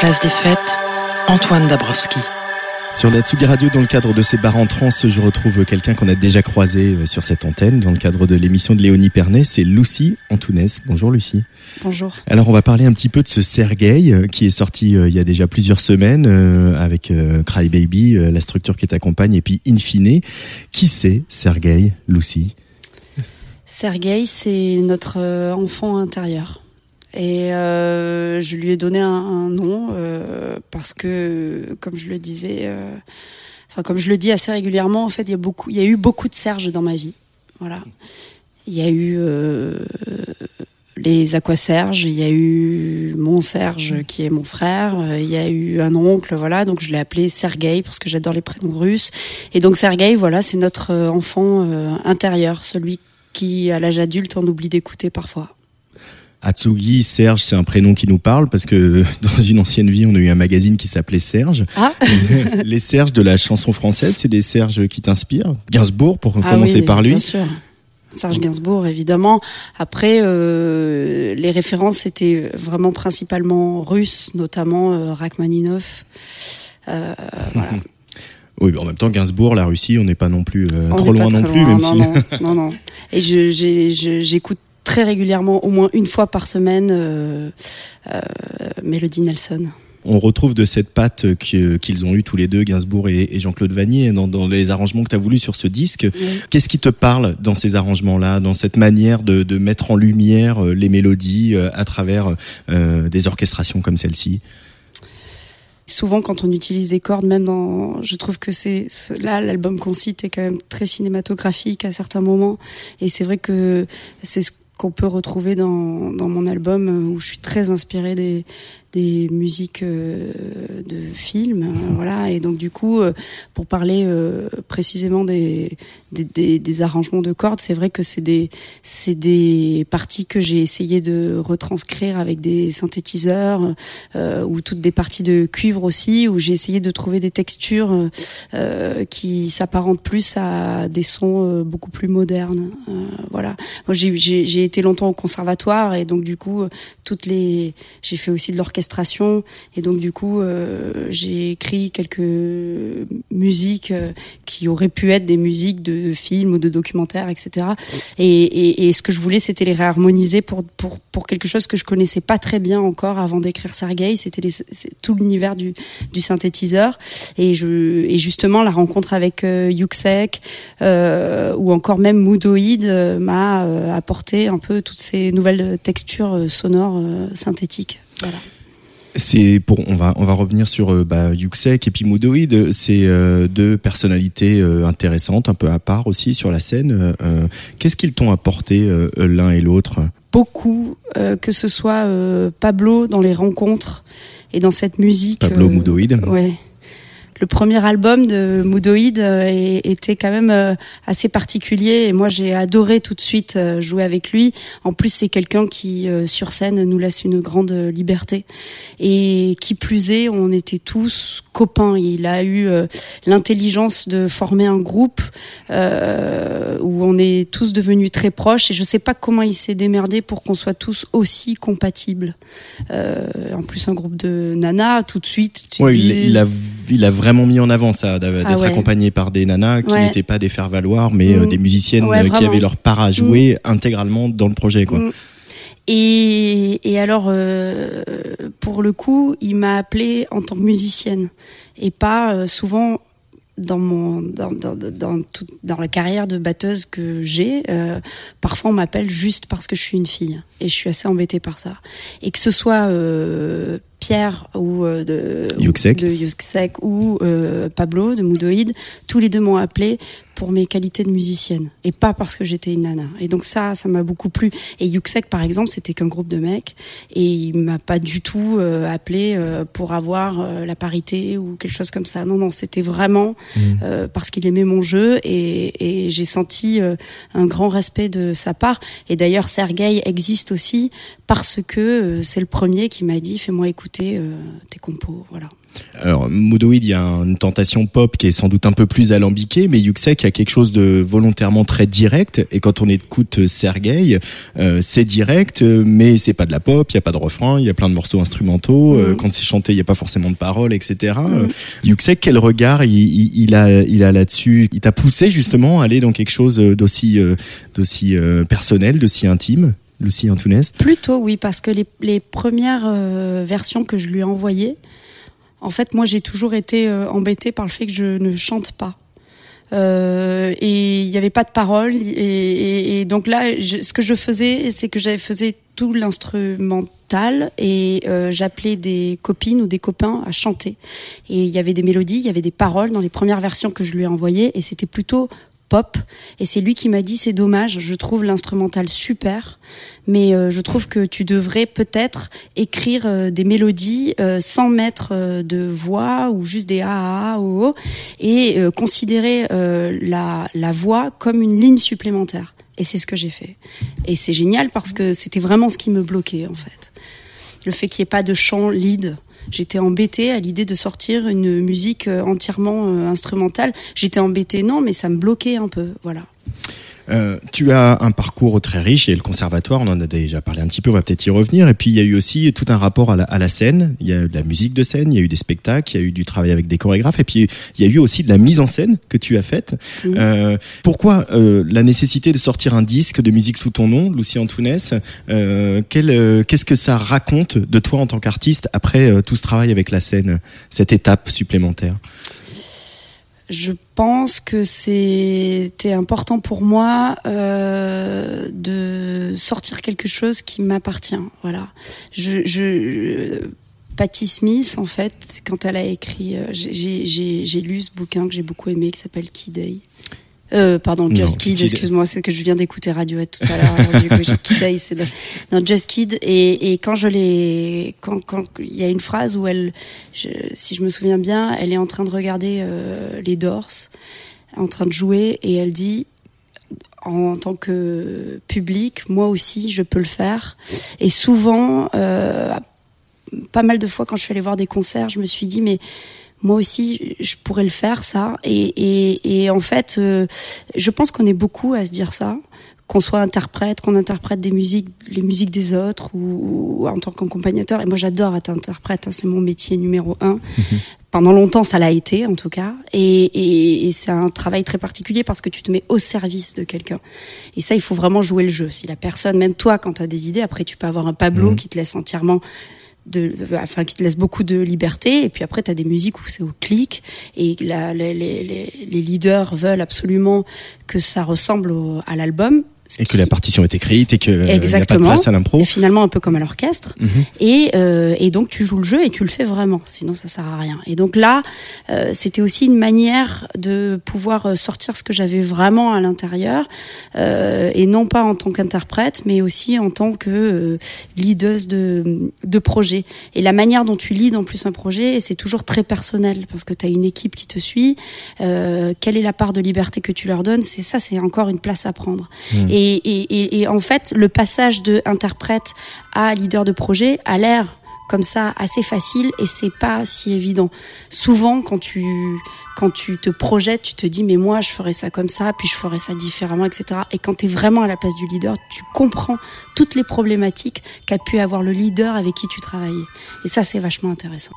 Place des Fêtes, Antoine Dabrowski. Sur la Tsugi Radio, dans le cadre de ces bars en trans, je retrouve quelqu'un qu'on a déjà croisé euh, sur cette antenne, dans le cadre de l'émission de Léonie Pernet, c'est Lucie Antounès. Bonjour Lucie. Bonjour. Alors on va parler un petit peu de ce Sergei euh, qui est sorti euh, il y a déjà plusieurs semaines euh, avec euh, Cry Baby, euh, la structure qui t'accompagne, et puis Infine. Qui c'est Sergei, Lucie? Sergei, c'est notre enfant intérieur. Et euh, je lui ai donné un, nom euh, parce que, comme je le disais, euh, enfin comme je le dis assez régulièrement, en fait, il y a beaucoup, il y a eu beaucoup de Serge dans ma vie. Voilà. Il y a eu les Aquaserge, il y a eu mon Serge qui est mon frère, il y a eu un oncle, voilà. Donc je l'ai appelé Sergei parce que j'adore les prénoms russes. Et donc Sergei, voilà, c'est notre enfant intérieur, celui qui, à l'âge adulte, on oublie d'écouter parfois. Atsugi, Serge, c'est un prénom qui nous parle parce que dans une ancienne vie, on a eu un magazine qui s'appelait Serge. Ah. Les Serges de la chanson française, c'est des Serges qui t'inspirent. Gainsbourg, pour Ah commencer oui, par lui. Bien sûr. Serge Gainsbourg, évidemment. Après, euh, les références étaient vraiment principalement russes, notamment euh, Rachmaninov. Euh, voilà. Oui, mais en même temps, Gainsbourg, la Russie, on n'est pas non plus euh, trop loin pas non plus, même non, si. non, non, non. Et j'écoute très régulièrement, au moins une fois par semaine, euh, euh, Mélodie Nelson. On retrouve de cette patte qu'ils ont eu tous les deux, Gainsbourg et, Jean-Claude Vanier, dans, les arrangements que tu as voulu sur ce disque. Qu'est-ce qui te parle dans ces arrangements-là, dans cette manière de, de mettre en lumière euh, les mélodies à travers euh, des orchestrations comme celle-ci? Souvent, quand on utilise des cordes, même dans, je trouve que c'est ce- là l'album qu'on cite est quand même très cinématographique à certains moments, et c'est vrai que c'est ce qu'on peut retrouver dans, dans mon album euh, où je suis très inspirée des des musiques euh, de films, euh, voilà. Et donc du coup, euh, pour parler euh, précisément des, des, des, des arrangements de cordes, c'est vrai que c'est des c'est des parties que j'ai essayé de retranscrire avec des synthétiseurs euh, ou toutes des parties de cuivre aussi, où j'ai essayé de trouver des textures euh, qui s'apparentent plus à des sons beaucoup plus modernes. Euh, voilà. Moi, j'ai- été longtemps au conservatoire et donc du coup, toutes les, j'ai fait aussi de l'orchestration et donc du coup, euh, j'ai écrit quelques musiques euh, qui auraient pu être des musiques de films ou de documentaires, etc. Et, ce que je voulais, c'était les réharmoniser pour pour pour quelque chose que je connaissais pas très bien encore avant d'écrire Sergei. C'était tout l'univers du du synthétiseur et je et justement la rencontre avec euh, Yuxek ou encore même Moodoid m'a apporté un peu toutes ces nouvelles textures sonores synthétiques. Voilà. C'est pour on va on va revenir sur euh, bah, Yuxek et puis Moodoid. C'est euh, deux personnalités euh, intéressantes, un peu à part aussi sur la scène. Euh, Qu'est-ce qu'ils t'ont apporté l'un et l'autre? Beaucoup, que ce soit Pablo dans les rencontres et dans cette musique. Pablo Moodoid. Ouais. Le premier album de Moodoid euh, était quand même euh, assez particulier et moi j'ai adoré tout de suite euh, jouer avec lui. En plus c'est quelqu'un qui sur scène nous laisse une grande liberté et qui plus est on était tous copains. Il a eu l'intelligence de former un groupe où on est tous devenus très proches et je sais pas comment il s'est démerdé pour qu'on soit tous aussi compatibles. En plus un groupe de nanas tout de suite. tu Ouais, te il, dis- il a il a vraiment mis en avant ça d'être Ah ouais. accompagné par des nanas qui Ouais. n'étaient pas des faire valoir mais euh, Mm. des musiciennes Ouais, euh, qui avaient leur part à jouer intégralement dans le projet quoi. Mm. Et, et alors, euh, pour le coup, il m'a appelée en tant que musicienne et pas euh, souvent dans mon dans dans dans, tout- dans la carrière de batteuse que j'ai. euh, parfois, on m'appelle juste parce que je suis une fille et je suis assez embêtée par ça. Et que ce soit euh, Pierre ou euh, de Yuxek. de Yuxek ou euh, Pablo de Moodoid, tous les deux m'ont appelé pour mes qualités de musicienne et pas parce que j'étais une nana. Et donc ça, ça m'a beaucoup plu. Et Yuxek, par exemple, c'était qu'un groupe de mecs et il m'a pas du tout euh, appelé euh, pour avoir euh, la parité ou quelque chose comme ça. Non, non, c'était vraiment Mhm. euh, parce qu'il aimait mon jeu et, et j'ai senti euh, un grand respect de sa part. Et d'ailleurs, Sergei existe aussi parce que euh, c'est le premier qui m'a dit fais-moi écouter euh, tes compos. Voilà. Alors, il y a une tentation pop qui est sans doute un peu plus alambiquée, mais Yuxek a quelque chose de volontairement très direct. Et quand on écoute Sergei, euh, c'est direct, mais c'est pas de la pop, il y a pas de refrain, il y a plein de morceaux instrumentaux. euh, Mhm. quand c'est chanté, il y a pas forcément de paroles, etc. Euh, Yuxek, quel regard il, il, il a, il a là-dessus Il t'a poussé justement à aller dans quelque chose d'aussi, euh, d'aussi euh, personnel, d'aussi intime Lucie Antounès Plutôt oui, parce que les, les premières euh, versions que je lui ai envoyées, en fait, moi j'ai toujours été euh, embêtée par le fait que je ne chante pas. Euh, et il n'y avait pas de paroles. Et, donc là, ce que je faisais, c'est que j'avais faisais tout l'instrumental et euh, j'appelais des copines ou des copains à chanter. Et il y avait des mélodies, il y avait des paroles dans les premières versions que je lui ai envoyées et c'était plutôt pop. Et c'est lui qui m'a dit c'est dommage, je trouve l'instrumental super, mais euh, je trouve que tu devrais peut-être écrire euh, des mélodies euh, sans mettre euh, de voix ou juste des a a a o o et euh, considérer euh, la, la voix comme une ligne supplémentaire. Et c'est ce que j'ai fait. Et c'est génial parce que c'était vraiment ce qui me bloquait en fait. Le fait qu'il n'y ait pas de chant lead. J'étais embêtée à l'idée de sortir une musique euh, entièrement euh, instrumentale. J'étais embêtée, non, mais ça me bloquait un peu, voilà. Euh, tu as un parcours très riche, a le conservatoire, on en a déjà parlé un petit peu, on va peut-être y revenir. Et puis il y a eu aussi tout un rapport à la, à la scène, il y a eu de la musique de scène, il y a eu des spectacles, il y a eu du travail avec des chorégraphes, et puis il y a eu aussi de la mise en scène que tu as faite. Euh, pourquoi euh, la nécessité de sortir un disque de musique sous ton nom, Lucie Antounès euh, euh, Qu'est-ce que ça raconte de toi en tant qu'artiste après tout ce travail avec la scène, cette étape supplémentaire? Je pense que c'était important pour moi euh, de sortir quelque chose qui m'appartient. Voilà. Je, je, Patti Smith, en fait, quand elle a écrit, euh, j'ai- lu ce bouquin que j'ai beaucoup aimé qui s'appelle Day. Euh, pardon, Non, Just Kid, Kid- excuse-moi, c'est que je viens d'écouter Radiohead tout à l'heure. du coup, Kid de... Non, Just Kid. Et, et quand je l'ai, quand, quand il y a une phrase où elle, je- si je me souviens bien, elle est en train de regarder euh, les Doors, en train de jouer, et elle dit, en tant que public, moi aussi, je peux le faire. Et souvent, euh, pas mal de fois quand je suis allée voir des concerts, je me suis dit, mais moi aussi, je pourrais le faire, ça. Et, et, et en fait, euh, je pense qu'on est beaucoup à se dire ça qu'on soit interprète, qu'on interprète des musiques, les musiques des autres, ou, ou en tant qu'accompagnateur. Et moi, j'adore être interprète, hein, c'est mon métier numéro un. Pendant longtemps, ça l'a été, en tout cas. Et, et, et c'est un travail très particulier parce que tu te mets au service de quelqu'un. Et ça, il faut vraiment jouer le jeu. Si la personne, même toi, quand tu as des idées, après, tu peux avoir un Pablo Mhm. qui te laisse entièrement de, enfin, qui te laisse beaucoup de liberté. Et puis après, tu as des musiques où c'est au clic. Et les- les- les leaders veulent absolument que ça ressemble au- à l'album. Et que la partition est écrite et qu'il n'y a pas de Exactement. place à l'impro. Finalement, un peu comme à l'orchestre. Mhm. Et, euh, et donc, tu joues le jeu et tu le fais vraiment. Sinon, ça sert à rien. Et donc là, euh, c'était aussi une manière de pouvoir euh, sortir ce que j'avais vraiment à l'intérieur. Euh, et non pas en tant qu'interprète, mais aussi en tant que euh, leaduse de, de projet. Et la manière dont tu leads en plus un projet, c'est toujours très personnel parce que tu as une équipe qui te suit. Euh, quelle est la part de liberté que tu leur donnes? C'est ça, c'est encore une place à prendre. Mm. Et, et, en fait, le passage de interprète à leader de projet a l'air comme ça assez facile et c'est pas si évident. Souvent, quand tu quand tu te projettes, tu te dis mais moi je ferais ça comme ça, puis je ferais ça différemment, etc. Et quand tu es vraiment à la place du leader, tu comprends toutes les problématiques qu'a pu avoir le leader avec qui tu travaillais. Et ça, c'est vachement intéressant.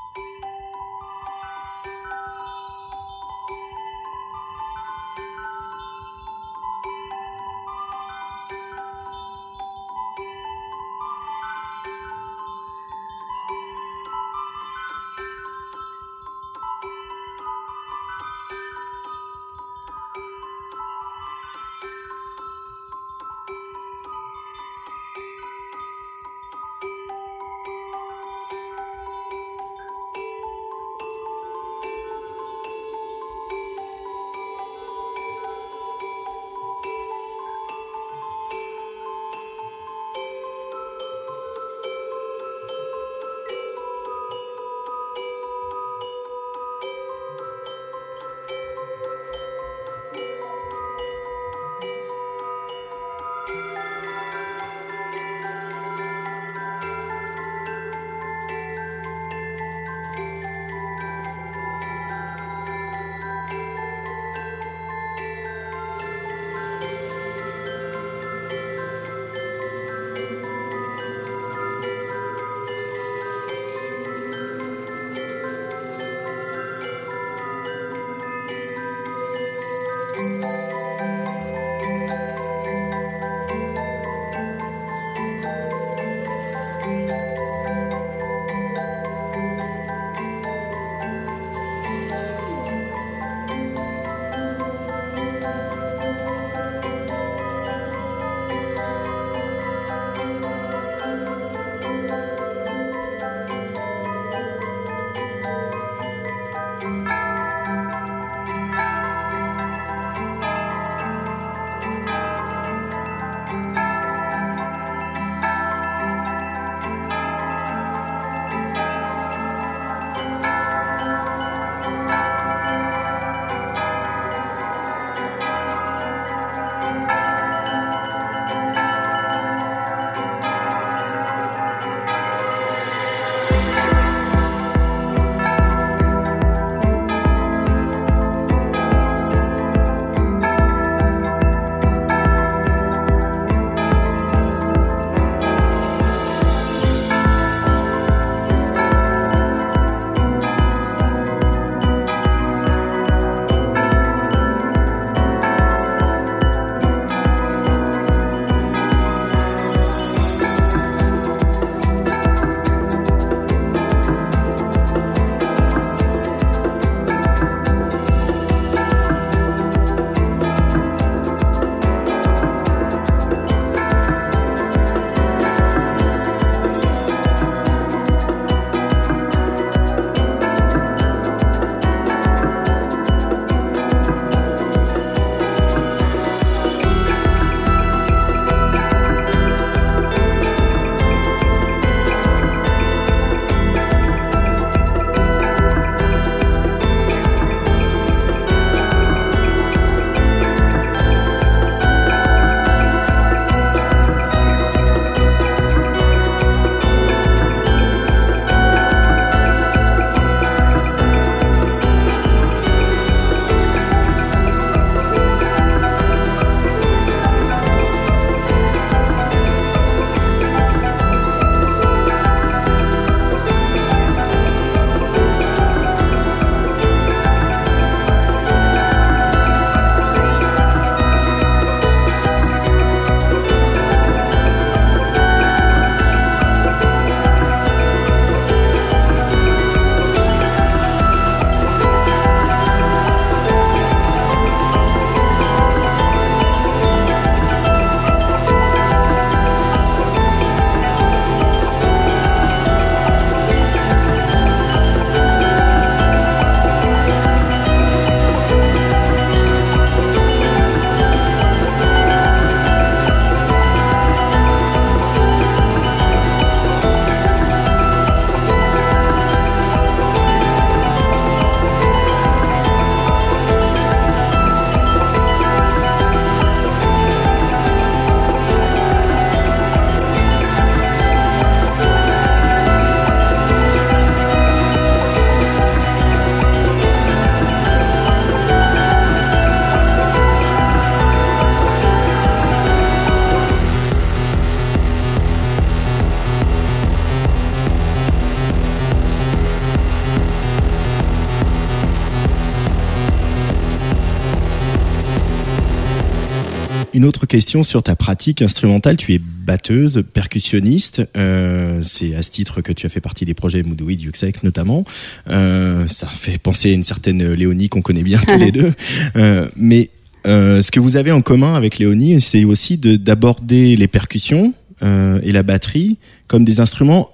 Question sur ta pratique instrumentale. Tu es batteuse, percussionniste. Euh, c'est à ce titre que tu as fait partie des projets Moodouid, Yuxek notamment. Euh, ça fait penser à une certaine Léonie qu'on connaît bien tous les deux. Euh, mais euh, ce que vous avez en commun avec Léonie, c'est aussi de- d'aborder les percussions euh, et la batterie comme des instruments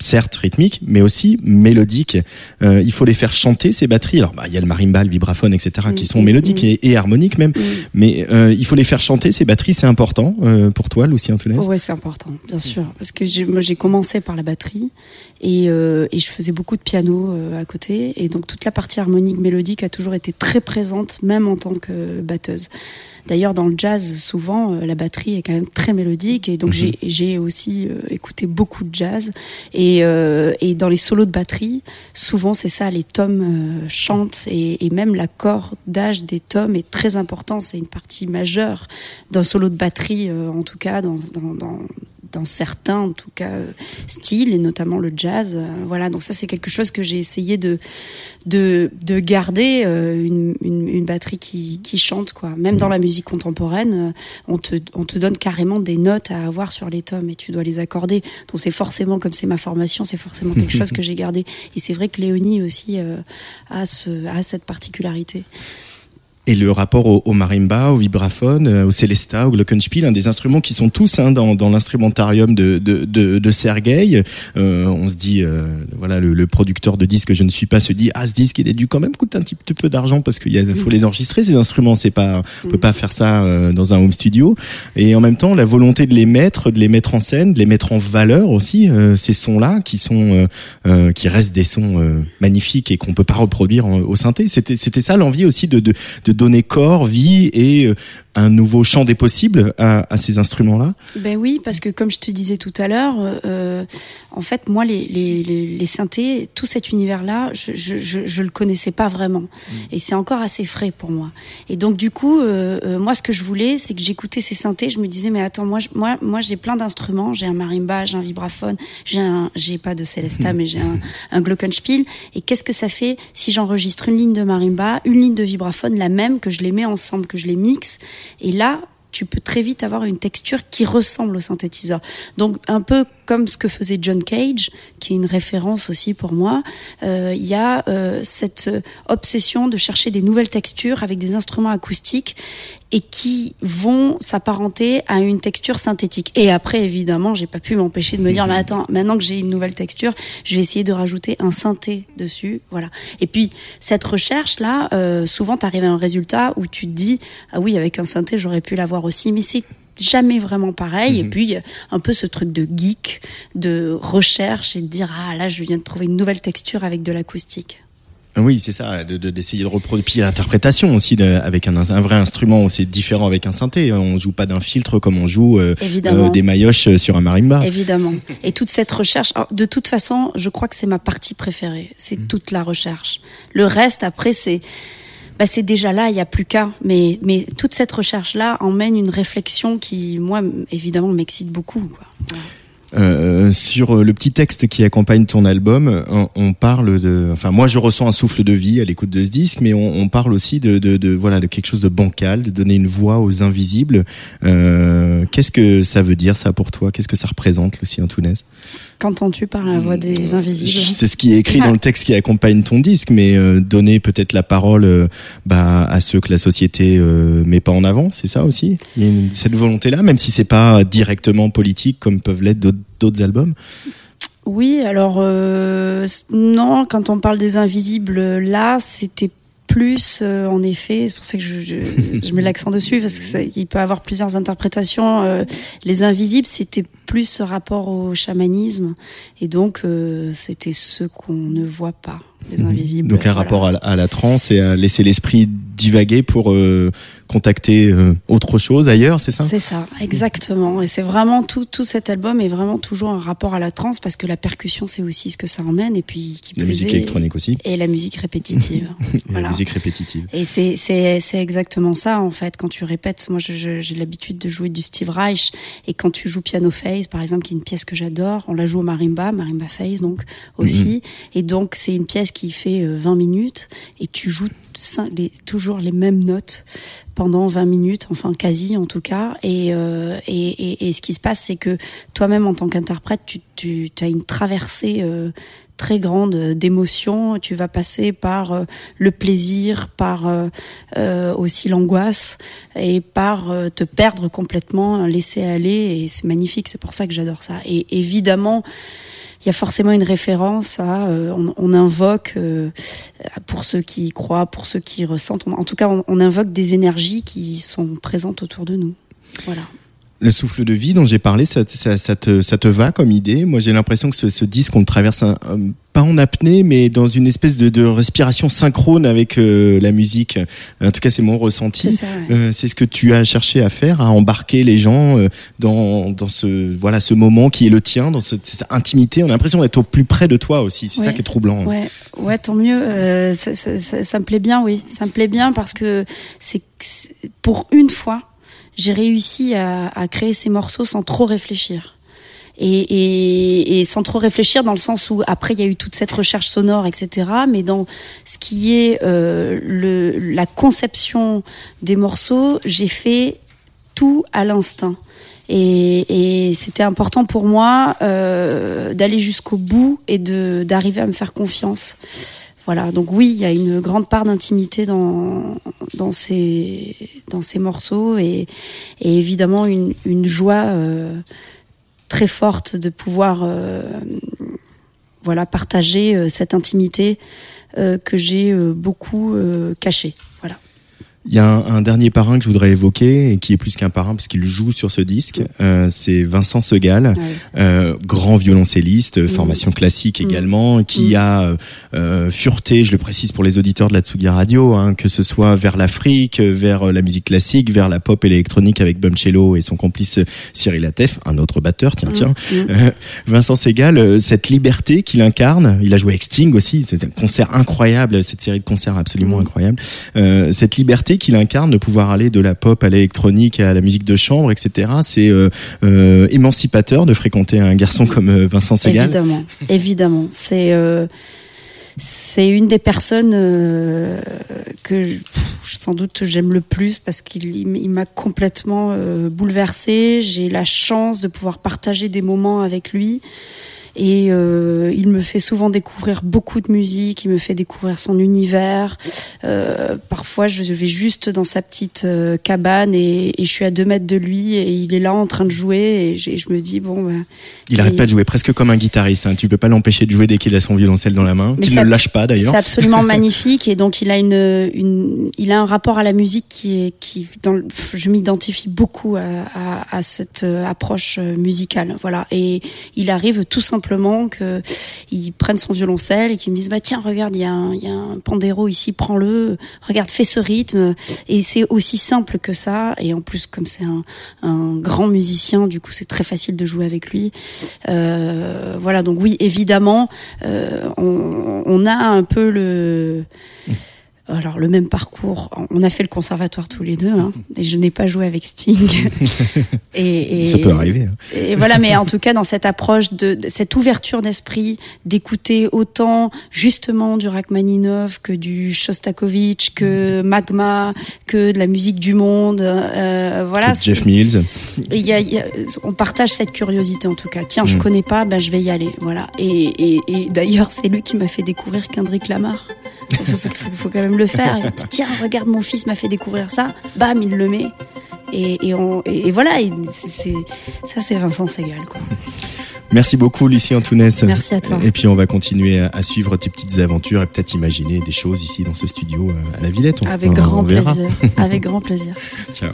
certes rythmiques, mais aussi mélodiques. Euh, il faut les faire chanter ces batteries. Alors, bah, il y a le marimba, le vibraphone, etc., qui sont mélodiques et, et harmoniques même. Mais euh, il faut les faire chanter ces batteries. C'est important euh, pour toi, Lucie Antunes. Ouais, c'est important, bien sûr, parce que moi j'ai commencé par la batterie et, euh, et je faisais beaucoup de piano euh, à côté et donc toute la partie harmonique mélodique a toujours été très présente, même en tant que batteuse. D'ailleurs, dans le jazz, souvent, euh, la batterie est quand même très mélodique et donc j'ai- j'ai aussi euh, écouté beaucoup de jazz et, euh, et dans les solos de batterie, souvent c'est ça, les tomes euh, chantent et, et même l'accordage des tomes est très important. C'est une partie majeure d'un solo de batterie, euh, en tout cas dans, dans, dans, dans certains en tout cas euh, styles et notamment le jazz. euh, voilà, donc ça c'est quelque chose que j'ai essayé de de, de garder euh, une, une, une batterie qui, qui chante quoi. Même dans la musique contemporaine, on te on te donne carrément des notes à avoir sur les tomes et tu dois les accorder. Donc c'est forcément comme c'est ma formation, c'est forcément quelque chose que j'ai gardé. Et c'est vrai que Léonie aussi euh, a ce a cette particularité. Et le rapport au, au marimba, au vibraphone, euh, au celesta, au glockenspiel, hein, des instruments qui sont tous hein, dans, dans l'instrumentarium de, de, de, de Sergueï. Euh, on se dit, euh, voilà, le, le producteur de disques que je ne suis pas se dit, ah, ce disque, il a dû quand même coûter un petit peu d'argent parce qu'il a- faut les enregistrer ces instruments. C'est pas, on peut pas faire ça euh, dans un home studio. Et en même temps, la volonté de les mettre, de les mettre en scène, de les mettre en valeur aussi, euh, ces sons-là qui sont, euh, euh, qui restent des sons euh, magnifiques et qu'on peut pas reproduire en- au synthé. C'était, c'était ça l'envie aussi de, de, de donner corps, vie et euh, un nouveau champ des possibles à, à ces instruments-là. Ben oui, parce que comme je te disais tout à l'heure, euh, en fait, moi, les, les, les, synthés, tout cet univers-là, je, je, je, je le connaissais pas vraiment. Et c'est encore assez frais pour moi. Et donc, du coup, euh, euh, moi, ce que je voulais, c'est que j'écoutais ces synthés, je me disais, mais attends, moi, moi, moi j'ai plein d'instruments. J'ai un marimba, j'ai un vibraphone, j'ai un, j'ai pas de celesta, mais j'ai un, un glockenspiel. Et qu'est-ce que ça fait si j'enregistre une ligne de marimba, une ligne de vibraphone, la même, que je les mets ensemble, que je les mixe et là, tu peux très vite avoir une texture qui ressemble au synthétiseur. Donc un peu comme ce que faisait John Cage, qui est une référence aussi pour moi, euh, il y a euh, cette obsession de chercher des nouvelles textures avec des instruments acoustiques et qui vont s'apparenter à une texture synthétique. Et après, évidemment, j'ai pas pu m'empêcher de me dire, mais attends, maintenant que j'ai une nouvelle texture, je vais essayer de rajouter un synthé dessus, voilà. Et puis cette recherche là, euh, souvent t'arrives à un résultat où tu te dis, ah oui, avec un synthé, j'aurais pu l'avoir aussi, mais c'est jamais vraiment pareil. Et puis, y a un peu ce truc de geek, de recherche et de dire, ah là, je viens de trouver une nouvelle texture avec de l'acoustique. Oui, c'est ça, de- de- d'essayer de, reproduire. Puis l'interprétation aussi de- avec un, un vrai instrument, c'est différent avec un synthé. On joue pas d'un filtre comme on joue euh, euh, des maillotches sur un marimba. Évidemment. Et toute cette recherche, alors, de toute façon, je crois que c'est ma partie préférée. C'est toute la recherche. Le reste, après, c'est, bah, c'est déjà là, il n'y a plus qu'à. Mais, mais toute cette recherche-là emmène une réflexion qui, moi, évidemment, m'excite beaucoup. Quoi. Euh, sur euh, le petit texte qui accompagne ton album, on, on parle de, enfin moi je ressens un souffle de vie à l'écoute de ce disque, mais on, on parle aussi de, de, de voilà de quelque chose de bancal, de donner une voix aux invisibles. Euh, Qu'est-ce que ça veut dire ça pour toi? Qu'est-ce que ça représente, Lucie Antunes Qu'entends-tu par la voix des invisibles? C'est ce qui est écrit dans le texte qui accompagne ton disque, mais euh, donner peut-être la parole euh, bah, à ceux que la société euh, met pas en avant, c'est ça aussi? Il y a une- cette volonté-là, même si c'est pas directement politique comme peuvent l'être d'autres- d'autres albums. Oui, alors euh, non, quand on parle des invisibles, là, c'était plus, euh, en effet, c'est pour ça que je, je, je mets l'accent dessus, parce que ça- il peut avoir plusieurs interprétations. euh, les invisibles, c'était plus ce rapport au chamanisme, et donc euh, c'était ceux qu'on ne voit pas, les invisibles. Donc un Voilà. rapport à, la- à la transe et à laisser l'esprit divaguer pour euh, contacter euh, autre chose ailleurs, c'est ça? C'est ça, exactement. Et c'est vraiment tout, tout cet album est vraiment toujours un rapport à la trance parce que la percussion, c'est aussi ce que ça emmène. Et puis, qui La musique est- électronique aussi. Et la musique répétitive. Voilà. La musique répétitive. Et c'est, c'est, c'est exactement ça, en fait, quand tu répètes. Moi, je- je- j'ai l'habitude de jouer du Steve Reich. Et quand tu joues Piano Phase, par exemple, qui est une pièce que j'adore, on la joue au marimba, marimba phase, donc, aussi. Et donc, c'est une pièce qui fait euh, 20 minutes et tu joues toujours les mêmes notes pendant 20 minutes, enfin quasi en tout cas. Et, euh, et, ce qui se passe, c'est que toi-même en tant qu'interprète, tu, as une traversée euh, très grande d'émotions. Tu vas passer par euh, le plaisir, par euh, euh, aussi l'angoisse et par euh, te perdre complètement, laisser aller. Et c'est magnifique, c'est pour ça que j'adore ça. Et évidemment, il y a forcément une référence à, euh, on, invoque, euh, pour ceux qui croient, pour ceux qui ressentent, en tout cas, on, on invoque des énergies qui sont présentes autour de nous. Voilà. Le souffle de vie dont j'ai parlé, ça, ça, ça te, ça te va comme idée? Moi, j'ai l'impression que ce, ce disque, on traverse un, un- pas en apnée, mais dans une espèce de, de respiration synchrone avec euh, la musique. En tout cas, c'est mon ressenti. C'est ouais. Euh, ce que tu as cherché à faire, à embarquer les gens euh, dans, dans ce, voilà, ce moment qui est le tien, dans cette, cette intimité. On a l'impression d'être au plus près de toi aussi. C'est ça qui est troublant. Ouais, ouais, tant mieux. Euh, ça, ça- ça- ça me plaît bien, oui. Ça me plaît bien parce que c'est- pour une fois, j'ai réussi à, créer ces morceaux sans trop réfléchir. Et, sans trop réfléchir dans le sens où après il y a eu toute cette recherche sonore, etc. Mais dans ce qui est euh, la conception des morceaux, j'ai fait tout à l'instinct. Et, c'était important pour moi euh, d'aller jusqu'au bout et d'arriver à me faire confiance. Voilà, donc oui, il y a une grande part d'intimité dans, ces, morceaux et, évidemment une, joie euh, très forte de pouvoir euh, voilà, partager euh, cette intimité que j'ai beaucoup cachée. Il y a un, un dernier parrain que je voudrais évoquer et qui est plus qu'un parrain parce qu'il joue sur ce disque. Euh, c'est Vincent Segal, euh, grand violoncelliste, formation classique également, qui a euh, euh, fureté, je le précise pour les auditeurs de la Tsugi Radio, hein, que ce soit vers l'Afrique, vers euh, la musique classique, vers la pop électronique avec Bumcello et son complice euh, Cyril Atef, un autre batteur, tiens, tiens. Euh, Vincent Segal, cette liberté qu'il incarne, il a joué avec Sting aussi, c'est un concert incroyable, cette série de concerts absolument incroyable. Euh, cette liberté qu'il incarne de pouvoir aller de la pop à l'électronique à la musique de chambre, etc. C'est euh, euh, émancipateur de fréquenter un garçon comme euh, Vincent Segal. Évidemment, évidemment. C'est une des personnes que sans doute j'aime le plus parce qu'il m'a complètement bouleversée. J'ai la chance de pouvoir partager des moments avec lui. Et euh, il me fait souvent découvrir beaucoup de musique, il me fait découvrir son univers. Euh, parfois, je vais juste dans sa petite euh, cabane et, et je suis à deux mètres de lui et il est là en train de jouer et je me dis bon. Ben, Il arrête pas de jouer, presque comme un guitariste. Hein. Tu peux pas l'empêcher de jouer dès qu'il a son violoncelle dans la main, qu'il ne le lâche pas d'ailleurs. C'est absolument magnifique et donc il a une, une il a un rapport à la musique qui est qui dans le- je m'identifie beaucoup à, à, à cette approche musicale voilà et il arrive tout simplement que il prenne son violoncelle et qu'il me dise bah tiens regarde il y a un y ici prends-le. Regarde fais ce rythme. Et c'est aussi simple que ça. Et en plus comme c'est un, grand musicien du coup c'est très facile de jouer avec lui. Euh, voilà. Donc oui évidemment euh, on a un peu le alors le même parcours. On a fait le conservatoire tous les deux, hein, et je n'ai pas joué avec Sting. et, et- Ça peut arriver, hein. Et voilà, mais en tout cas dans cette approche de, de cette ouverture d'esprit, d'écouter autant justement du Rachmaninov que du Shostakovich, que Magma, que de la musique du monde. euh, voilà. Que Jeff Mills. Il y a- y a- on partage cette curiosité en tout cas. Tiens, je Mm. connais pas, ben je vais y aller. Voilà. Et, et, et d'ailleurs, c'est lui qui m'a fait découvrir Kendrick Lamar. Il faut, quand même le faire. Il dit, Tiens, regarde, mon fils m'a fait découvrir ça. Bam, il le met. Et, et, on, et, et voilà. ça, c'est Vincent Segal. Quoi. Merci beaucoup, Lucie Antounès. Merci à toi. Et puis, on va continuer à, suivre tes petites aventures et peut-être imaginer des choses ici dans ce studio euh, à la Villette. On- Avec on grand verra. plaisir. Avec grand plaisir. Ciao.